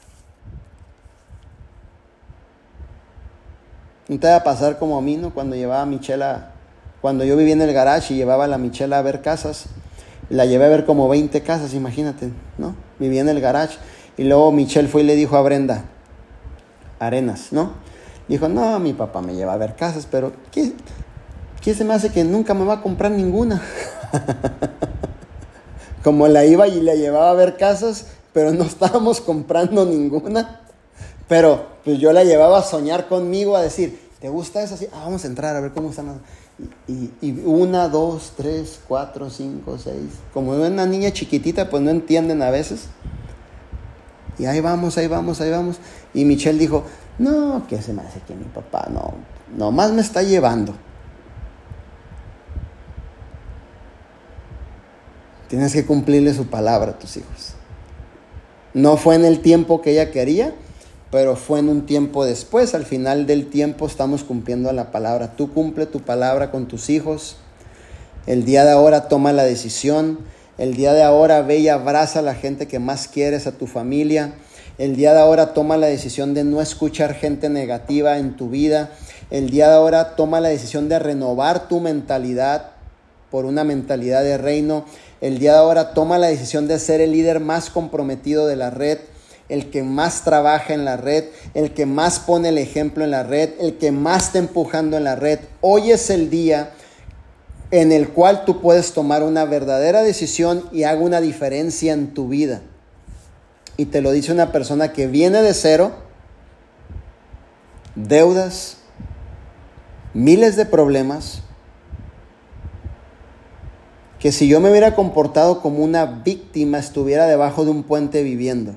No te va a pasar como a mí, ¿no? Cuando llevaba a Michelle cuando yo vivía en el garage y llevaba a la Michelle a ver casas, la llevé a ver como 20 casas, imagínate, ¿no? Vivía en el garage. Y luego Michelle fue y le dijo a Brenda, Arenas, ¿no? Dijo, no, mi papá me lleva a ver casas, pero ¿qué, qué se me hace que nunca me va a comprar ninguna? Como la iba y la llevaba a ver casas, pero no estábamos comprando ninguna. Pero pues yo la llevaba a soñar conmigo, a decir, ¿te gusta eso? Ah, vamos a entrar a ver cómo están. Y, una, dos, tres, cuatro, cinco, seis. Como una niña chiquitita, pues no entienden a veces. Y ahí vamos, ahí vamos, ahí vamos. Y Michelle dijo, no, ¿qué se me hace que mi papá no, nomás me está llevando. Tienes que cumplirle su palabra a tus hijos. No fue en el tiempo que ella quería, pero fue en un tiempo después. Al final del tiempo estamos cumpliendo la palabra. Tú cumple tu palabra con tus hijos. El día de ahora toma la decisión. El día de ahora ve y abraza a la gente que más quieres, a tu familia. El día de ahora toma la decisión de no escuchar gente negativa en tu vida. El día de ahora toma la decisión de renovar tu mentalidad por una mentalidad de reino. El día de ahora toma la decisión de ser el líder más comprometido de la red el que más trabaja en la red, el que más pone el ejemplo en la red, el que más está empujando en la red. Hoy es el día en el cual tú puedes tomar una verdadera decisión y haga una diferencia en tu vida. Y te lo dice una persona que viene de cero, deudas, miles de problemas, que si yo me hubiera comportado como una víctima estuviera debajo de un puente viviendo.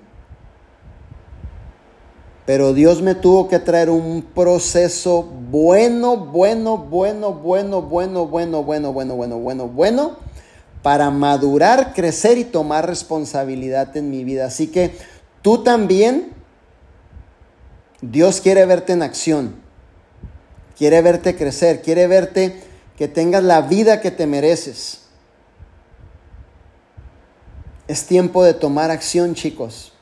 Pero Dios me tuvo que traer un proceso bueno, bueno, bueno, bueno, bueno, bueno, bueno, bueno, bueno, bueno, bueno, para madurar, crecer y tomar responsabilidad en mi vida. Así que tú también, Dios quiere verte en acción, quiere verte crecer, quiere verte que tengas la vida que te mereces. Es tiempo de tomar acción, chicos.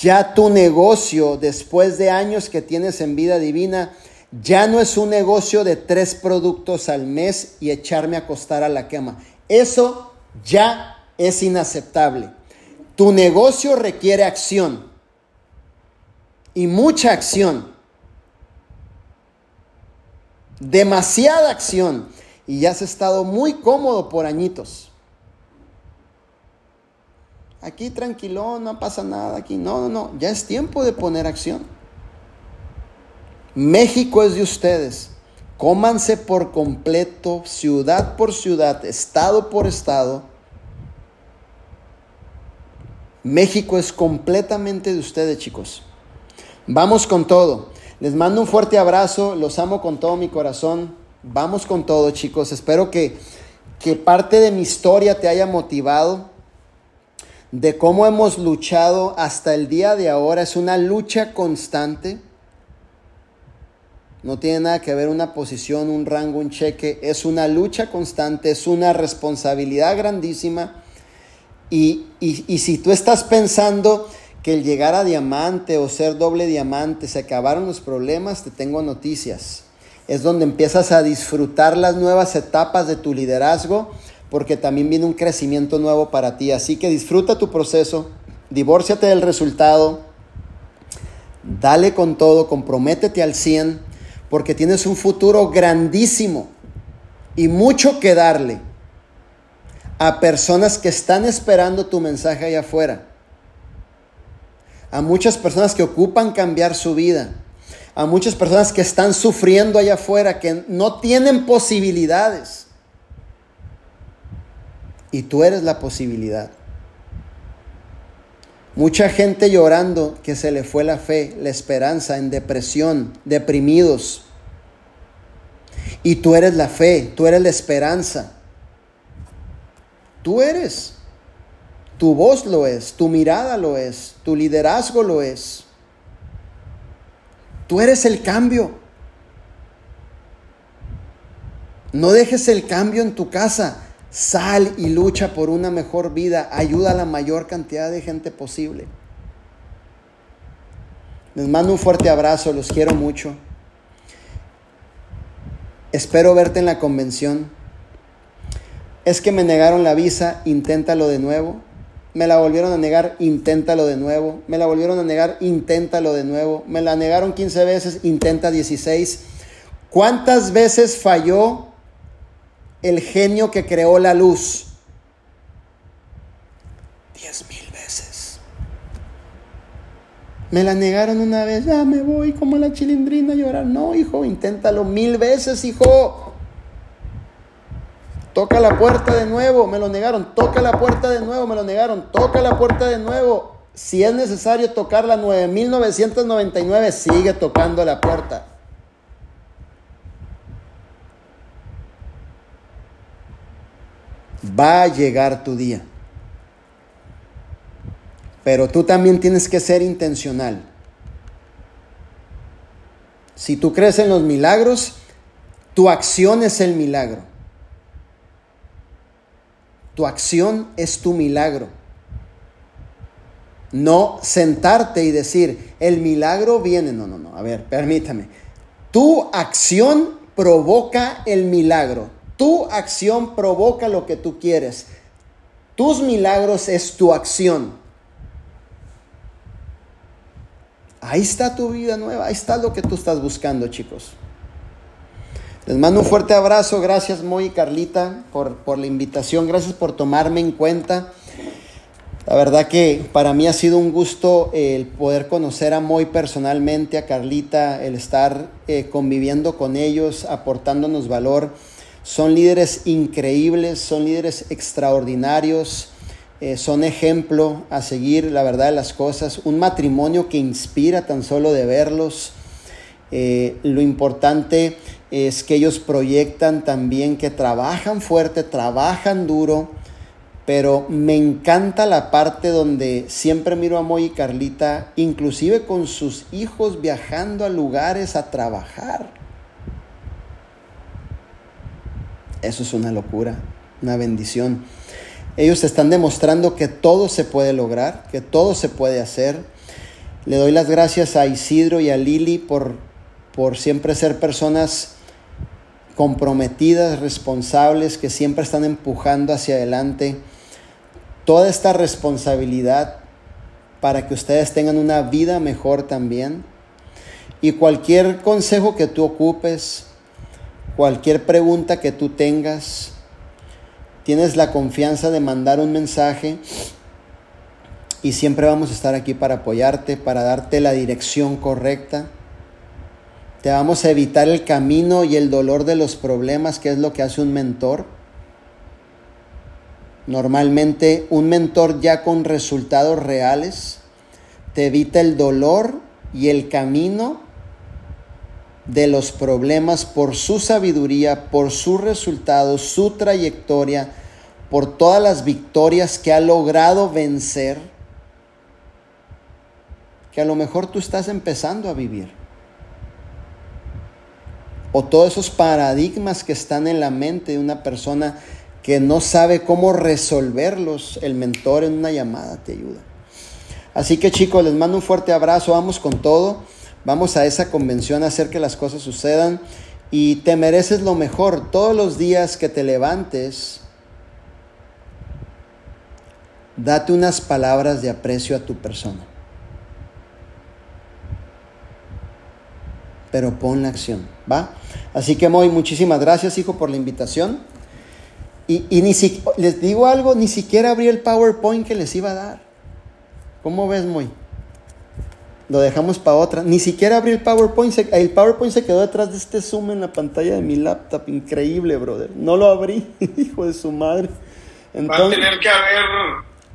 Ya tu negocio, después de años que tienes en vida divina, ya no es un negocio de tres productos al mes y echarme a acostar a la cama. Eso ya es inaceptable. Tu negocio requiere acción y mucha acción. Demasiada acción. Y ya has estado muy cómodo por añitos. Aquí tranquilo, no pasa nada. Aquí no, no, no. Ya es tiempo de poner acción. México es de ustedes. Cómanse por completo, ciudad por ciudad, estado por estado. México es completamente de ustedes, chicos. Vamos con todo. Les mando un fuerte abrazo, los amo con todo mi corazón. Vamos con todo, chicos. Espero que, que parte de mi historia te haya motivado, de cómo hemos luchado hasta el día de ahora. Es una lucha constante. No tiene nada que ver una posición, un rango, un cheque. Es una lucha constante, es una responsabilidad grandísima. Y, y, si tú estás pensando que el llegar a diamante o ser doble diamante se acabaron los problemas, te tengo noticias. Es donde empiezas a disfrutar las nuevas etapas de tu liderazgo, porque también viene un crecimiento nuevo para ti. Así que disfruta tu proceso, divórciate del resultado, dale con todo, comprométete al 100 porque tienes un futuro grandísimo y mucho que darle a personas que están esperando tu mensaje allá afuera, a muchas personas que ocupan cambiar su vida, a muchas personas que están sufriendo allá afuera, que no tienen posibilidades. Y tú eres la posibilidad. Mucha gente llorando que se le fue la fe, la esperanza, en depresión, deprimidos. Y tú eres la fe, tú eres la esperanza. Tú eres. Tu voz lo es, tu mirada lo es, tu liderazgo lo es. Tú eres el cambio. No dejes el cambio en tu casa. Sal y lucha por una mejor vida. Ayuda a la mayor cantidad de gente posible. Les mando un fuerte abrazo, los quiero mucho. Espero verte en la convención. Es que me negaron la visa, inténtalo de nuevo. Me la volvieron a negar, inténtalo de nuevo. Me la volvieron a negar, inténtalo de nuevo. Me la negaron 15 veces, intenta 16. ¿Cuántas veces falló el genio que creó la luz? Diez mil veces. Me la negaron una vez, ya me voy como la chilindrina a llorar. No, hijo, inténtalo mil veces, hijo. Toca la puerta de nuevo, me lo negaron. Toca la puerta de nuevo, me lo negaron. Toca la puerta de nuevo. Si es necesario tocar la 9999, sigue tocando la puerta. Va a llegar tu día. Pero tú también tienes que ser intencional. Si tú crees en los milagros, tu acción es el milagro. Tu acción es tu milagro. No sentarte y decir, el milagro viene. No, no, no. A ver, permítame. Tu acción provoca el milagro. Tu acción provoca lo que tú quieres. Tus milagros es tu acción. Ahí está tu vida nueva, ahí está lo que tú estás buscando, chicos. Les mando un fuerte abrazo, gracias Moy y Carlita por, por la invitación, gracias por tomarme en cuenta. La verdad que para mí ha sido un gusto el poder conocer a Moy personalmente, a Carlita, el estar eh, conviviendo con ellos, aportándonos valor. Son líderes increíbles, son líderes extraordinarios, eh, son ejemplo a seguir, la verdad de las cosas. Un matrimonio que inspira tan solo de verlos. Eh, lo importante es que ellos proyectan también que trabajan fuerte, trabajan duro, pero me encanta la parte donde siempre miro a Moy y Carlita, inclusive con sus hijos viajando a lugares a trabajar Eso es una locura, una bendición. Ellos están demostrando que todo se puede lograr, que todo se puede hacer. Le doy las gracias a Isidro y a Lili por, por siempre ser personas comprometidas, responsables, que siempre están empujando hacia adelante. toda esta responsabilidad para que ustedes tengan una vida mejor también. Y cualquier consejo que tú ocupes, cualquier pregunta que tú tengas, tienes la confianza de mandar un mensaje y siempre vamos a estar aquí para apoyarte, para darte la dirección correcta. Te vamos a evitar el camino y el dolor de los problemas, que es lo que hace un mentor. Normalmente un mentor ya con resultados reales te evita el dolor y el camino de los problemas por su sabiduría, por sus resultados, su trayectoria, por todas las victorias que ha logrado vencer, que a lo mejor tú estás empezando a vivir. O todos esos paradigmas que están en la mente de una persona que no sabe cómo resolverlos, el mentor en una llamada te ayuda. Así que chicos, les mando un fuerte abrazo, vamos con todo. Vamos a esa convención a hacer que las cosas sucedan y te mereces lo mejor. Todos los días que te levantes, date unas palabras de aprecio a tu persona. Pero pon la acción, ¿va? Así que Moy, muchísimas gracias, hijo, por la invitación. Y, y ni si, les digo algo, ni siquiera abrí el PowerPoint que les iba a dar. ¿Cómo ves, Moy? Lo dejamos para otra. Ni siquiera abrí el PowerPoint. el PowerPoint se quedó detrás de este zoom en la pantalla de mi laptop. Increíble, brother. No lo abrí, hijo de su madre. Va a tener que haber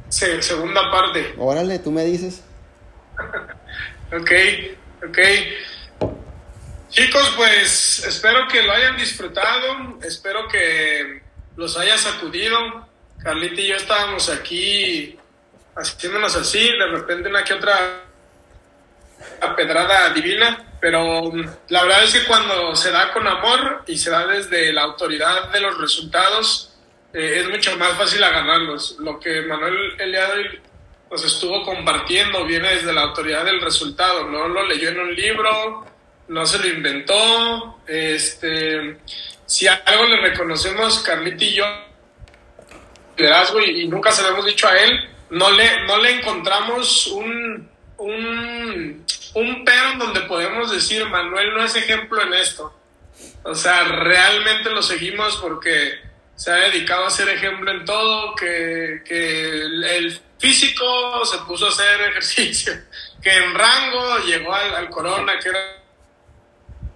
segunda parte. Órale, tú me dices. ok, ok. Chicos, pues espero que lo hayan disfrutado. Espero que los haya sacudido. Carlita y yo estábamos aquí haciéndonos así. De repente una que otra pedrada divina, pero mm, la verdad es que cuando se da con amor y se da desde la autoridad de los resultados, eh, es mucho más fácil agarrarlos. Lo que Manuel el nos estuvo compartiendo viene desde la autoridad del resultado, no lo leyó en un libro, no se lo inventó. Este, si algo le reconocemos, Carlita y yo, liderazgo, y, y nunca se lo hemos dicho a él, no le, no le encontramos un, un, un pero donde podemos decir, Manuel no es ejemplo en esto. O sea, realmente lo seguimos porque se ha dedicado a ser ejemplo en todo, que, que el físico se puso a hacer ejercicio, que en rango llegó al, Corona, que era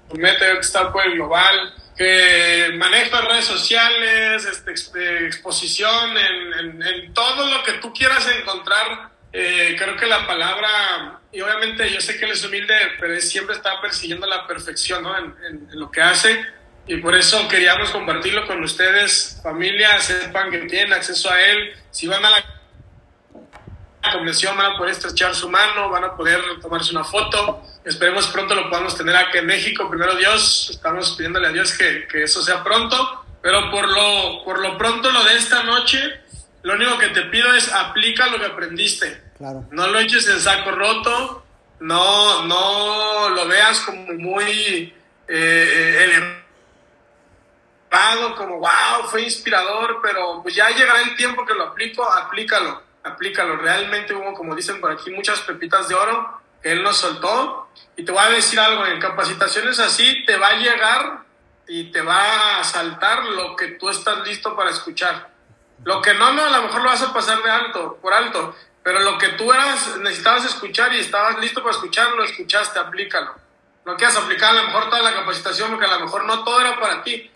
un meta que está por el global, que maneja redes sociales, este, exposición, en, en, en, todo lo que tú quieras encontrar eh, creo que la palabra, y obviamente yo sé que él es humilde, pero él siempre está persiguiendo la perfección ¿no? en, en, lo que hace. Y por eso queríamos compartirlo con ustedes, familia, sepan que tienen acceso a él. Si van a la convención van a poder estrechar su mano, van a poder tomarse una foto. Esperemos pronto lo podamos tener aquí en México. Primero Dios, estamos pidiéndole a Dios que, que eso sea pronto. Pero por lo, por lo pronto lo de esta noche, lo único que te pido es aplica lo que aprendiste. No lo eches en saco roto, no, no lo veas como muy eh, elevado, como wow, fue inspirador, pero pues ya llegará el tiempo que lo aplico, aplícalo, aplícalo. Realmente hubo, como dicen por aquí, muchas pepitas de oro que él nos soltó. Y te voy a decir algo, en capacitaciones así te va a llegar y te va a saltar lo que tú estás listo para escuchar. Lo que no, no, a lo mejor lo vas a pasar de alto, por alto, pero lo que tú eras, necesitabas escuchar y estabas listo para escuchar, lo escuchaste, aplícalo. No quieras aplicar a lo mejor toda la capacitación porque a lo mejor no todo era para ti,